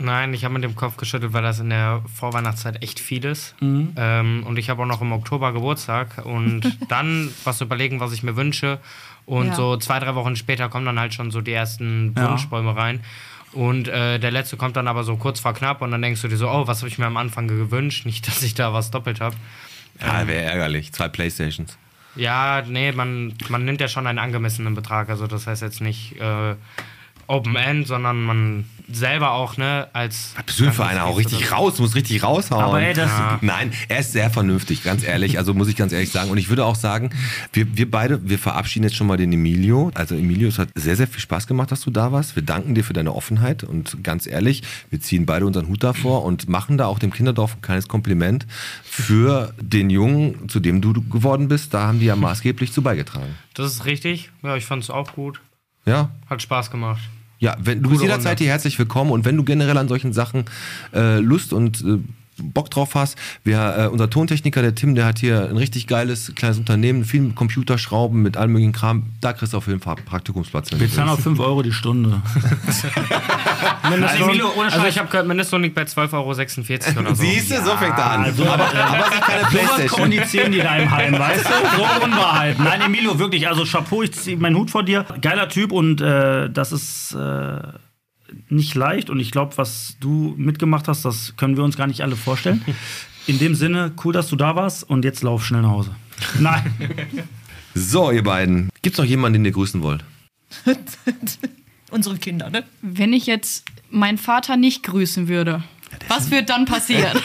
Nein, ich habe mit dem Kopf geschüttelt, weil das in der Vorweihnachtszeit echt viel ist. Mhm. Ähm, und ich habe auch noch im Oktober Geburtstag. Und dann was überlegen, was ich mir wünsche. Und Ja. so zwei, drei Wochen später kommen dann halt schon so die ersten Ja. Wunschbäume rein. Und äh, der letzte kommt dann aber so kurz vor knapp. Und dann denkst du dir so, oh, was habe ich mir am Anfang gewünscht? Nicht, dass ich da was doppelt habe. Ja, wäre ärgerlich. Zwei Playstations. Ja, nee, man, man nimmt ja schon einen angemessenen Betrag. Also das heißt jetzt nicht äh, Open End, sondern man selber auch, ne, als. Was bist du für einer? Hau richtig raus, du musst richtig raushauen. Aber ey, das- Ja. Nein, er ist sehr vernünftig, ganz ehrlich. Also muss ich ganz ehrlich sagen. Und ich würde auch sagen, wir, wir beide, wir verabschieden jetzt schon mal den Emilio. Also Emilio, es hat sehr, sehr viel Spaß gemacht, dass du da warst. Wir danken dir für deine Offenheit und ganz ehrlich, wir ziehen beide unseren Hut davor und machen da auch dem Kinderdorf ein kleines Kompliment für den Jungen, zu dem du geworden bist. Da haben die ja maßgeblich zu beigetragen. Das ist richtig. Ja, ich fand es auch gut. Ja, Hat Spaß gemacht. Ja, wenn, du bist Coole jederzeit Runde. hier herzlich willkommen und wenn du generell an solchen Sachen äh, Lust und äh, Bock drauf hast, wir, äh, unser Tontechniker, der Tim, der hat hier ein richtig geiles kleines Unternehmen, viel mit Computerschrauben, mit allem möglichen Kram. Da kriegst du auf jeden Fall Praktikumsplatz. Wir zahlen auf 5 Euro die Stunde. Also, Emilio, ohne also ich habe gehört, Mindestlohn liegt bei 12,46 Euro oder so. Siehst du, so fängt er an. Also, aber, aber es ist keine Playstation. kommunizieren die da im Heim, weißt du? So Unwahrheit. Nein, Emilio, wirklich, also Chapeau, ich ziehe meinen Hut vor dir. Geiler Typ und äh, das ist äh, nicht leicht und ich glaube, was du mitgemacht hast, das können wir uns gar nicht alle vorstellen. In dem Sinne, cool, dass du da warst und jetzt lauf schnell nach Hause. Nein. So, ihr beiden. Gibt's noch jemanden, den ihr grüßen wollt? Unsere Kinder, ne? Wenn ich jetzt meinen Vater nicht grüßen würde, was wird dann passieren?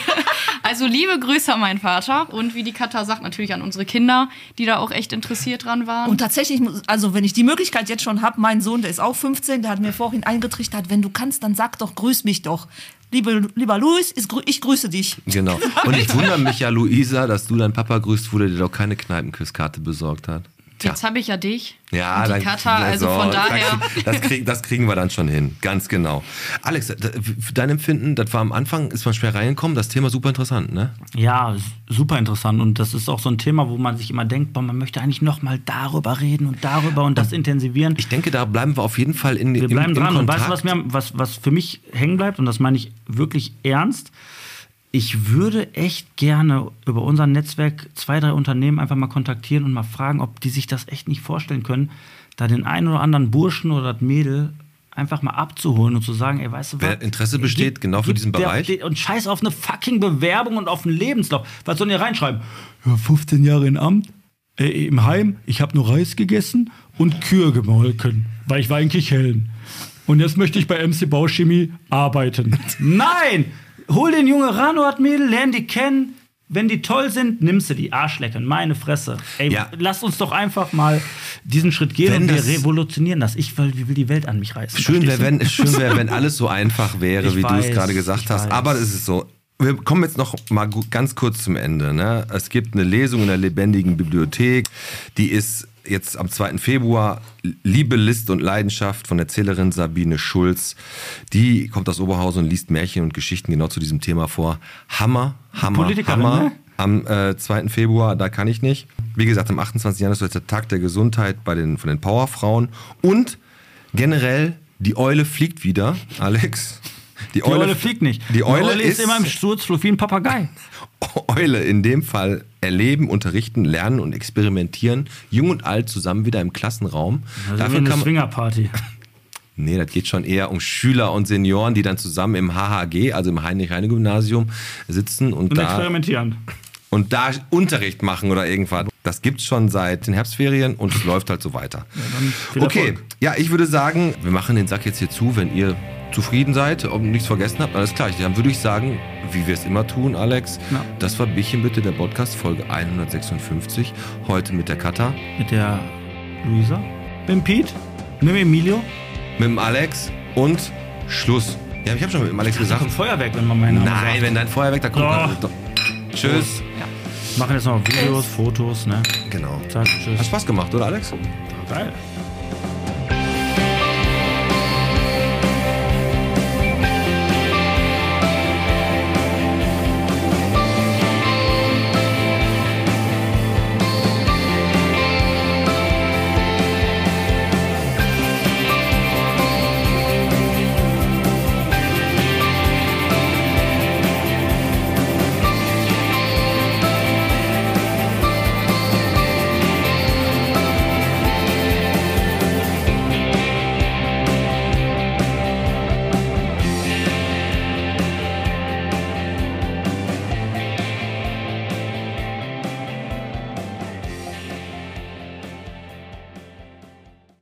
Also liebe Grüße an meinen Vater und wie die Katha sagt, natürlich an unsere Kinder, die da auch echt interessiert dran waren. Und tatsächlich, also wenn ich die Möglichkeit jetzt schon habe, mein Sohn, der ist auch 15, der hat mir vorhin eingetrichtert, wenn du kannst, dann sag doch, grüß mich doch. Liebe, lieber Luis, ich grüße dich. Genau. Und ich wundere mich ja, Luisa, dass du deinen Papa grüßt, wo der dir doch keine Kneipenküsskarte besorgt hat. Tja. Jetzt habe ich ja dich. Ja, und die dann- Katha, also von das daher. Das, krieg, das kriegen wir dann schon hin, ganz genau. Alex, dein Empfinden, das war am Anfang, ist man schwer reingekommen, das Thema super interessant, ne? Ja, super interessant. Und das ist auch so ein Thema, wo man sich immer denkt, boah, man möchte eigentlich noch mal darüber reden und darüber und das intensivieren. Ich denke, da bleiben wir auf jeden Fall in, Wir bleiben im dran. Und Kontakt. weißt du, was, mir, am- was, was für mich hängen bleibt, und das meine ich wirklich ernst, ich würde echt gerne über unser Netzwerk zwei, drei Unternehmen einfach mal kontaktieren und mal fragen, ob die sich das echt nicht vorstellen können, da den einen oder anderen Burschen oder das Mädel einfach mal abzuholen und zu sagen, ey, weißt du was? Wer Interesse besteht, Gib- genau für diesen der- Bereich. der- Und scheiß auf eine fucking Bewerbung und auf einen Lebenslauf. Was sollen die reinschreiben? Ja, 15 Jahre in Amt, äh, im Heim, ich habe nur Reis gegessen und Kühe gemolken, weil ich war eigentlich Hellen. und jetzt möchte ich bei MC Bauchemie arbeiten. Nein! Hol den Junge Ranoat-Mädel, lern die kennen. Wenn die toll sind, nimmst du die Arschlecken. Meine Fresse. Ey, Ja. lasst uns doch einfach mal diesen Schritt gehen Wenn und wir revolutionieren das. Ich will, will die Welt an mich reißen. Schön wäre, wenn, schön wär, wenn alles so einfach wäre, Ich wie du es gerade gesagt hast. weiß. Aber es ist so. Wir kommen jetzt noch mal ganz kurz zum Ende. Ne? Es gibt eine Lesung in der lebendigen Bibliothek. Die ist jetzt am 2. Februar. Liebe, List und Leidenschaft von Erzählerin Sabine Schulz. Die kommt aus Oberhausen und liest Märchen und Geschichten genau zu diesem Thema vor. Hammer, Hammer, Politikerin, Hammer. ne? Am äh, 2. Februar, da kann ich nicht. Wie gesagt, am 28. Januar ist jetzt der Tag der Gesundheit bei den, von den Powerfrauen. Und generell, die Eule fliegt wieder, Alex. Die Eule, fliegt nicht. Die Eule, ist, immer im Sturzflug wie ein Papagei. Eule in dem Fall erleben, unterrichten, lernen und experimentieren, jung und alt zusammen wieder im Klassenraum. Also Dafür eine Swingerparty. nee, das geht schon eher um Schüler und Senioren, die dann zusammen im HHG, also im Heinrich-Heine-Gymnasium, sitzen und, Und da experimentieren. und da Unterricht machen oder irgendwas. Das gibt's schon seit den Herbstferien und es läuft halt so weiter. viel okay, ja, ich würde sagen, wir machen den Sack jetzt hier zu, wenn ihr zufrieden seid und nichts vergessen habt, alles klar. Dann würde ich sagen, wie wir es immer tun, Alex, Ja. das war Bierchen bitte, der Podcast, Folge 156. Heute mit der Katha, Mit der Luisa. Mit dem Pete. Mit dem Emilio. mit dem Alex und Schluss. Ja, ich habe schon mit dem Alex gesagt. Ein Feuerwerk, wenn man meinen Namen Nein, sagt. wenn dein Feuerwerk da kommt. Dann- Tschüss. Machen jetzt noch Videos, Fotos, ne? Genau. Zack, tschüss. Hat Spaß gemacht, oder Alex? Geil.